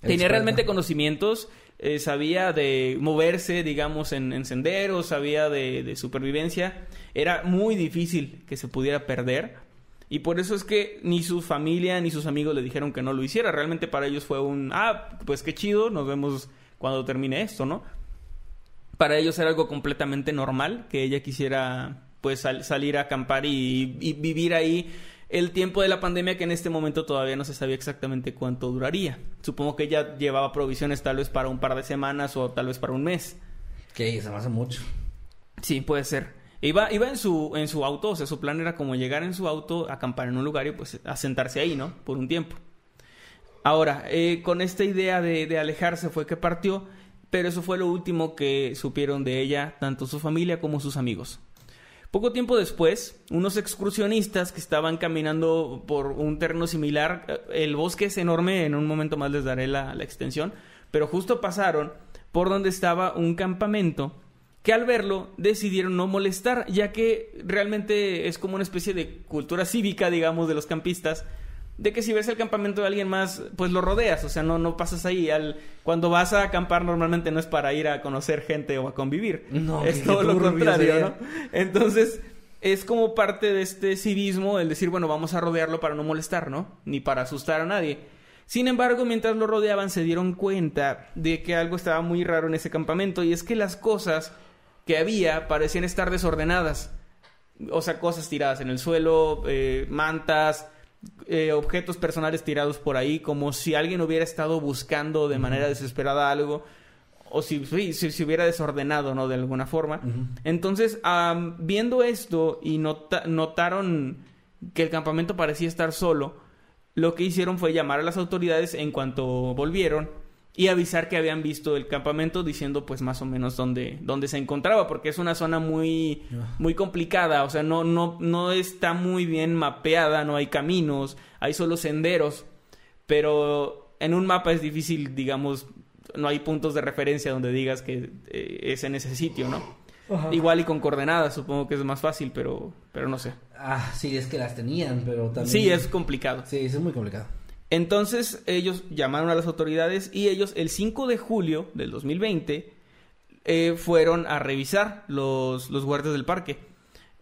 Tenía realmente conocimientos, eh, sabía de moverse, digamos, en, en senderos, sabía de, de supervivencia. Era muy difícil que se pudiera perder. Y por eso es que ni su familia ni sus amigos le dijeron que no lo hiciera. Realmente para ellos fue un, ah, pues qué chido, nos vemos cuando termine esto, ¿no? Para ellos era algo completamente normal que ella quisiera pues sal- salir a acampar y, y vivir ahí el tiempo de la pandemia que en este momento todavía no se sabía exactamente cuánto duraría. Supongo que ella llevaba provisiones tal vez para un par de semanas o tal vez para un mes. Que se me hace mucho. Sí, puede ser. Iba, iba en su, en su auto, o sea, su plan era como llegar en su auto, acampar en un lugar y pues asentarse ahí, ¿no? Por un tiempo. Ahora, eh, con esta idea de, de alejarse fue que partió, pero eso fue lo último que supieron de ella, tanto su familia como sus amigos. Poco tiempo después, unos excursionistas que estaban caminando por un terreno similar, eh, el bosque es enorme, en un momento más les daré la, la extensión, pero justo pasaron por donde estaba un campamento que al verlo decidieron no molestar, ya que realmente es como una especie de cultura cívica, digamos, de los campistas, de que si ves el campamento de alguien más, pues lo rodeas, o sea, no, no pasas ahí. Al, cuando vas a acampar normalmente no es para ir a conocer gente o a convivir, No, es todo lo contrario. ¿no? Entonces, es como parte de este civismo el decir, bueno, vamos a rodearlo para no molestar, ¿no? Ni para asustar a nadie. Sin embargo, mientras lo rodeaban, se dieron cuenta de que algo estaba muy raro en ese campamento y es que las cosas que había parecían estar desordenadas. O sea, cosas tiradas en el suelo, eh, mantas, eh, objetos personales tirados por ahí, como si alguien hubiera estado buscando de manera desesperada algo, o si, sí, si se hubiera desordenado, ¿no? De alguna forma. Entonces, viendo esto y nota- notaron que el campamento parecía estar solo, lo que hicieron fue llamar a las autoridades en cuanto volvieron y avisar que habían visto el campamento diciendo pues más o menos dónde, dónde se encontraba porque es una zona muy muy complicada o sea no no no está muy bien mapeada no hay caminos hay solo senderos pero en un mapa es difícil digamos no hay puntos de referencia donde digas que eh, es en ese sitio no igual y con coordenadas supongo que es más fácil pero pero no sé. Ah, sí, es que las tenían, pero también... sí es complicado. Sí, es muy complicado. Entonces ellos llamaron a las autoridades y ellos el 5 de julio del 2020 eh, fueron a revisar los, los del parque.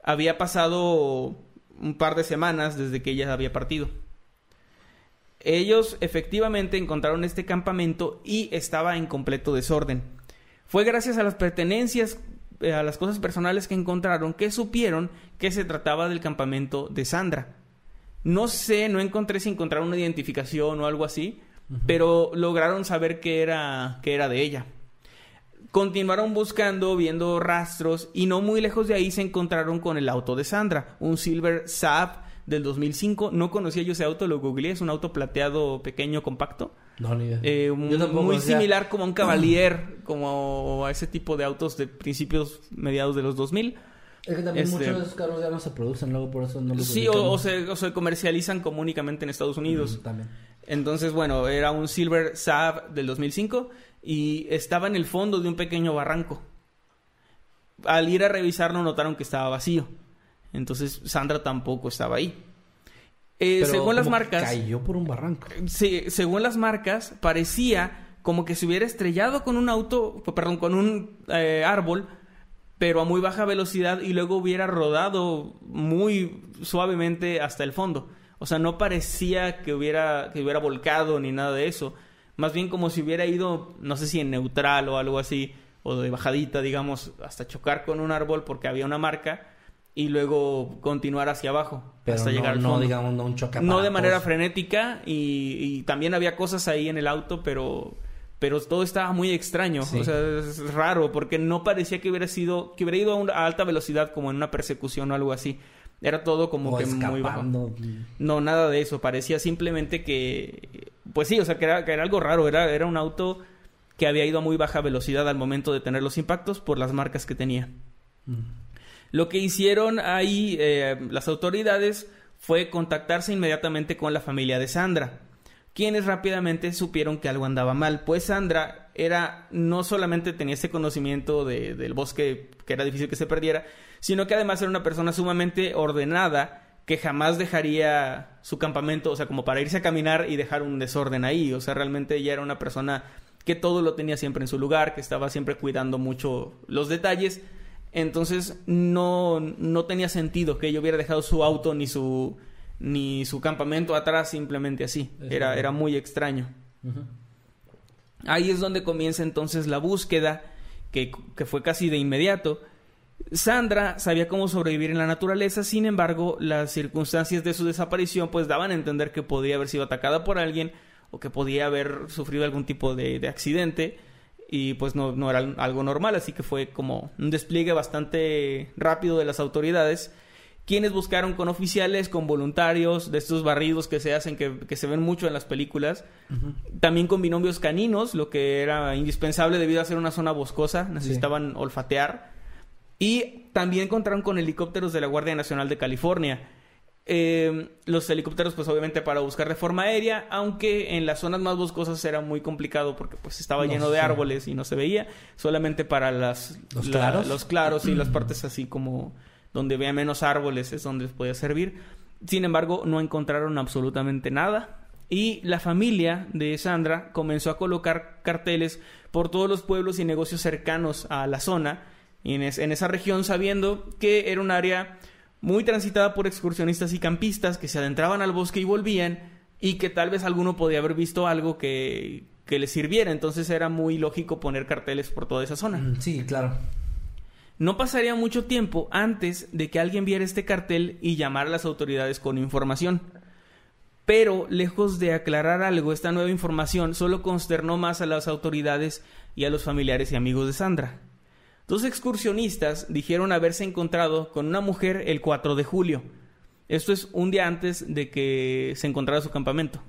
Había pasado un par de semanas desde que ella había partido. Ellos efectivamente encontraron este campamento y estaba en completo desorden. Fue gracias a las pertenencias, eh, a las cosas personales que encontraron, que supieron que se trataba del campamento de Sandra. No sé, no encontré si encontraron una identificación o algo así, pero lograron saber que era, que era de ella. Continuaron buscando, viendo rastros y no muy lejos de ahí se encontraron con el auto de Sandra, un Silver Saab del 2005. No conocía yo ese auto, lo googleé, es un auto plateado pequeño, compacto. No, ni idea. Eh, Yo muy tampoco, o sea- similar como a un Cavalier, como a ese tipo de autos de principios, mediados de los 2000. Es que también Este- muchos de esos carros ya no se producen, luego por eso no los Sí, o, se, o se comercializan como únicamente en Estados Unidos. Mm, También. Entonces, bueno, era un Silver Saab del 2005 y estaba en el fondo de un pequeño barranco. Al ir a revisarlo notaron que estaba vacío. Entonces, Sandra tampoco estaba ahí. Eh, Pero según las marcas, Cayó por un barranco. Sí, según las marcas, parecía como que se hubiera estrellado con un auto, perdón, con un eh, árbol, pero a muy baja velocidad y luego hubiera rodado muy suavemente hasta el fondo. O sea, no parecía que hubiera, que hubiera volcado ni nada de eso. Más bien como si hubiera ido, no sé si en neutral o algo así, o de bajadita, digamos, hasta chocar con un árbol porque había una marca y luego continuar hacia abajo Pero hasta no, llegar al no fondo. digamos, no un choque No de manera frenética y, y también había cosas ahí en el auto, pero pero todo estaba muy extraño, Sí. o sea, es raro porque no parecía que hubiera sido que hubiera ido a, una- a alta velocidad como en una persecución o algo así. Era todo como O que muy bajo. No, nada de eso, parecía simplemente que pues sí, o sea, que era, que era algo raro, era era un auto que había ido a muy baja velocidad al momento de tener los impactos por las marcas que tenía. Lo que hicieron ahí eh, las autoridades fue contactarse inmediatamente con la familia de Sandra, quienes rápidamente supieron que algo andaba mal, pues Sandra era no solamente tenía ese conocimiento de- del bosque que era difícil que se perdiera, sino que además era una persona sumamente ordenada que jamás dejaría su campamento, o sea, como para irse a caminar y dejar un desorden ahí, o sea, realmente ella era una persona que todo lo tenía siempre en su lugar, que estaba siempre cuidando mucho los detalles, entonces no, no tenía sentido que ella hubiera dejado su auto ni su ni su campamento atrás simplemente así. Era, era muy extraño. Ahí es donde comienza entonces la búsqueda, que, que fue casi de inmediato. Sandra sabía cómo sobrevivir en la naturaleza, sin embargo, las circunstancias de su desaparición pues daban a entender que podía haber sido atacada por alguien o que podía haber sufrido algún tipo de, de accidente y pues no, no era algo normal, así que fue como un despliegue bastante rápido de las autoridades, quienes buscaron con oficiales, con voluntarios, de estos barridos que se hacen, que, que se ven mucho en las películas, también con binomios caninos, lo que era indispensable debido a ser una zona boscosa, necesitaban olfatear, y también encontraron con helicópteros de la Guardia Nacional de California. Eh, los helicópteros, pues obviamente para buscar de forma aérea, aunque en las zonas más boscosas era muy complicado porque pues estaba No lleno de árboles y no se veía, solamente para las ¿Los la- claros? los claros y las partes así como donde veía menos árboles es donde les podía servir. Sin embargo, no encontraron absolutamente nada y la familia de Sandra comenzó a colocar carteles por todos los pueblos y negocios cercanos a la zona en esa región sabiendo que era un área muy transitada por excursionistas y campistas que se adentraban al bosque y volvían y que tal vez alguno podía haber visto algo que, que les sirviera. Entonces era muy lógico poner carteles por toda esa zona. Mm, Sí, claro. No pasaría mucho tiempo antes de que alguien viera este cartel y llamara a las autoridades con información. Pero, lejos de aclarar algo, esta nueva información solo consternó más a las autoridades y a los familiares y amigos de Sandra. Dos excursionistas dijeron haberse encontrado con una mujer el 4 de julio. Esto es un día antes de que se encontrara su campamento.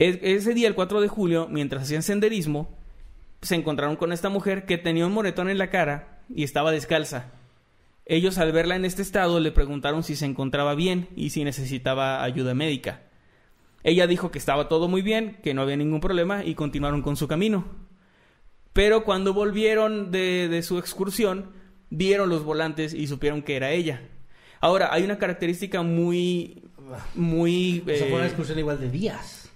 E- ese día, el 4 de julio, mientras hacían senderismo, se encontraron con esta mujer que tenía un moretón en la cara y estaba descalza. Ellos al verla en este estado le preguntaron si se encontraba bien y si necesitaba ayuda médica. Ella dijo que estaba todo muy bien, que no había ningún problema y continuaron con su camino. Pero cuando volvieron de, de su excursión, vieron los volantes y supieron que era ella. Ahora, hay una característica muy... muy... O sea, fue una eh, excursión igual de días.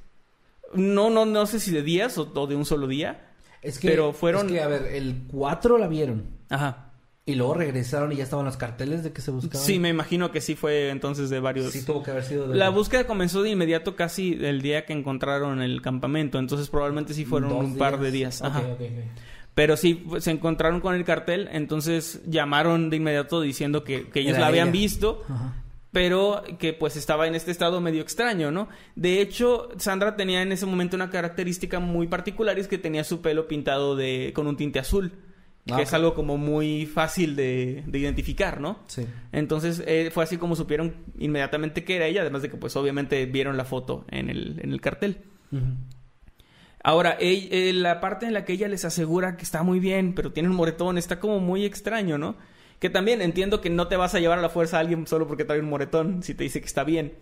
no, no, no sé si de días o, o de un solo día. Es que, Pero fueron- Es que, a ver, el 4 la vieron. Ajá. Y luego regresaron y ya estaban los carteles de que se buscaban. Sí, me imagino que sí fue entonces de varios... Sí tuvo que haber sido de... La búsqueda comenzó de inmediato casi el día que encontraron el campamento, entonces probablemente sí fueron un par de días. Ajá. ok, ok. Pero sí, pues, se encontraron con el cartel, entonces llamaron de inmediato diciendo que, que ellos Era la habían ella. visto, Ajá. Pero que pues estaba en este estado medio extraño, ¿no? De hecho, Sandra tenía en ese momento una característica muy particular y es que tenía su pelo pintado de con un tinte azul, que Ah, es algo como muy fácil de, de identificar, ¿no? Sí. Entonces eh, fue así como supieron inmediatamente que era ella, además de que pues obviamente vieron la foto en el, en el cartel. Ahora, eh, la parte en la que ella les asegura que está muy bien, pero tiene un moretón, está como muy extraño, ¿no? Que también entiendo que no te vas a llevar a la fuerza a alguien solo porque trae un moretón si te dice que está bien.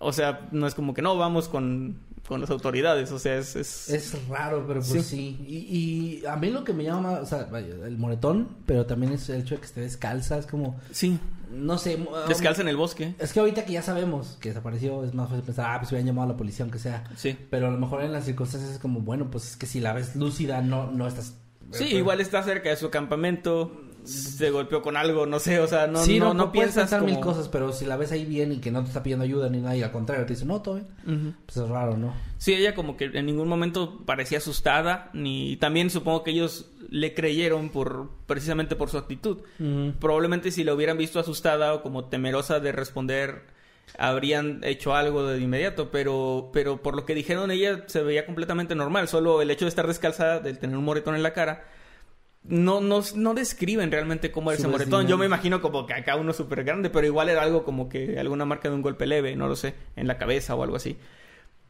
O sea, no es como que no, vamos con, con las autoridades, o sea, es... es- Es raro, pero pues Sí. sí. Y, y a mí lo que me llama más, o sea, el moretón, pero también es el hecho de que esté descalza, es como, Sí, no sé. um, descalza en el bosque. Es que ahorita que ya sabemos que desapareció, es más fácil pensar, ah, pues hubieran llamado a la policía, aunque sea. Sí. Pero a lo mejor en las circunstancias es como, bueno, pues es que si la ves lúcida, no, no estás. Sí, igual está cerca de su campamento, se golpeó con algo, no sé, o sea, no, sí, no, no, puedes piensas pensar mil como- cosas, pero si la ves ahí bien y que no te está pidiendo ayuda ni nada, y al contrario te dice, no, todo bien, Ujú. pues es raro, ¿no? Sí, ella como que en ningún momento parecía asustada, ni también supongo que ellos le creyeron por precisamente por su actitud. Probablemente si la hubieran visto asustada o como temerosa de responder, habrían hecho algo de inmediato, pero pero por lo que dijeron ella se veía completamente normal, solo el hecho de estar descalza, de tener un moretón en la cara. No, no, no describen realmente cómo era ese moretón. Yo me imagino como que acá uno súper grande, pero igual era algo como que alguna marca de un golpe leve, no lo sé, en la cabeza o algo así.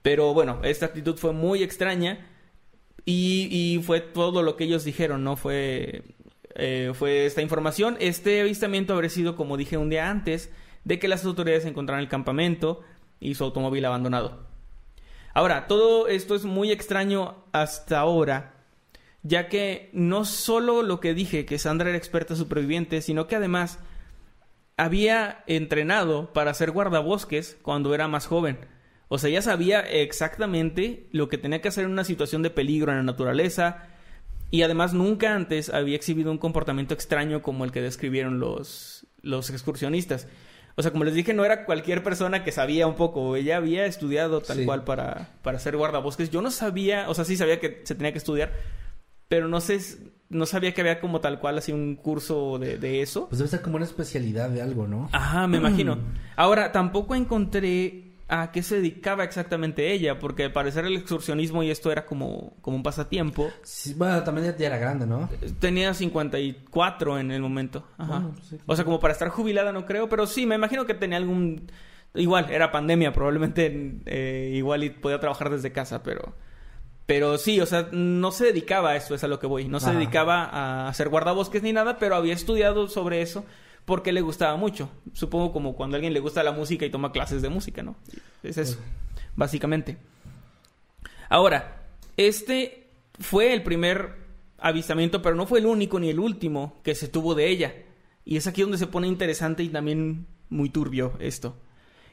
Pero bueno, esta actitud fue muy extraña y, y fue todo lo que ellos dijeron, ¿no? Fue, eh, fue esta información. Este avistamiento habría sido, como dije un día antes, de que las autoridades encontraron el campamento y su automóvil abandonado. Ahora, todo esto es muy extraño hasta ahora, ya que no solo lo que dije, que Sandra era experta superviviente, sino que además había entrenado para ser guardabosques cuando era más joven. O sea, ya sabía exactamente lo que tenía que hacer en una situación de peligro en la naturaleza. Y además nunca antes había exhibido un comportamiento extraño como el que describieron los, los excursionistas. O sea, como les dije, no era cualquier persona que sabía un poco. Ella había estudiado tal Sí. cual para, para ser guardabosques. Yo no sabía, o sea, sí sabía que se tenía que estudiar, pero no sé, no sabía que había como tal cual así un curso de, de eso. Pues debe ser como una especialidad de algo, ¿no? Ajá, me imagino. Ahora, tampoco encontré a qué se dedicaba exactamente ella, porque al parecer el excursionismo y esto era como, como un pasatiempo. Sí, bueno, también ya, era grande, ¿no? Tenía 54 en el momento. Ajá. Bueno, pues. O sea, como para estar jubilada no creo, pero sí, me imagino que tenía algún... Igual, era pandemia, probablemente eh, igual y podía trabajar desde casa, pero... Pero sí, o sea, no se dedicaba a eso, es a lo que voy. No se dedicaba a hacer guardabosques ni nada, pero había estudiado sobre eso porque le gustaba mucho. Supongo como cuando a alguien le gusta la música y toma clases de música, ¿no? Es eso, básicamente. Ahora, este fue el primer avistamiento, pero no fue el único ni el último que se tuvo de ella. Y es aquí donde se pone interesante y también muy turbio esto.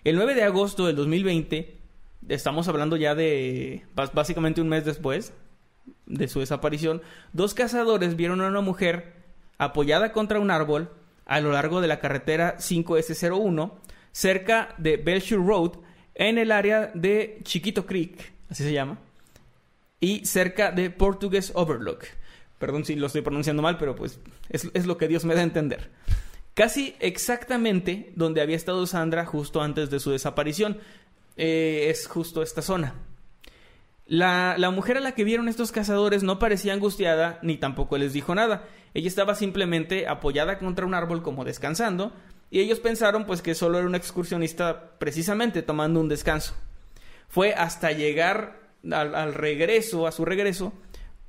El 9 de agosto del 2020, estamos hablando ya de básicamente un mes después de su desaparición, dos cazadores vieron a una mujer apoyada contra un árbol a lo largo de la carretera 5S01 cerca de Belshire Road en el área de Chiquito Creek, así se llama, y cerca de Portuguese Overlook. Perdón si lo estoy pronunciando mal, pero pues es, es lo que Dios me da a entender. Casi exactamente donde había estado Sandra justo antes de su desaparición. Eh, es justo esta zona. La, la mujer a la que vieron estos cazadores no parecía angustiada ni tampoco les dijo nada. Ella estaba simplemente apoyada contra un árbol como descansando y ellos pensaron pues que solo era una excursionista precisamente tomando un descanso. Fue hasta llegar al, al regreso, a su regreso,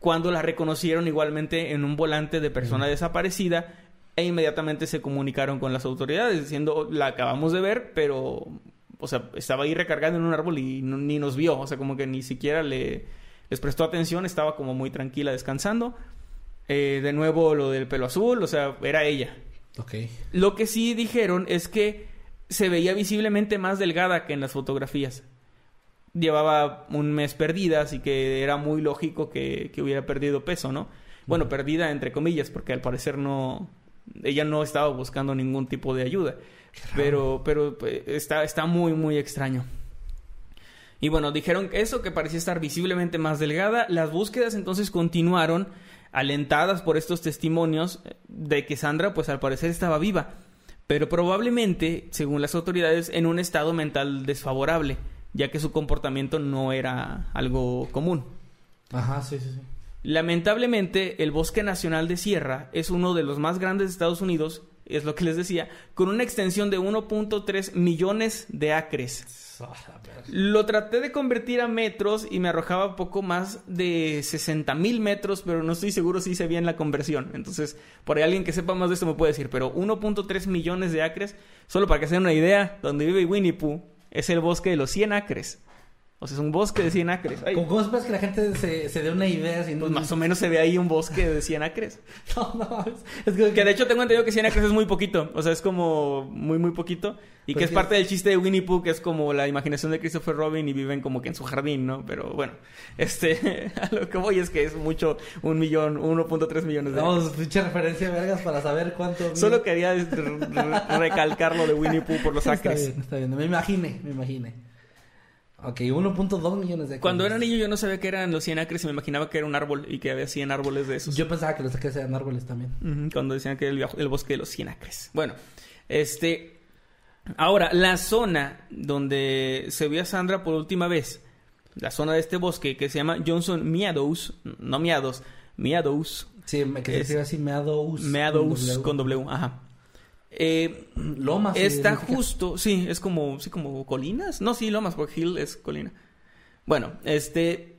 cuando la reconocieron igualmente en un volante de persona desaparecida e inmediatamente se comunicaron con las autoridades diciendo la acabamos de ver, pero o sea, estaba ahí recargada en un árbol y no- ni nos vio, o sea, como que ni siquiera le les prestó atención, estaba como muy tranquila descansando. Eh, de nuevo lo del pelo azul, o sea, era ella. Ok. Lo que sí dijeron es que se veía visiblemente más delgada que en las fotografías. Llevaba un mes perdida, así que era muy lógico que, que hubiera perdido peso, ¿no? Bueno, perdida entre comillas, porque al parecer no... Ella no estaba buscando ningún tipo de ayuda. Pero, pero pues, está, está muy, muy extraño. Y bueno, dijeron que eso, que parecía estar visiblemente más delgada. Las búsquedas entonces continuaron, alentadas por estos testimonios eh, de que Sandra, pues al parecer estaba viva. Pero probablemente, según las autoridades, en un estado mental desfavorable, ya que su comportamiento no era algo común. Ajá, sí, sí, sí. Lamentablemente, el Bosque Nacional de Sierra es uno de los más grandes de Estados Unidos, es lo que les decía, con una extensión de 1.3 millones de acres. Lo traté de convertir a metros y me arrojaba poco más de 60 mil metros, pero no estoy seguro si hice bien la conversión. Entonces, por ahí alguien que sepa más de esto me puede decir, pero 1.3 millones de acres, solo para que se den una idea, donde vive Winnie Pooh, es el bosque de los 100 acres. O sea, es un bosque de 100 acres. Ay, ¿Cómo, esperas que la gente se, se dé una idea si no... pues más o menos se ve ahí un bosque de 100 acres. No, no, es, que... Que de hecho tengo entendido que 100 acres es muy poquito. O sea, es como muy, muy poquito. Y Pues que es parte del chiste de Winnie Pooh, que es como la imaginación de Christopher Robin y viven como que en su jardín, ¿no? Pero bueno, este, a lo que voy es que es mucho, un millón, 1.3 millones de Vamos, acres. pinche referencia vergas para saber cuánto... Solo quería re- re- recalcar lo de Winnie Pooh por los Está acres. bien, está bien. Me imaginé, me imaginé. Ok, 1.2 millones de acres. Cuando era niño yo no sabía que eran los 100 acres y me imaginaba que era un árbol y que había 100 árboles de esos. Yo pensaba que los acres eran árboles también. Cuando decían que era el, el bosque de los 100 acres. Bueno, este. Ahora, la zona donde se vio a Sandra por última vez, la zona de este bosque que se llama Johnson Meadows, no Meadows, Meadows, Sí, me que Es- se escribe así Meadows. Meadows con con W, ajá. Eh. Lomas. está justo, sí, es como, sí, como colinas. No, sí, lomas, porque hill es colina. Bueno, este,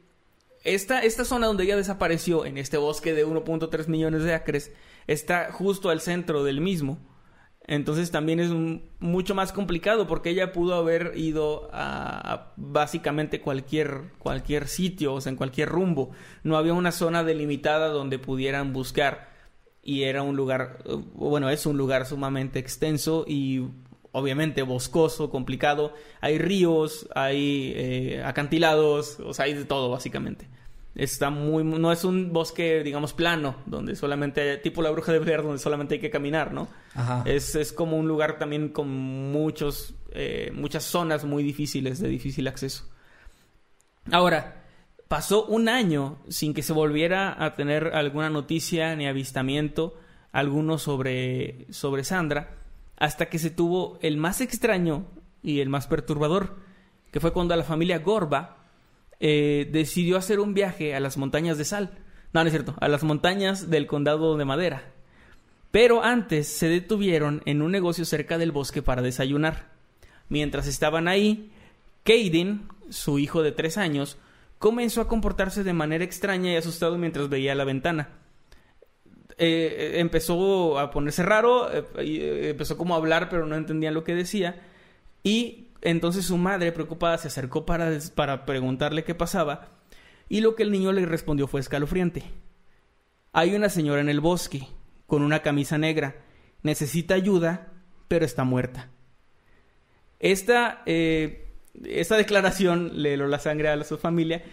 esta, esta zona donde ella desapareció, en este bosque de 1.3 millones de acres, está justo al centro del mismo. Entonces también es un- mucho más complicado porque ella pudo haber ido a, a básicamente cualquier, cualquier sitio, o sea, en cualquier rumbo. No había una zona delimitada donde pudieran buscar y era un lugar, eh, bueno, es un lugar sumamente extenso y obviamente boscoso, complicado. Hay ríos, hay eh, acantilados, o sea, hay de todo básicamente. Está muy, no es un bosque, digamos, plano, donde solamente, tipo la bruja de Blair, donde solamente hay que caminar, ¿no? Ajá. Es, es como un lugar también con muchos, eh, muchas zonas muy difíciles, de difícil acceso. Ahora, pasó un año sin que se volviera a tener alguna noticia ni avistamiento alguno sobre, sobre Sandra, hasta que se tuvo el más extraño y el más perturbador, que fue cuando la familia Gorba eh, decidió hacer un viaje a las montañas de sal. No, no es cierto, a las montañas del condado de Madera. Pero antes se detuvieron en un negocio cerca del bosque para desayunar. Mientras estaban ahí, Caden, su hijo de tres años, comenzó a comportarse de manera extraña y asustado mientras veía la ventana. Eh, eh, empezó a ponerse raro, eh, eh, empezó como a hablar, pero no entendían lo que decía. Y entonces su madre, preocupada, se acercó para, para preguntarle qué pasaba. Y lo que el niño le respondió fue escalofriante. Hay una señora en el bosque, con una camisa negra. Necesita ayuda, pero está muerta. Esta, esta declaración le heló la sangre a su familia,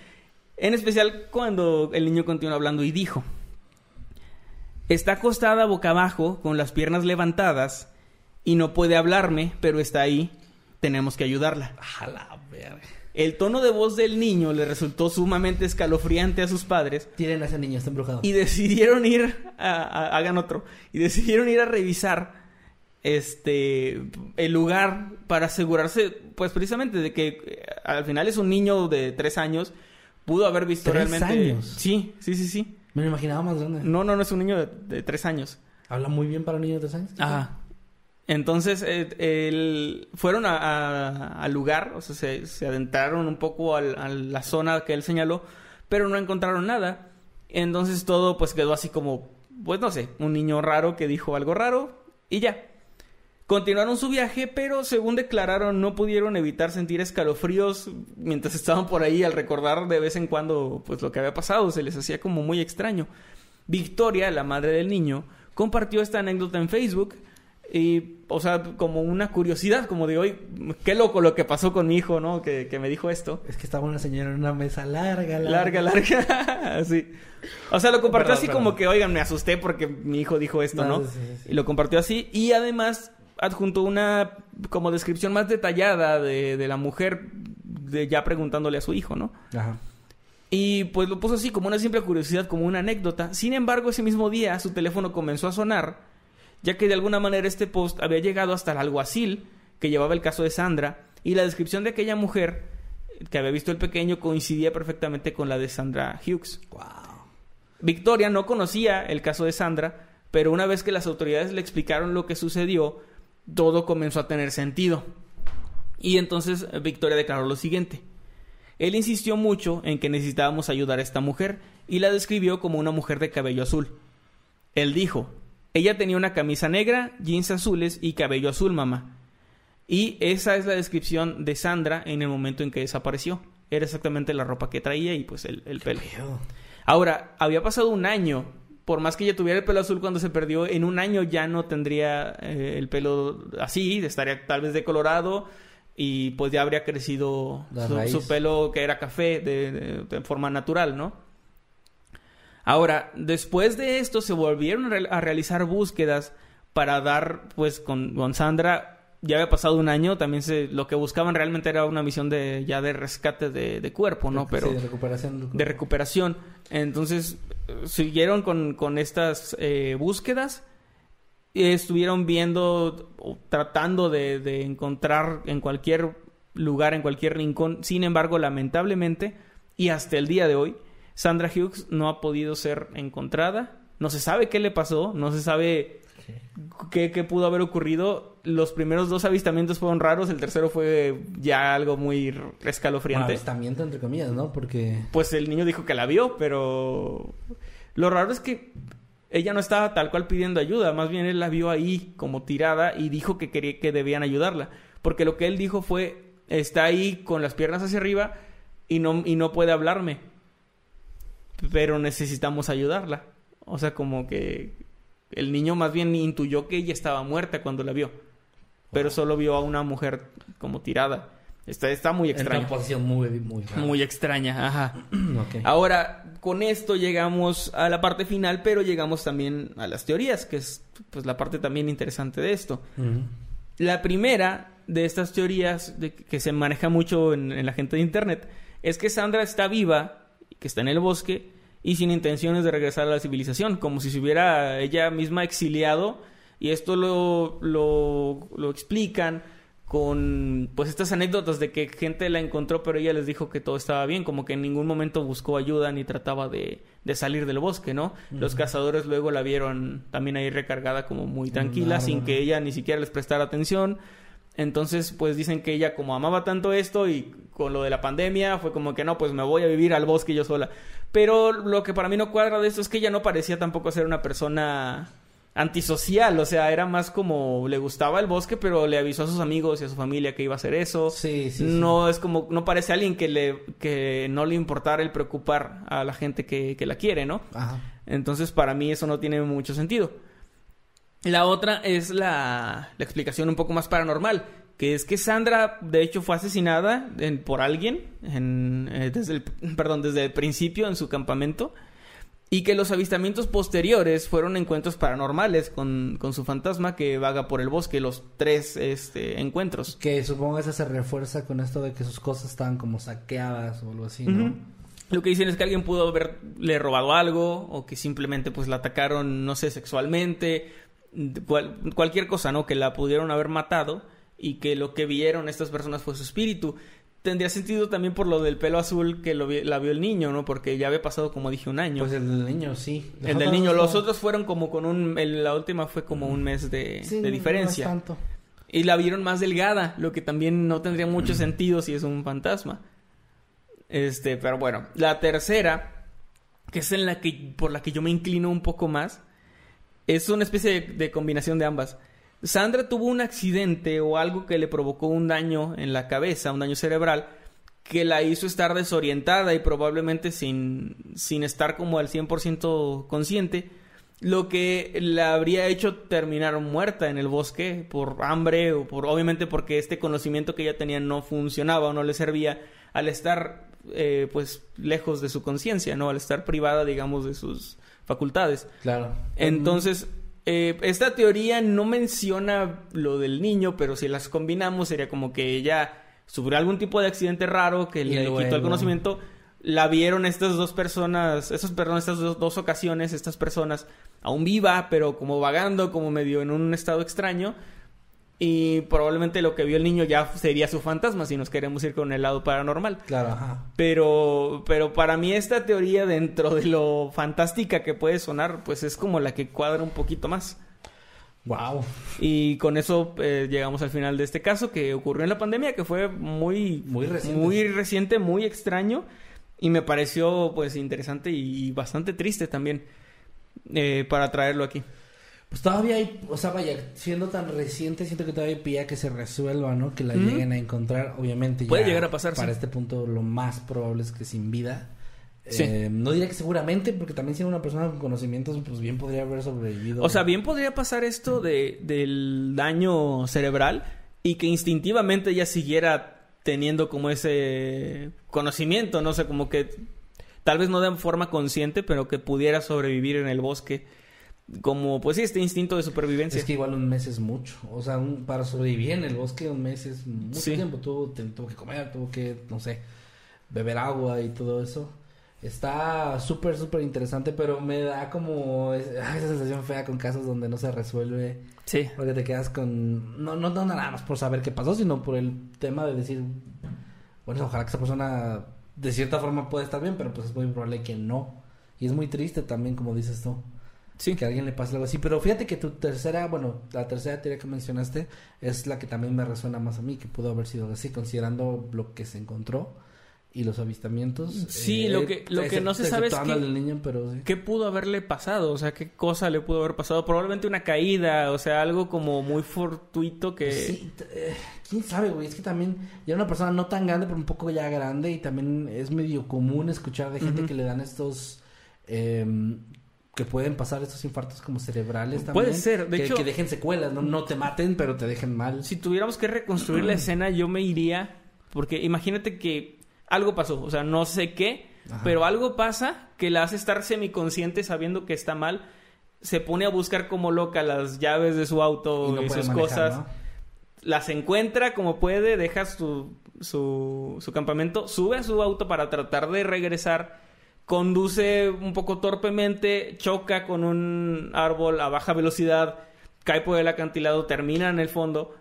en especial cuando el niño continuó hablando y dijo, está acostada boca abajo, con las piernas levantadas, y no puede hablarme, pero está ahí, tenemos que ayudarla. A la verga. El tono de voz del niño le resultó sumamente escalofriante a sus padres, Tiren a ese niño, está embrujado. y decidieron ir a, a- hagan otro y decidieron ir a revisar este el lugar para asegurarse pues precisamente de que eh, al final es un niño de tres años pudo haber visto ¿Tres realmente años? sí sí sí sí Me lo imaginaba más grande. no no no es un niño de, de tres años Habla muy bien para un niño de tres años. Ajá. Entonces, eh, el- fueron a- a- al lugar, o sea, se, se adentraron un poco al- a la zona que él señaló, pero no encontraron nada. Entonces todo pues quedó así como, pues no sé, un niño raro que dijo algo raro y ya. Continuaron su viaje, pero según declararon no pudieron evitar sentir escalofríos mientras estaban por ahí al recordar de vez en cuando pues lo que había pasado, se les hacía como muy extraño. Victoria, la madre del niño, compartió esta anécdota en Facebook y, o sea, como una curiosidad, como de hoy, qué loco lo que pasó con mi hijo, ¿no? Que, que me dijo esto. Es que estaba una señora en una mesa larga, Larga, larga. sí. O sea, lo compartió Perdón, así perdón. como que, oigan, me asusté porque mi hijo dijo esto, No, ¿no? sí, sí, sí. Y lo compartió así. Y además adjuntó una como descripción más detallada de, de la mujer de ya preguntándole a su hijo, ¿no? Ajá. Y pues lo puso así como una simple curiosidad, como una anécdota. Sin embargo, ese mismo día su teléfono comenzó a sonar, ya que de alguna manera este post había llegado hasta el alguacil que llevaba el caso de Sandra y la descripción de aquella mujer que había visto el pequeño coincidía perfectamente con la de Sandra Hughes. Wow. Victoria no conocía el caso de Sandra, pero una vez que las autoridades le explicaron lo que sucedió, todo comenzó a tener sentido. Y entonces eh, Victoria declaró lo siguiente. Él insistió mucho en que necesitábamos ayudar a esta mujer y la describió como una mujer de cabello azul. Él dijo, ella tenía una camisa negra, jeans azules y cabello azul, mamá. Y esa es la descripción de Sandra en el momento en que desapareció. Era exactamente la ropa que traía y pues el, el pelo. Ahora, había pasado un año. Por más que ella tuviera el pelo azul cuando se perdió, en un año ya no tendría eh, el pelo así, estaría tal vez decolorado y pues ya habría crecido su, pelo que era café de, de- de forma natural, ¿no? Ahora, después de esto se volvieron a realizar búsquedas para dar, pues, con, con Sandra. Ya había pasado un año, también se, lo que buscaban realmente era una misión de ya de rescate de, de cuerpo, ¿no? Pero Sí, de recuperación. de recuperación. Entonces, siguieron con, con estas eh, búsquedas. Y estuvieron viendo, o tratando de, de encontrar en cualquier lugar, en cualquier rincón. Sin embargo, lamentablemente, y hasta el día de hoy, Sandra Hughes no ha podido ser encontrada. No se sabe qué le pasó, no se sabe qué, qué pudo haber ocurrido. Los primeros dos avistamientos fueron raros, el tercero fue ya algo muy Bueno, escalofriante avistamiento entre comillas, ¿no? Porque... pues el niño dijo que la vio, pero lo raro es que ella no estaba tal cual pidiendo ayuda, más bien él la vio ahí como tirada y dijo que quería que debían ayudarla, porque lo que él dijo fue está ahí con las piernas hacia arriba y no y no puede hablarme. Pero necesitamos ayudarla. O sea, como que el niño más bien intuyó que ella estaba muerta cuando la vio, pero solo vio a una mujer como tirada. Está, está muy En una extraño. posición muy, muy rara. Muy extraña, ajá. Ahora, con esto llegamos a la parte final, pero llegamos también a las teorías, que es pues la parte también interesante de esto. La primera de estas teorías de que se maneja mucho en, en la gente de internet es que Sandra está viva, que está en el bosque y sin intenciones de regresar a la civilización, como si se hubiera ella misma exiliado y esto lo, lo, lo explican con pues estas anécdotas de que gente la encontró pero ella les dijo que todo estaba bien, como que en ningún momento buscó ayuda ni trataba de, de salir del bosque, ¿no? Los cazadores luego la vieron también ahí recargada como muy tranquila, sin ¿no? que ella ni siquiera les prestara atención. Entonces, pues dicen que ella como amaba tanto esto y con lo de la pandemia fue como que no, pues me voy a vivir al bosque yo sola. Pero lo que para mí no cuadra de esto es que ella no parecía tampoco ser una persona antisocial, o sea, era más como le gustaba el bosque, pero le avisó a sus amigos y a su familia que iba a hacer eso. Sí, sí, sí. No es como, no parece alguien que le, que no le importara el preocupar a la gente que, que la quiere, ¿no? Ajá. Entonces, para mí eso no tiene mucho sentido. La otra es la, la explicación un poco más paranormal, que es que Sandra, de hecho, fue asesinada en- por alguien en, eh, desde el, perdón, desde el principio en su campamento y que los avistamientos posteriores fueron encuentros paranormales con, con su fantasma que vaga por el bosque, los tres este, encuentros. Que supongo que eso se refuerza con esto de que sus cosas estaban como saqueadas o algo así, ¿no? Lo que dicen es que alguien pudo haberle robado algo o que simplemente pues la atacaron, no sé, sexualmente, cual- cualquier cosa, ¿no? Que la pudieron haber matado y que lo que vieron estas personas fue su espíritu. tendría sentido también por lo del pelo azul que lo vi- la vio el niño, ¿no? Porque ya había pasado, como dije, un año. Pues el del niño, sí. el del niño, los otros fueron como con un... el- la última fue como un mes de, Sí, de no, diferencia. No es tanto. Y la vieron más delgada, lo que también no tendría mucho sentido si es un fantasma. Este, pero bueno, la tercera, que es en la que por la que yo me inclino un poco más, es una especie de, de combinación de ambas. Sandra tuvo un accidente o algo que le provocó un daño en la cabeza, un daño cerebral, que la hizo estar desorientada y probablemente sin, sin estar como al 100% consciente, lo que la habría hecho terminar muerta en el bosque por hambre o por obviamente porque este conocimiento que ella tenía no funcionaba o no le servía al estar eh, pues lejos de su conciencia, ¿no? Al estar privada, digamos, de sus facultades. Claro. Entonces, eh, esta teoría no menciona lo del niño, pero si las combinamos sería como que ella sufrió algún tipo de accidente raro que Y le quitó el conocimiento. La vieron estas dos personas, esas perdón, estas dos, dos ocasiones, estas personas aún viva, pero como vagando, como medio en un estado extraño. Y probablemente lo que vio el niño ya sería su fantasma, si nos queremos ir con el lado paranormal. Claro, ajá. Pero, pero para mí esta teoría dentro de lo fantástica que puede sonar, pues es como la que cuadra un poquito más. Wow. Y con eso eh, llegamos al final de este caso que ocurrió en la pandemia, que fue muy, Muy reciente. muy reciente, muy extraño y me pareció pues interesante y bastante triste también eh, para traerlo aquí. Pues todavía hay, o sea, vaya, siendo tan reciente, siento que todavía pilla que se resuelva, ¿no? Que la lleguen a encontrar, obviamente. Puede ya llegar a pasar, Para sí. este punto, lo más probable es que sin vida. Sí. Eh, no diría que seguramente, porque también siendo una persona con conocimientos, pues bien podría haber sobrevivido. O sea, bien podría pasar esto de, del daño cerebral y que instintivamente ella siguiera teniendo como ese conocimiento, no sé, como que tal vez no de forma consciente, pero que pudiera sobrevivir en el bosque. Como, pues sí, este instinto de supervivencia. Es que igual un mes es mucho. O sea, un- para sobrevivir en el bosque un mes es mucho Sí. tiempo. Tuvo, tuvo que comer, tuvo que, no sé, beber agua y todo eso. Está súper, súper interesante, pero me da como es- esa sensación fea con casos donde no se resuelve. Sí. Porque te quedas con... No, no, no nada más por saber qué pasó, sino por el tema de decir... Bueno, ojalá que esa persona de cierta forma pueda estar bien, pero pues es muy probable que no. Y es muy triste también, como dices tú Sí. que a alguien le pase algo así. Pero fíjate que tu tercera, bueno, la tercera teoría que mencionaste es la que también me resuena más a mí, que pudo haber sido así, considerando lo que se encontró y los avistamientos. Sí, lo que- lo que no se sabe es que- al niño, pero sí. ¿Qué pudo haberle pasado? O sea, ¿qué cosa le pudo haber pasado? Probablemente una caída, o sea, algo como muy fortuito que... Sí, t- eh, quién sabe, güey. Es que también ya era una persona no tan grande, pero un poco ya grande. Y también es medio común escuchar de gente que le dan estos. em, que pueden pasar estos infartos como cerebrales también. Puede ser, de que, hecho- que dejen secuelas, ¿no? No te maten, pero te dejen mal. Si tuviéramos que reconstruir la escena, yo me iría. Porque imagínate que algo pasó, o sea, no sé qué, Ajá. pero algo pasa que la hace estar semiconsciente sabiendo que está mal. Se pone a buscar como loca las llaves de su auto Y no sus manejar, cosas. ¿no? Las encuentra como puede, deja su, su, su campamento, sube a su auto para tratar de regresar. Conduce un poco torpemente, choca con un árbol a baja velocidad, cae por el acantilado, termina en el fondo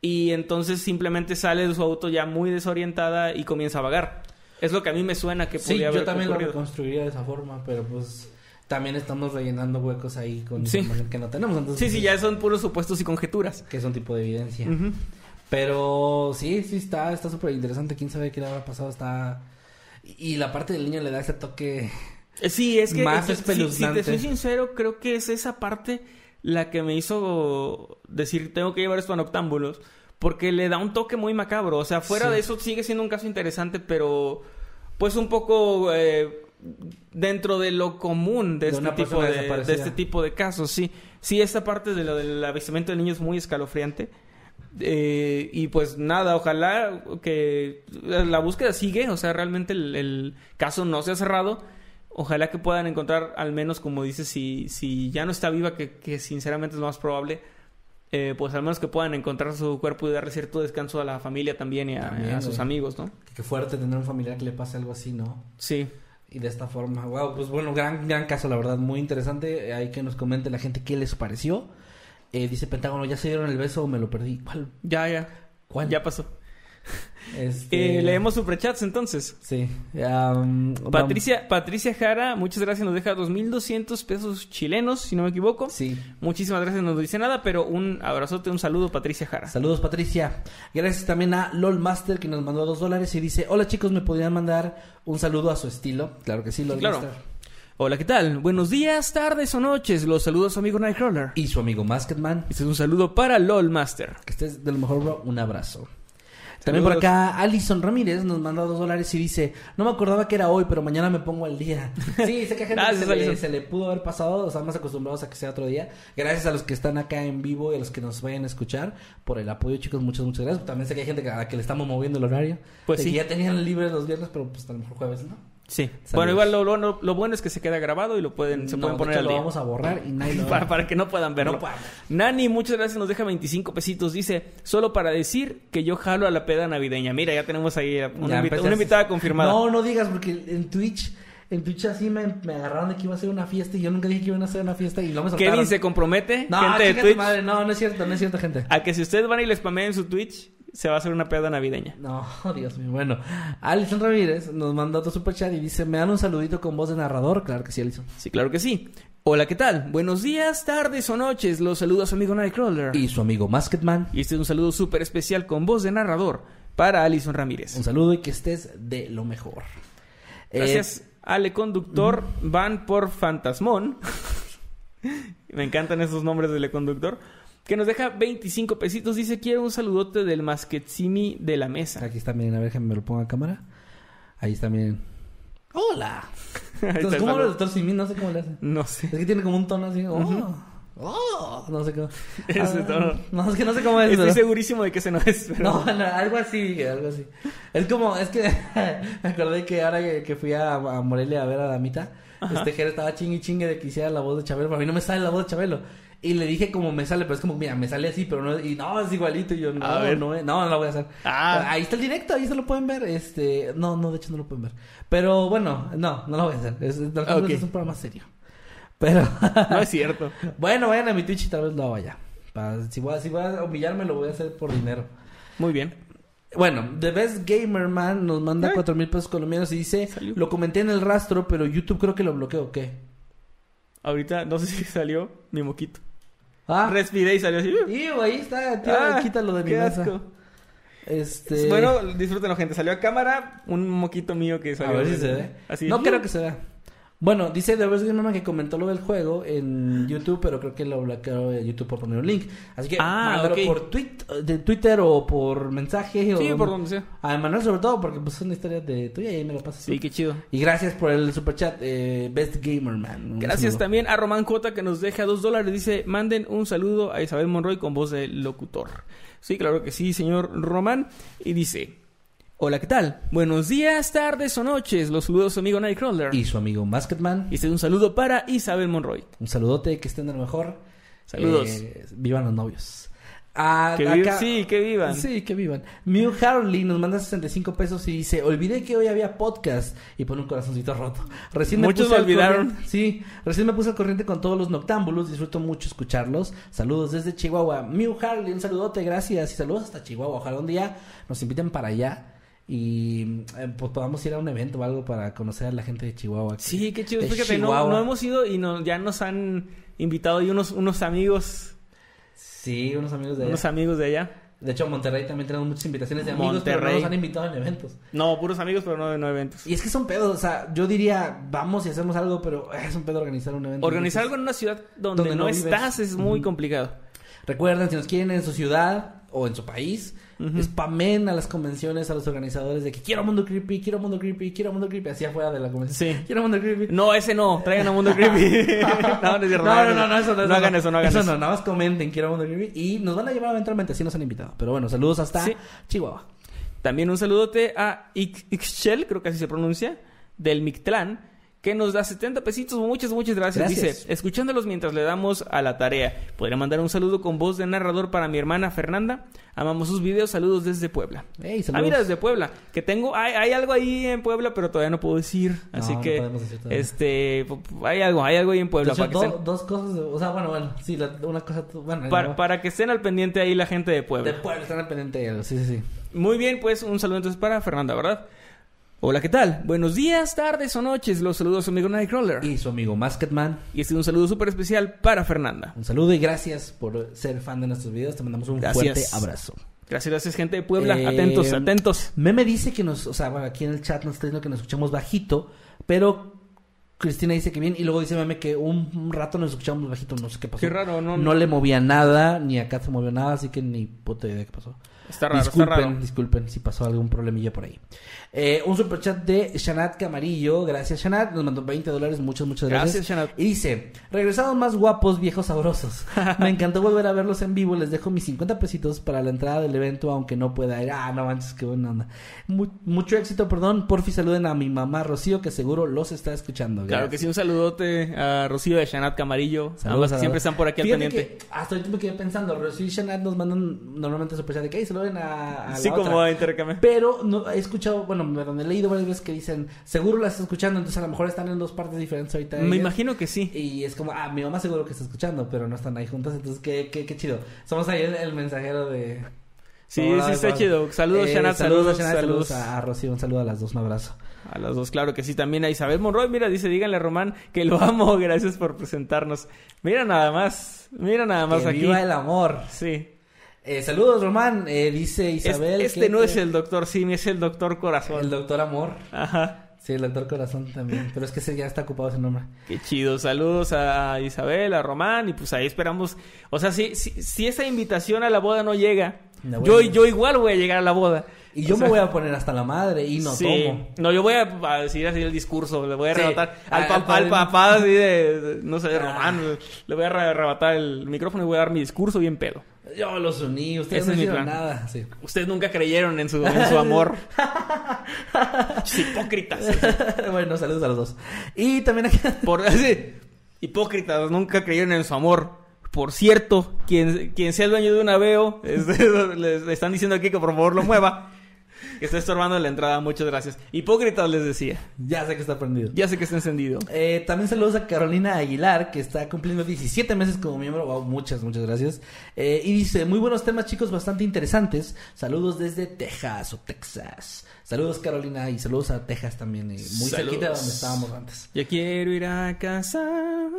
y entonces simplemente sale de su auto ya muy desorientada y comienza a vagar. Es lo que a mí me suena que Sí, podría yo haber también lo reconstruiría de esa forma, pero pues también estamos rellenando huecos ahí con Sí. información que no tenemos. Entonces, Sí, sí, ya son puros supuestos y conjeturas. Que es un tipo de evidencia. Pero sí, sí está, está súper interesante. Quién sabe qué le habrá pasado. Está. Y la parte del niño le da ese toque. Eh, Sí, es que Más es- si- si, espeluznante. te soy sincero, creo que es esa parte la que me hizo decir tengo que llevar esto a Noctámbulos. Porque le da un toque muy macabro. O sea, fuera Sí. de eso sigue siendo un caso interesante, pero pues un poco eh, dentro de lo común de, De este tipo de este tipo de casos. Sí, sí, esta parte de lo del avistamiento del niño es muy escalofriante. Eh, y pues nada, ojalá que la búsqueda sigue, o sea, realmente el, el caso no se ha cerrado. Ojalá que puedan encontrar, al menos como dices, si, si ya no está viva, que, que sinceramente es lo más probable, eh, pues al menos que puedan encontrar su cuerpo y darle cierto descanso a la familia también y a, También, a sus amigos, ¿no? Qué fuerte tener un familiar que le pase algo así, ¿no? Sí. Y de esta forma. Wow, pues bueno, gran, gran caso, la verdad. Muy interesante. Hay que nos comente la gente qué les pareció. Eh, dice Pentágono, ¿ya se dieron el beso o me lo perdí? ¿Cuál? Ya, ya. ¿Cuál? Ya pasó. Este... Eh, leemos superchats entonces. Sí. Patricia, Patricia Jara, muchas gracias, nos deja 2.200 pesos chilenos, si no me equivoco. Sí. Muchísimas gracias, no nos dice nada, pero un abrazote, un saludo, Patricia Jara. Saludos Patricia. Gracias también a LOL Master que nos mandó dos dólares y dice, hola chicos, ¿me podrían mandar un saludo a su estilo? Claro que sí, LOL Claro. Hola, ¿qué tal? Buenos días, tardes o noches. Los saludos a su amigo Nightcrawler. Y su amigo Masketman. Este es un saludo para LOL Master. Que estés de lo mejor, bro. Un abrazo. También por acá, Alison Ramírez nos manda dos dólares y dice: No me acordaba que era hoy, pero mañana me pongo al día. Sí, sé que a gente Gracias, se, le, Alison. se le pudo haber pasado, o sea, más acostumbrados a que sea otro día. Gracias a los que están acá en vivo y a los que nos vayan a escuchar por el apoyo, chicos. Muchas, muchas gracias. También sé que hay gente que- a la que le estamos moviendo el horario. Pues De sí. que ya tenían libres los viernes, pero pues a lo mejor jueves, ¿no? Sí. Saludos. Bueno, igual lo, lo- lo bueno es que se queda grabado y lo pueden, se No, pueden de poner hecho, al lo día. vamos a borrar y nadie lo para, para que no puedan verlo. No. Nani, muchas gracias, nos deja 25 pesitos. Dice, solo para decir que yo jalo a la peda navideña. Mira, ya tenemos ahí una, Ya invita- empezaste. una invitada confirmada. No, no digas, porque en Twitch, en Twitch así me, me agarraron de que iba a ser una fiesta y yo nunca dije que iban a hacer una fiesta y no me soltaron. Kevin se compromete, No, gente de Twitch, madre, no, no es cierto, no es cierto, gente. a que si ustedes van y le spamean su Twitch, se va a hacer una peda navideña. No, Dios mío. Bueno, Alison Ramírez nos manda otro superchat y dice, ¿me dan un saludito con voz de narrador? Claro que sí, Alison. Sí, claro que sí. Hola, ¿qué tal? Buenos días, tardes o noches. Los saluda su amigo Nightcrawler. Y su amigo Masketman. Y este es un saludo súper especial con voz de narrador para Alison Ramírez. Un saludo y que estés de lo mejor. Gracias, Eh, Ale Conductor. Van por Fantasmón. Me encantan esos nombres del conductor. Que nos deja 25 pesitos. Dice, quiero un saludote del masquetsimi de la mesa. aquí está, miren, a ver, que me lo ponga a cámara. Ahí está, miren. ¡Hola! Entonces, ¿cómo habla el saludo. doctor Simi? No sé cómo le hace. No sé. Es que tiene como un tono así. Oh, oh, no sé cómo. Ese Ah, tono. No, es que no sé cómo es. Estoy pero- segurísimo de que ese no es. pero- No, no, algo así, algo así. Es como, es que me acordé que ahora que, que fui a, a Morelia a ver a Damita, este Jere estaba chingue y chingue de que hiciera la voz de Chabelo. Para mí no me sale la voz de Chabelo. Y le dije como me sale, pero es como, mira, me sale así, pero no, y no, es igualito. Y yo, no, A ver. no, eh, no, no la voy a hacer. Ah. Ahí está el directo, ahí se lo pueden ver. Este, no, no, de hecho no lo pueden ver. Pero bueno, no, no lo voy a hacer. Es, es, Ok. es un programa serio. Pero, No es cierto. bueno, vayan a mi Twitch y tal vez lo vaya. Para, si, voy a, si voy a humillarme, lo voy a hacer por dinero. Muy bien. Bueno, The Best Gamer Man nos manda Ay. cuatro mil pesos colombianos y dice, Salió. lo comenté en el rastro, pero YouTube creo que lo bloqueó, ¿qué? Ahorita no sé si salió mi moquito. Ah, Respiré y salió así. Iu, ahí está, tío, Ah, quítalo de mi qué mesa. asco. Este... Bueno, disfrútenlo, gente. Salió a cámara un moquito mío que a salió. ver si se ve. Así. no creo que se vea. Bueno, dice The Best Gamer Man que comentó lo del juego en YouTube, pero creo que lo bloqueó de YouTube por poner un link. Así que Ah, mándalo por tweet, de Twitter o por mensaje. Sí, o por donde sea. A Manuel sobre todo, porque pues son historias de tuya y ahí me lo pasas. Sí, tú. qué chido. Y gracias por el superchat, eh, Best Gamer Man. Gracias saludo. también a Román Cota que nos deja dos dólares. Dice, manden un saludo a Isabel Monroy con voz de locutor. Sí, claro que sí, señor Román. Y dice, hola, ¿qué tal? Buenos días, tardes o noches. Los saludos a su amigo Nightcrawler. Y su amigo Masketman. Y este es un saludo para Isabel Monroy. Un saludote, que estén de lo mejor. Saludos. Eh, vivan los novios. Ah, Que acá- Sí, que vivan. Sí, que vivan. Mew Harley nos manda 65 pesos y dice, olvidé que hoy había podcast y pone un corazoncito roto. Recién me Muchos puse lo olvidaron. corriente- Sí, recién me puse al corriente con todos los noctámbulos, disfruto mucho escucharlos. Saludos desde Chihuahua. Mew Harley, un saludote, gracias y saludos hasta Chihuahua. Ojalá un día nos inviten para allá y eh, pues podamos ir a un evento o algo para conocer a la gente de Chihuahua. Sí, qué chido. Fíjate, no, Chihuahua. no hemos ido y no, ya nos han invitado y unos, unos amigos, Sí, unos amigos de allá. unos amigos de allá. De hecho, Monterrey también tenemos muchas invitaciones de amigos, pero no Monterrey. nos han invitado en eventos. No, puros amigos, pero no, no eventos. Y es que son pedos, o sea, yo diría, vamos y hacemos algo, pero eh, es un pedo organizar un evento. Organizar algo en una ciudad donde, Donde no, estás es muy complicado. Recuerden, si nos quieren en su ciudad o en su país, spamen a las convenciones, a los organizadores de que quiero Mundo Creepy, quiero Mundo Creepy, quiero Mundo Creepy, así afuera de la convención. Sí. Quiero Mundo Creepy. No, ese no. Traigan a Mundo Creepy. no, no es cierto. No, no, no, no, eso no. No hagan eso, no hagan eso. no, nada más comenten, quiero Mundo Creepy. Y nos van a llevar eventualmente, así nos han invitado. Pero bueno, saludos hasta Sí. Chihuahua. También un saludote a Ix- Ixchel, creo que así se pronuncia, del Mictlán, que nos da 70 pesitos. Muchas, muchas gracias. Gracias. Dice, escuchándolos mientras le damos a la tarea. Podría mandar un saludo con voz de narrador para mi hermana Fernanda. Amamos sus videos. Saludos desde Puebla. Ey, Ah, saludos. mira, desde Puebla. Que tengo, hay, hay algo ahí en Puebla, pero todavía no puedo decir. Así no que, este, hay algo, hay algo ahí en Puebla. Hecho, para, que estén, dos cosas, o sea, bueno, bueno, sí, la- una cosa, bueno, para, no. para que estén al pendiente ahí la gente de Puebla. De Puebla, están al pendiente de algo, sí, sí, sí. Muy bien, pues un saludo entonces para Fernanda, ¿verdad? Hola, ¿qué tal? Buenos días, tardes o noches. Los saludos a su amigo Nightcrawler. Y su amigo Masketman. Y este es un saludo súper especial para Fernanda. Un saludo y gracias por ser fan de nuestros videos. Te mandamos un Gracias. fuerte abrazo. Gracias, gracias, gente de Puebla. Eh, Atentos, atentos. Meme dice que nos, o sea, bueno, aquí en el chat nos está diciendo que nos escuchamos bajito, pero Cristina dice que bien, y luego dice Meme que un, rato nos escuchamos bajito, no sé qué pasó. Qué raro, no- No le movía nada, ni acá se movió nada, así que ni puta idea qué pasó. Está raro, disculpen, está raro. disculpen si pasó algún problemilla por ahí. Eh, un superchat de Shanat Camarillo. Gracias, Shanat. Nos mandó 20 dólares. Muchas, muchas gracias. Gracias, Shanat. Y dice: Regresados más guapos, viejos sabrosos. Me encantó volver a verlos en vivo. Les dejo mis 50 pesitos para la entrada del evento, aunque no pueda ir. Ah, no manches, qué buena onda. Mu- mucho éxito, perdón. Porfi, saluden a mi mamá Rocío, que seguro los está escuchando. Claro que sí, un saludote a Rocío de Shanat Camarillo. Saludos Ambas siempre están por aquí al pendiente. que hasta ahorita me quedé pensando, Rocío y Shanat nos mandan normalmente superchat de que "Ay, saluden a, a Sí, la como otra". a intercambiar. Pero no, he escuchado, bueno, me he leído varias veces que dicen, seguro la está escuchando, entonces a lo mejor están en dos partes diferentes ahorita. Me ellas. imagino que sí. Y es como, ah, mi mamá seguro que está escuchando, pero no están ahí juntas, entonces qué, qué, qué chido. Somos ahí el, el mensajero de... Sí, Hola, sí está chido. Saludos, Eh, Shanat. Saludos, Saludos, Shanat, saludos. saludos a Rocío, un saludo a las dos, un abrazo. A las dos, claro que sí. También a Isabel Monroy. Mira, dice, díganle a Román que lo amo. Gracias por presentarnos. Mira nada más. Mira nada más que aquí. viva el amor. Sí. Eh, saludos, Román. Eh, dice Isabel. este no te- es el doctor Simi, es el doctor Corazón. El doctor Amor. Ajá. Sí, el doctor Corazón también. Pero es que ese ya está ocupado ese nombre. Qué chido. Saludos a Isabel, a Román. Y pues ahí esperamos. O sea, si, si, si esa invitación a la boda no llega, yo, yo igual voy a llegar a la boda. Y yo O me voy a poner hasta la madre y no sí. tomo. No, yo voy a, decir así el discurso. Le voy a arrebatar Al- papá, al papá así de, no sé, de Ah. Román. Le voy a arre- arrebatar el micrófono y voy a dar mi discurso bien pedo. Yo los uní, ustedes Ese no es hicieron nada. Sí. Ustedes nunca creyeron en su, en su amor. Hipócritas. bueno, saludos a los dos. Y también acá. Por así, hipócritas, nunca creyeron en su amor. Por cierto, quien, quien sea el dueño de un aveo, les le están diciendo aquí que por favor lo mueva. Que está estorbando la entrada, muchas gracias. Hipócritas les decía. Ya sé que está prendido. Ya sé que está encendido. Eh, también saludos a Carolina Aguilar, que está cumpliendo 17 meses como miembro. Wow, muchas, muchas gracias. Eh, y dice, muy buenos temas, chicos, bastante interesantes. Saludos desde Texas o Texas. Saludos, Carolina, y saludos a Texas también. eh, muy cerquita de donde estábamos antes. Ya quiero ir a casa,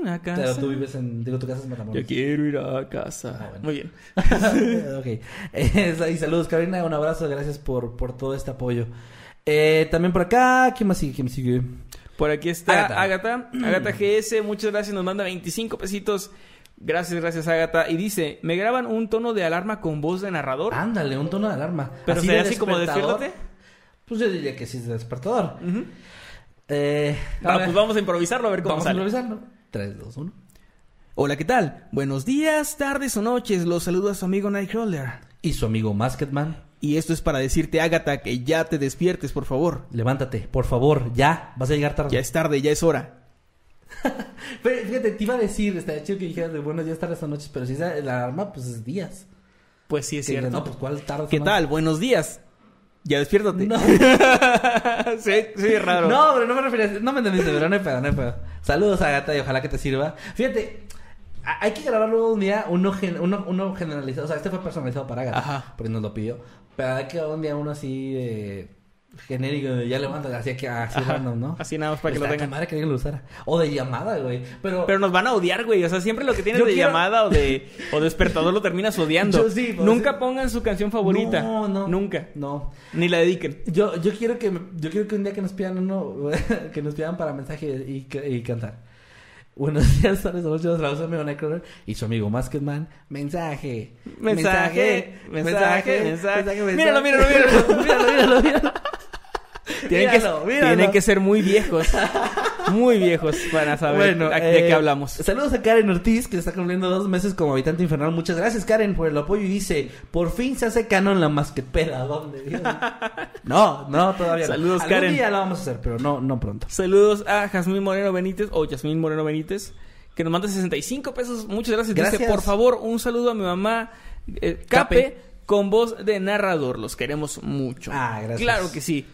a casa. Pero tú vives en, digo, tu casa es Matamoros. Ya quiero ir a casa. Ah, bueno. Muy bien. ok. Y saludos, Carolina. Un abrazo. Gracias por, por todo este apoyo. Eh, también por acá. ¿Quién más sigue? ¿Quién me sigue? Por aquí está Ágata. Agatha. Agatha GS, muchas gracias. Nos manda 25 pesitos. Gracias, gracias, Agatha. Y dice, ¿me graban un tono de alarma con voz de narrador? Ándale, un tono de alarma. Pero de sería así como despiértate. Pues yo diría que sí es de despertador. Eh, Va, a ver, pues vamos a improvisarlo a ver cómo vamos a sale. improvisarlo. 3, 2, 1. Hola, ¿qué tal? Buenos días, tardes o noches. Los saluda su amigo Nightcrawler. Y su amigo Masketman. Y esto es para decirte, Agatha, que ya te despiertes, por favor. Levántate, por favor, ya. Vas a llegar tarde. Ya es tarde, ya es hora. Pero, fíjate, te iba a decir, estaría chido que dijeras de buenos días, tardes o noches, pero si es la alarma, pues es días. Pues sí, es Que cierto. No, pues cuál tarde. ¿Qué tal? Buenos días. Ya despiértate. No. sí, sí, raro. No, pero no me refería, no me entendiste, pero no hay pedo, no hay pedo. Saludos a Gata y ojalá que te sirva. Fíjate, hay que grabar luego un día uno, gen- uno, uno generalizado. O sea, este fue personalizado para Gata, Ajá. porque nos lo pidió. Pero hay que un día uno así de genérico, ya levanta, así que así Ajá. random, ¿no? Así nada más para que lo Está tengan. con madre que alguien lo usara. O de llamada, güey. Pero, Pero nos van a odiar, güey. O sea, siempre lo que tienes Yo de quiero- llamada o de o despertador lo terminas odiando. Yo sí, pues, Nunca sí. pongan su canción favorita. No, no. Nunca. No. Ni la dediquen. Yo, yo quiero que yo quiero que un día que nos pidan uno que nos pidan para mensaje y, y cantar. Buenos días, tardes, noches, saludos a Nightcrawler y su amigo Masketman. Mensaje. Mensaje, mensaje, mensaje. Míralo, mensaje. míralo, míralo. míralo, míralo, míralo. Tienen, Míralo, que, míralo. tienen que ser muy viejos. Muy viejos para saber a- de eh, qué hablamos. Saludos a Karen Ortiz, que está cumpliendo dos meses como habitante infernal. Muchas gracias, Karen, por el apoyo. Y dice: Por fin se hace canon la masquetpeda. ¿Dónde? Dios? no, no, todavía no. Saludos, Algún Karen. día la vamos a hacer, pero no, no pronto. Saludos a Jazmín Moreno Benítez o Jazmín Moreno Benítez, que nos manda 65 pesos. Muchas gracias. Dice, Gracias. por favor, un saludo a mi mamá eh, Cape, Cape. con voz de narrador. Los queremos mucho. Ah, gracias. Claro que sí.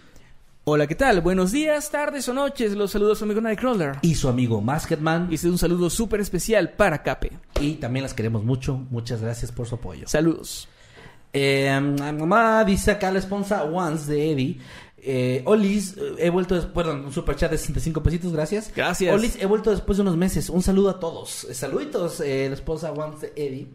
Hola, ¿qué tal? Buenos días, tardes o noches. Los saludos a su amigo Nightcrawler. Y su amigo Masketman. Y este es un saludo súper especial para Cape. Y también las queremos mucho. Muchas gracias por su apoyo. Saludos. Eh, mamá dice acá la esposa Once de Eddie. Eh, Olis, eh, he vuelto después, perdón, un super chat de 65 pesitos, gracias. Gracias. Olis, he vuelto después de unos meses. Un saludo a todos. Eh, saluditos, eh, la esposa Once de Eddie.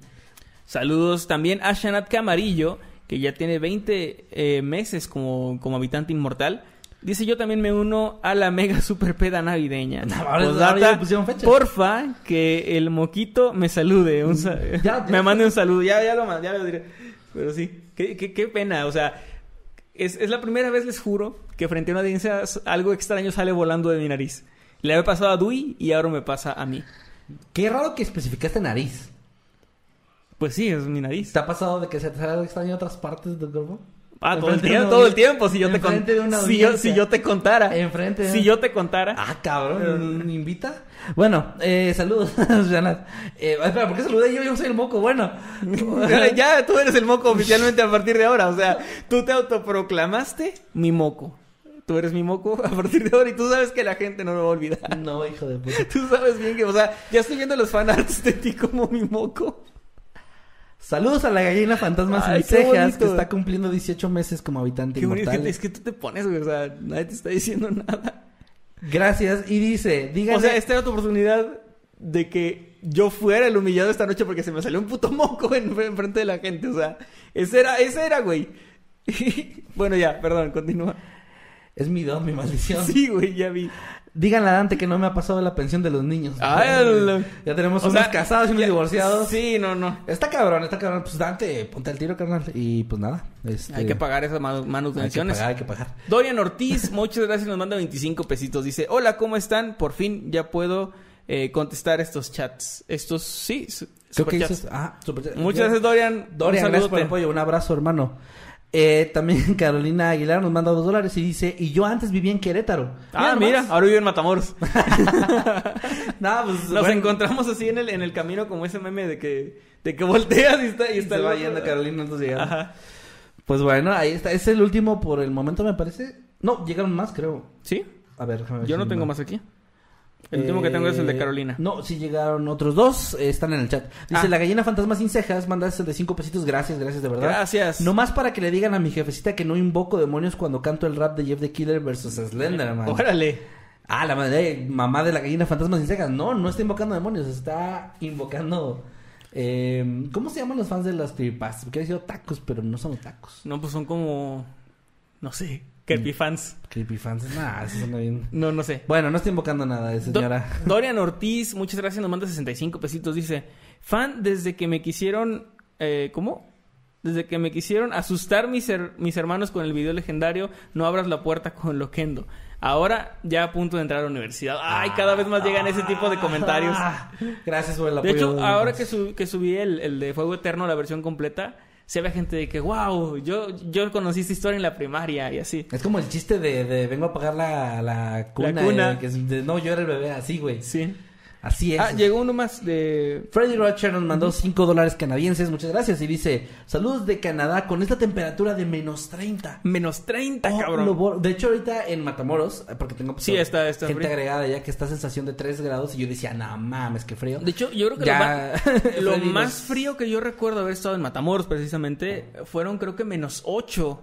Saludos también a Shanat Camarillo, que ya tiene 20 eh, meses como, como habitante inmortal. Dice, yo también me uno a la mega super peda navideña. Ahora- Postdata, ahora ya le pusieron fecha. Porfa, que el moquito me salude. Un sa- Ya, ya. me mande un saludo. Ya, ya lo ya lo diré. Pero sí, qué, qué, qué pena. O sea, es, es la primera vez, les juro, que frente a una audiencia algo extraño sale volando de mi nariz. Le había pasado a Dui y ahora me pasa a mí. Qué raro que especificaste nariz. Pues sí, es mi nariz. ¿Te ha pasado de que se te sale algo extraño en otras partes del cuerpo? Ah, todo el tiempo, una todo el audiencia. tiempo. Si yo te si yo, si yo contara. Enfrente de Si yo te contara. Ah, cabrón, ¿me invita? Bueno, eh, saludos, Janat. Eh, espera, ¿por qué saludé yo? Yo soy el moco, bueno. ya tú eres el moco oficialmente a partir de ahora. O sea, tú te autoproclamaste mi moco. Tú eres mi moco a partir de ahora y tú sabes que la gente no lo va a olvidar. No, hijo de puta. Tú sabes bien que, o sea, ya estoy viendo los fanarts de ti como mi moco. Saludos a la gallina fantasma sin Ay, qué cejas bonito. que está cumpliendo 18 meses como habitante Qué bonito. inmortal. Es que tú te pones, güey. O sea, nadie te está diciendo nada. Gracias. Y dice, díganle... O sea, esta era tu oportunidad de que yo fuera el humillado esta noche porque se me salió un puto moco en, en frente de la gente. O sea, ese era, ese era, güey. bueno, ya, perdón, continúa. Es mi don, mi maldición. Sí, güey, ya vi. Díganle a Dante que no me ha pasado la pensión de los niños. Ay, el- Ya tenemos o unos sea, casados y unos ya- divorciados. Sí, no, no. Está cabrón, está cabrón. Pues Dante, ponte al tiro, carnal. Y pues nada. Este, Hay que pagar esas manu- Hay que manutenciones. pagar, hay que pagar. Dorian Ortiz, muchas gracias, nos manda 25 pesitos. Dice, hola, ¿cómo están? Por fin ya puedo eh, contestar estos chats. Estos, sí, Creo que dices... Ah. Muchas gracias, Dorian. Dorian, Un gracias por el apoyo. Un abrazo, hermano. Eh, también Carolina Aguilar nos manda dos dólares y dice, y yo antes vivía en Querétaro. Ah, mira, ahora vivo en Matamoros. Pues, Nos bueno, encontramos así en el, en el camino como ese meme de que, de que volteas y está, y y está se va yendo Carolina, entonces llegamos. Ajá. Pues bueno, ahí está. Es el último por el momento, me parece. No, llegaron más, creo. ¿Sí? A ver, déjame ver Yo si no tengo más aquí. El último que tengo es el de Eh, Carolina. No, sí llegaron otros dos, eh, están en el chat. Dice, Ah. la gallina fantasma sin cejas, manda el de cinco pesitos, gracias, gracias de verdad. Gracias. No más para que le digan a mi jefecita que no invoco demonios cuando canto el rap de Jeff the Killer versus Slenderman. Órale. Ah, la madre, mamá de la gallina fantasma sin cejas. No, no está invocando demonios, está invocando... eh, ¿Cómo se llaman los fans de las creepypastas? Porque he sido tacos, pero no son tacos. No, pues son como... No sé. Creepy fans. Creepyfans, nah, eso suena bien. No, no sé. Bueno, no está invocando nada, eh, Do- señora. Dorian Ortiz, muchas gracias, nos manda 65 pesitos. Dice, fan desde que me quisieron... Eh, ¿Cómo? Desde que me quisieron asustar mis, her- mis hermanos con el video legendario, no abras la puerta con Loquendo. Ahora ya a punto de entrar a la universidad. Ay, cada vez más llegan ese tipo de comentarios. Ah, gracias por el De apoyo. hecho, ahora que, sub- que subí el, el de Fuego Eterno, la versión completa, se ve gente de que, wow, yo, yo conocí esta historia en la primaria y así. Es como el chiste de, de vengo a pagar la, la cuna. cuna. eh, que es de, no, yo era el bebé, así, güey. Sí. Así es. Ah, llegó uno más de... Freddy Rocher nos mandó 5 dólares canadienses, muchas gracias. Y dice, saludos de Canadá con esta temperatura de menos 30. Menos 30, Oh, cabrón. lo de hecho, ahorita en Matamoros, eh, porque tengo pues, Sí, está- está gente frío. agregada ya que está sensación de 3 grados. Y yo decía, no mames, qué frío. De hecho, yo creo que Ya. lo, más, lo más frío que yo recuerdo haber estado en Matamoros, precisamente, fueron creo que menos 8.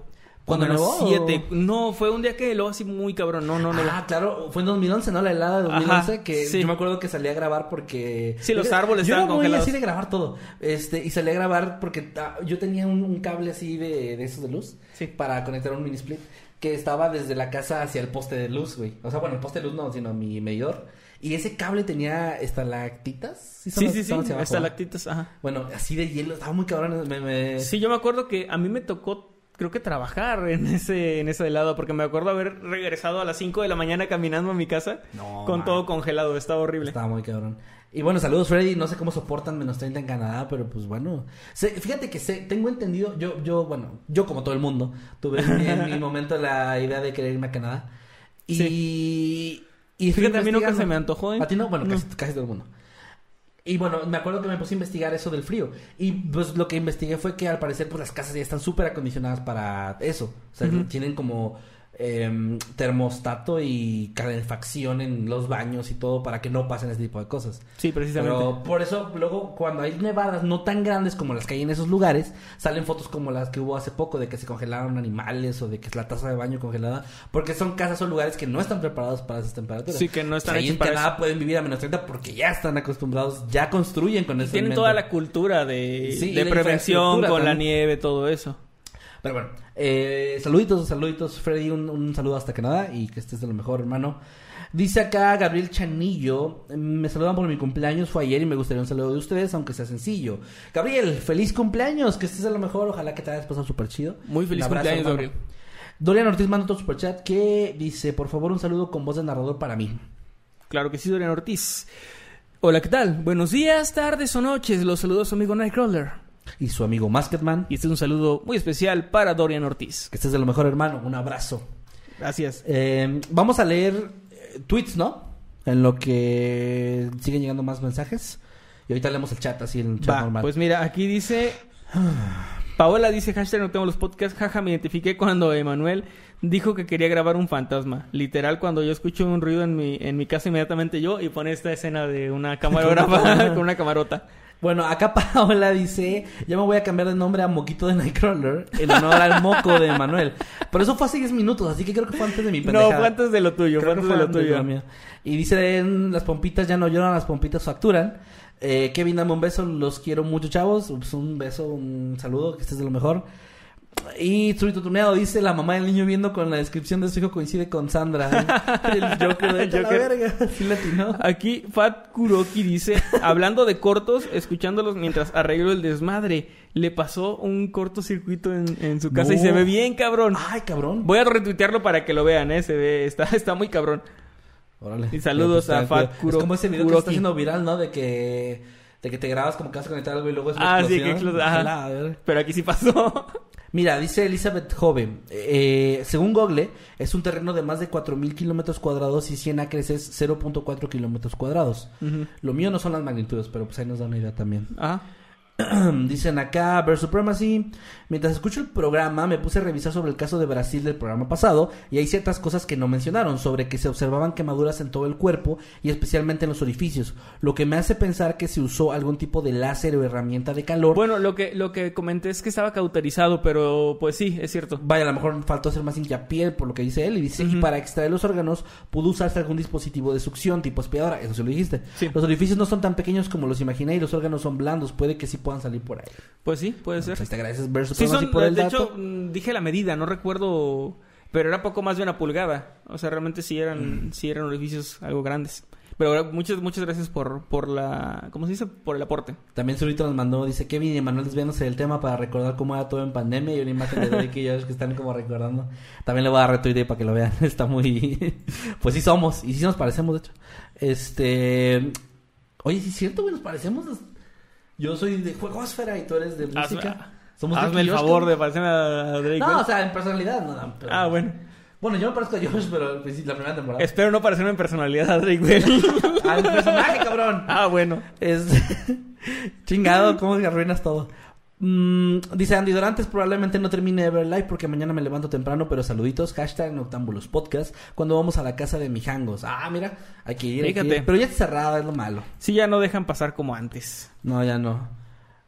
7. No, fue un día que heló así muy cabrón. No, no, no. Ah, claro, fue en 2011, ¿no? La helada de 2011, Ajá, que sí. yo me acuerdo que salí a grabar porque... Sí, los árboles yo estaban era muy congelados. así de grabar todo, este, y salí a grabar porque ah, yo tenía un, un cable así de, de esos de luz, Sí. para conectar un mini split, que estaba desde la casa hacia el poste de luz, güey. O sea, bueno, el poste de luz no, sino mi medidor. Y ese cable tenía estalactitas. Sí, sí, sí. son hacia abajo, Hasta ¿no? lactitas, ajá. Bueno, así de hielo, estaba muy cabrón. Me, me- Sí, yo me acuerdo que a mí me tocó, creo que trabajar en ese, en ese helado, porque me acuerdo haber regresado a las 5 de la mañana caminando a mi casa No, con man. todo congelado. Estaba horrible. Estaba muy cabrón. Y bueno, saludos Freddy, no sé cómo soportan menos 30 en Canadá, pero pues bueno. Sé- fíjate que sé, tengo entendido, yo, yo, bueno, yo como todo el mundo, tuve en, mi- en mi momento la idea de querer irme a Canadá. Y... y fui Fíjate, a mí nunca se me antojó, ¿eh? A ti no, bueno, No. Casi, casi todo el mundo. Y bueno, me acuerdo que me puse a investigar eso del frío. Y pues lo que investigué fue que al parecer pues las casas ya están súper acondicionadas para eso. O sea, tienen como em, termostato y calefacción en los baños y todo para que no pasen ese tipo de cosas. Sí, precisamente. Pero por eso luego cuando hay nevadas no tan grandes como las que hay en esos lugares, salen fotos como las que hubo hace poco de que se congelaron animales o de que es la taza de baño congelada, porque son casas o lugares que no están preparados para esas temperaturas. Sí, que no están O sea, ahí en para Canadá eso. pueden vivir a menos 30 porque ya están acostumbrados, ya construyen con eso. Tienen toda la cultura de, Sí, prevención con la nieve, todo eso. Pero bueno, eh, saluditos, saluditos, Freddy, un, un saludo hasta Canadá y que estés de lo mejor, hermano. Dice acá Gabriel Chanillo, me saludan por mi cumpleaños, fue ayer y me gustaría un saludo de ustedes, aunque sea sencillo. Gabriel, feliz cumpleaños, que estés de lo mejor, ojalá que te hayas pasado súper chido. Muy feliz abrazo, cumpleaños, hermano. Gabriel. Dorian Ortiz manda otro superchat que dice, por favor, un saludo con voz de narrador para mí. Claro que sí, Dorian Ortiz. Hola, ¿qué tal? Buenos días, tardes o noches. Los saludos a su amigo Nightcrawler. Y su amigo Masketman, Y este es un saludo muy especial para Dorian Ortiz. que estés de lo mejor, hermano, un abrazo. Gracias. Eh, vamos a leer eh, tweets, ¿no? En lo que siguen llegando más mensajes. Y ahorita leemos el chat, así en el chat Va, normal. pues mira, aquí dice... Paola dice, hashtag no tengo los podcasts, jaja, me identifiqué cuando Emanuel dijo que quería grabar un fantasma. Literal, cuando yo escucho un ruido en mi, en mi casa, inmediatamente yo, y pone esta escena de una camarógrafa con una camarota. Bueno, acá Paola dice, ya me voy a cambiar de nombre a Moquito de Nightcrawler en honor al moco de Manuel. Pero eso fue hace 10 minutos, así que creo que fue antes de mi No, pendejada. fue antes de lo tuyo, fue Creo que antes de lo antes tuyo. Y dice, en las pompitas ya no lloran, las pompitas facturan. Eh, Kevin, dame un beso, los quiero mucho, chavos. Pues un beso, un saludo, que estés de lo mejor. Y Zurito Tuneado dice, la mamá del niño viendo con la descripción de su hijo coincide con Sandra. El Joker de El "Vete a la Joker. verga. Sí latino. Aquí Fat Kuroki dice, hablando de cortos, escuchándolos mientras arreglo el desmadre, le pasó un cortocircuito en, en su casa y se ve bien cabrón. Ay, cabrón. Voy a retuitearlo para que lo vean, eh, se ve, está, está muy cabrón. Órale. Y saludos Ya, a pues, Fat tranquilo. Kuro- Es como ese video que Kuroki. está haciendo viral, ¿no? De que, de que te grabas como que vas a conectar algo y luego es una Ah, sí, explosión. que explota, ajá. Pero aquí sí pasó. Mira, dice Elizabeth Joven, eh, según Google, es un terreno de más de 4.000 kilómetros cuadrados y 100 acres es 0.4 kilómetros cuadrados. Lo mío no son las magnitudes, pero pues ahí nos da una idea también. Ajá. Dicen acá, Bear Supremacy. Mientras escucho el programa, me puse a revisar sobre el caso de Brasil del programa pasado y hay ciertas cosas que no mencionaron, sobre que se observaban quemaduras en todo el cuerpo y especialmente en los orificios, lo que me hace pensar que se usó algún tipo de láser o herramienta de calor. Bueno, lo que, lo que comenté es que estaba cauterizado, pero pues sí, es cierto. Vaya, a lo mejor faltó hacer más hincapié por lo que dice él. Y dice, y para extraer los órganos pudo usarse algún dispositivo de succión tipo aspiradora. Eso sí lo dijiste. Sí. Los orificios no son tan pequeños como los imaginé y los órganos son blandos. Puede que sí puedan salir por ahí. Pues sí, puede ser. Pues te agradeces ver Sí, son, por el de dato. hecho, mm, dije la medida, no recuerdo, pero era poco más de una pulgada. O sea, realmente sí Mm. eran, sí eran orificios algo grandes. Pero ahora, muchas, muchas gracias por, por la, ¿cómo se dice? Por el aporte. También Zurito nos mandó, dice Kevin y Emanuel desviándose del tema para recordar cómo era todo en pandemia y una imagen de Drake y Josh que están como recordando. También le voy a dar retweet ahí para que lo vean. Está muy... pues sí somos. Y sí nos parecemos, de hecho. Este... Oye, sí es cierto, güey, nos parecemos. Yo soy de juegosfera y tú eres de música. Somos hazme el Josh, favor de parecerme a Drake. No, Bell. o sea, en personalidad no, no, pero- Ah, bueno. Bueno, yo me parezco a Josh, pero principio- la primera temporada. Espero no parecerme en personalidad a Drake Bell. Al personaje, cabrón. ah, bueno. Es chingado, cómo arruinas todo. Mm, dice Andy Dorantes, probablemente no termine Everlife porque mañana me levanto temprano, pero saluditos, hashtag Noctámbulos Podcast, cuando vamos a la casa de mijangos. Ah, mira, hay que ir, hay que Fíjate. Pero ya está cerrada, es lo malo. Sí, ya no dejan pasar como antes. No, ya no.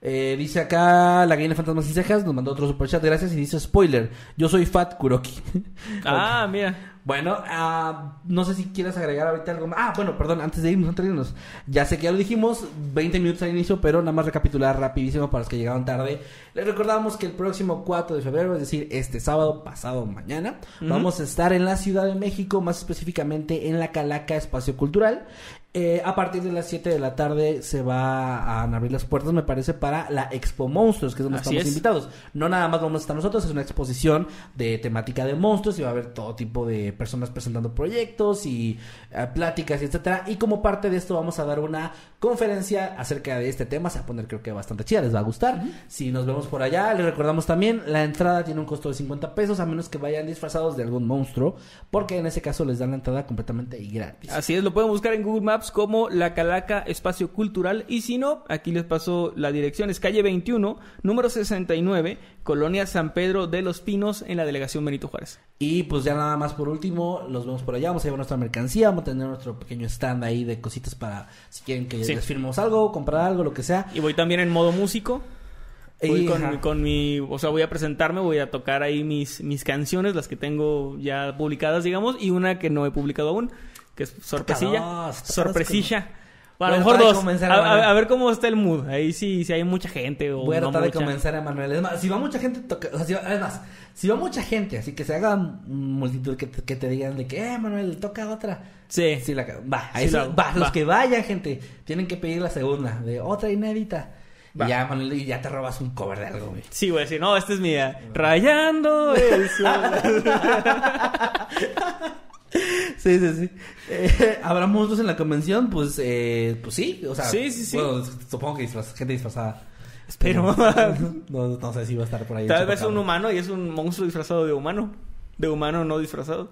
Eh, dice acá la gallina fantasma sin cejas, nos mandó otro superchat, gracias, y dice spoiler, yo soy Fat Kuroki. Ah, mira. Bueno, ah, no sé si quieres agregar ahorita algo más. Ah, bueno, perdón, antes de irnos, antes de irnos. Ya sé que ya lo dijimos, 20 minutos al inicio, pero nada más recapitular rapidísimo para los que llegaron tarde. Les recordamos que el próximo 4 de febrero, es decir, este sábado, pasado mañana, vamos a estar en la Ciudad de México, más específicamente en la Calaca Espacio Cultural. Eh, a partir de las 7 de la tarde se va a abrir las puertas, me parece, para la Expo Monstruos, que es donde Así estamos es. invitados. No nada más vamos a estar nosotros, es una exposición de temática de monstruos y va a haber todo tipo de personas presentando proyectos y eh, pláticas y etcétera. Y como parte de esto vamos a dar una conferencia acerca de este tema, se va a poner creo que bastante chida, les va a gustar. Si nos vemos por allá, les recordamos también, la entrada tiene un costo de 50 pesos a menos que vayan disfrazados de algún monstruo, porque en ese caso les dan la entrada completamente gratis. Así es, lo pueden buscar en Google Maps Como La Calaca Espacio Cultural. Y si no, aquí les paso la dirección. Es calle 21, número 69, Colonia San Pedro de los Pinos, en la delegación Benito Juárez. Y pues ya nada más por último, los vemos por allá, vamos a llevar nuestra mercancía, vamos a tener nuestro pequeño stand ahí de cositas para si quieren que Sí. les firmemos algo, comprar algo, lo que sea. Y voy también en modo músico. Voy con mi, o sea, voy a presentarme, voy a tocar ahí mis, mis canciones, las que tengo ya publicadas, digamos, y una que no he publicado aún, que es sorpresilla. Sorpresilla. Bueno, a lo mejor dos. A, a a- ver cómo está el mood. Ahí sí, si hay mucha gente o Voy a no tratar de mucha. convencer a Manuel. Es más, si va mucha gente, toca, o sea, si va- además, si va mucha gente, así que se haga multitud que te, que te digan de que, eh, Manuel, toca otra. Sí. Sí, la, va, a Sí hago, va, los va. que vayan, gente, tienen que pedir la segunda, de otra inédita. Va. Y ya, Manuel, y ya te robas un cover de algo, güey. Sí, a decir, no, este es mía. Rayando eso. Sí, sí, sí. Eh, ¿Habrá monstruos en la convención? Pues, eh, pues sí, o sea. Sí, sí, sí. Bueno, supongo que disfraz- gente disfrazada. Espero. No, no sé si va a estar por ahí. Tal vez chupacabra. un humano y es un monstruo disfrazado de humano. De humano no disfrazado.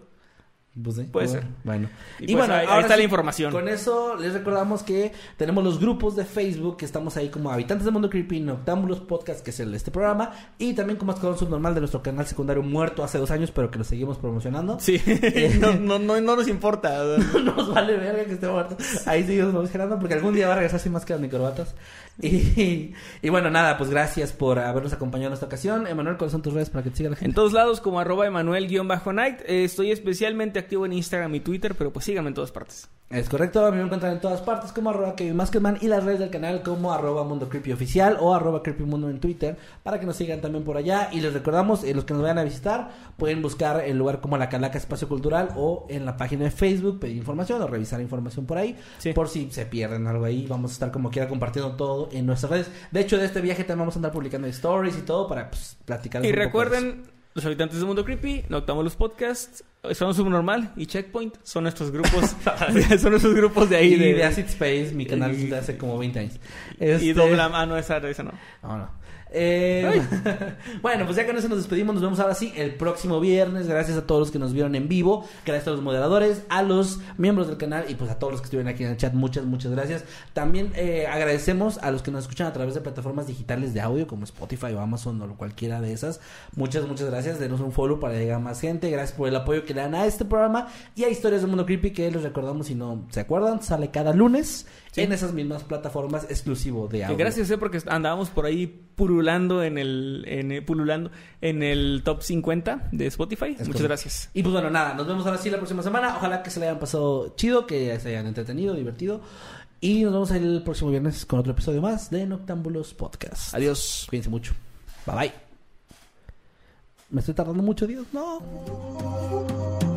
Pues sí, Puede bueno, ser. Bueno. Y pues ahí- ahí está la información. Con eso les recordamos que tenemos los grupos de Facebook que estamos ahí como Habitantes del Mundo Creepy, Noctámbulos Podcast, que es el, este programa, y también como Escuadrón Subnormal de nuestro canal secundario muerto hace dos años, pero que lo seguimos promocionando. Sí, no, no, no, no nos importa. No nos vale verga que esté muerto. Ahí seguimos promocionando porque algún día va a regresar sin máscaras ni corbatas. Y, y bueno, nada, pues gracias por habernos acompañado en esta ocasión. Emanuel, ¿cuáles son tus redes para que te siga la En gente? todos lados como arroba Emanuel-Night. Eh, estoy especialmente activo en Instagram y Twitter, pero pues síganme en todas partes. Es correcto, a mí me encuentran en todas partes como arroba Kevin Maskedman y las redes del canal como arroba Mundo Creepy Oficial o arroba Creepy Mundo en Twitter para que nos sigan también por allá. Y les recordamos, eh, los que nos vayan a visitar, pueden buscar el lugar como La Calaca Espacio Cultural o en la página de Facebook, pedir información o revisar información por ahí. Sí. Por si se pierden algo ahí, vamos a estar como quiera compartiendo todo en nuestras redes. De hecho, de este viaje también vamos a andar publicando stories y todo para pues, platicar. Y recuerden, los habitantes del mundo creepy, Noctamos los podcasts, son Subnormal y Checkpoint, son nuestros grupos, son nuestros grupos de ahí. Y de, de Acid Space, mi canal de hace como 20 años. y Este- dobla, ah, no, esa, esa no. No, no. Eh, bueno, pues ya con eso nos despedimos. Nos vemos ahora sí el próximo viernes. Gracias a todos los que nos vieron en vivo. Gracias a los moderadores, a los miembros del canal y pues a todos los que estuvieron aquí en el chat. Muchas, muchas gracias. También eh, agradecemos a los que nos escuchan a través de plataformas digitales de audio como Spotify o Amazon o cualquiera de esas. Muchas, muchas gracias. Denos un follow para llegar a más gente. Gracias por el apoyo que le dan a este programa y a Historias del Mundo Creepy que les recordamos si no se acuerdan. Sale cada lunes Sí. en esas mismas plataformas exclusivo de Que audio. gracias, eh, porque andábamos por ahí pululando en el, en, eh, pululando en el top 50 de Spotify. Muchas correcto. gracias. Y pues bueno, nada, nos vemos ahora sí la próxima semana. Ojalá que se le hayan pasado chido, que se hayan entretenido, divertido. Y nos vemos el próximo viernes con otro episodio más de Noctámbulos Podcast. Adiós. Cuídense mucho. Bye bye. ¿Me estoy tardando mucho, Dios? No.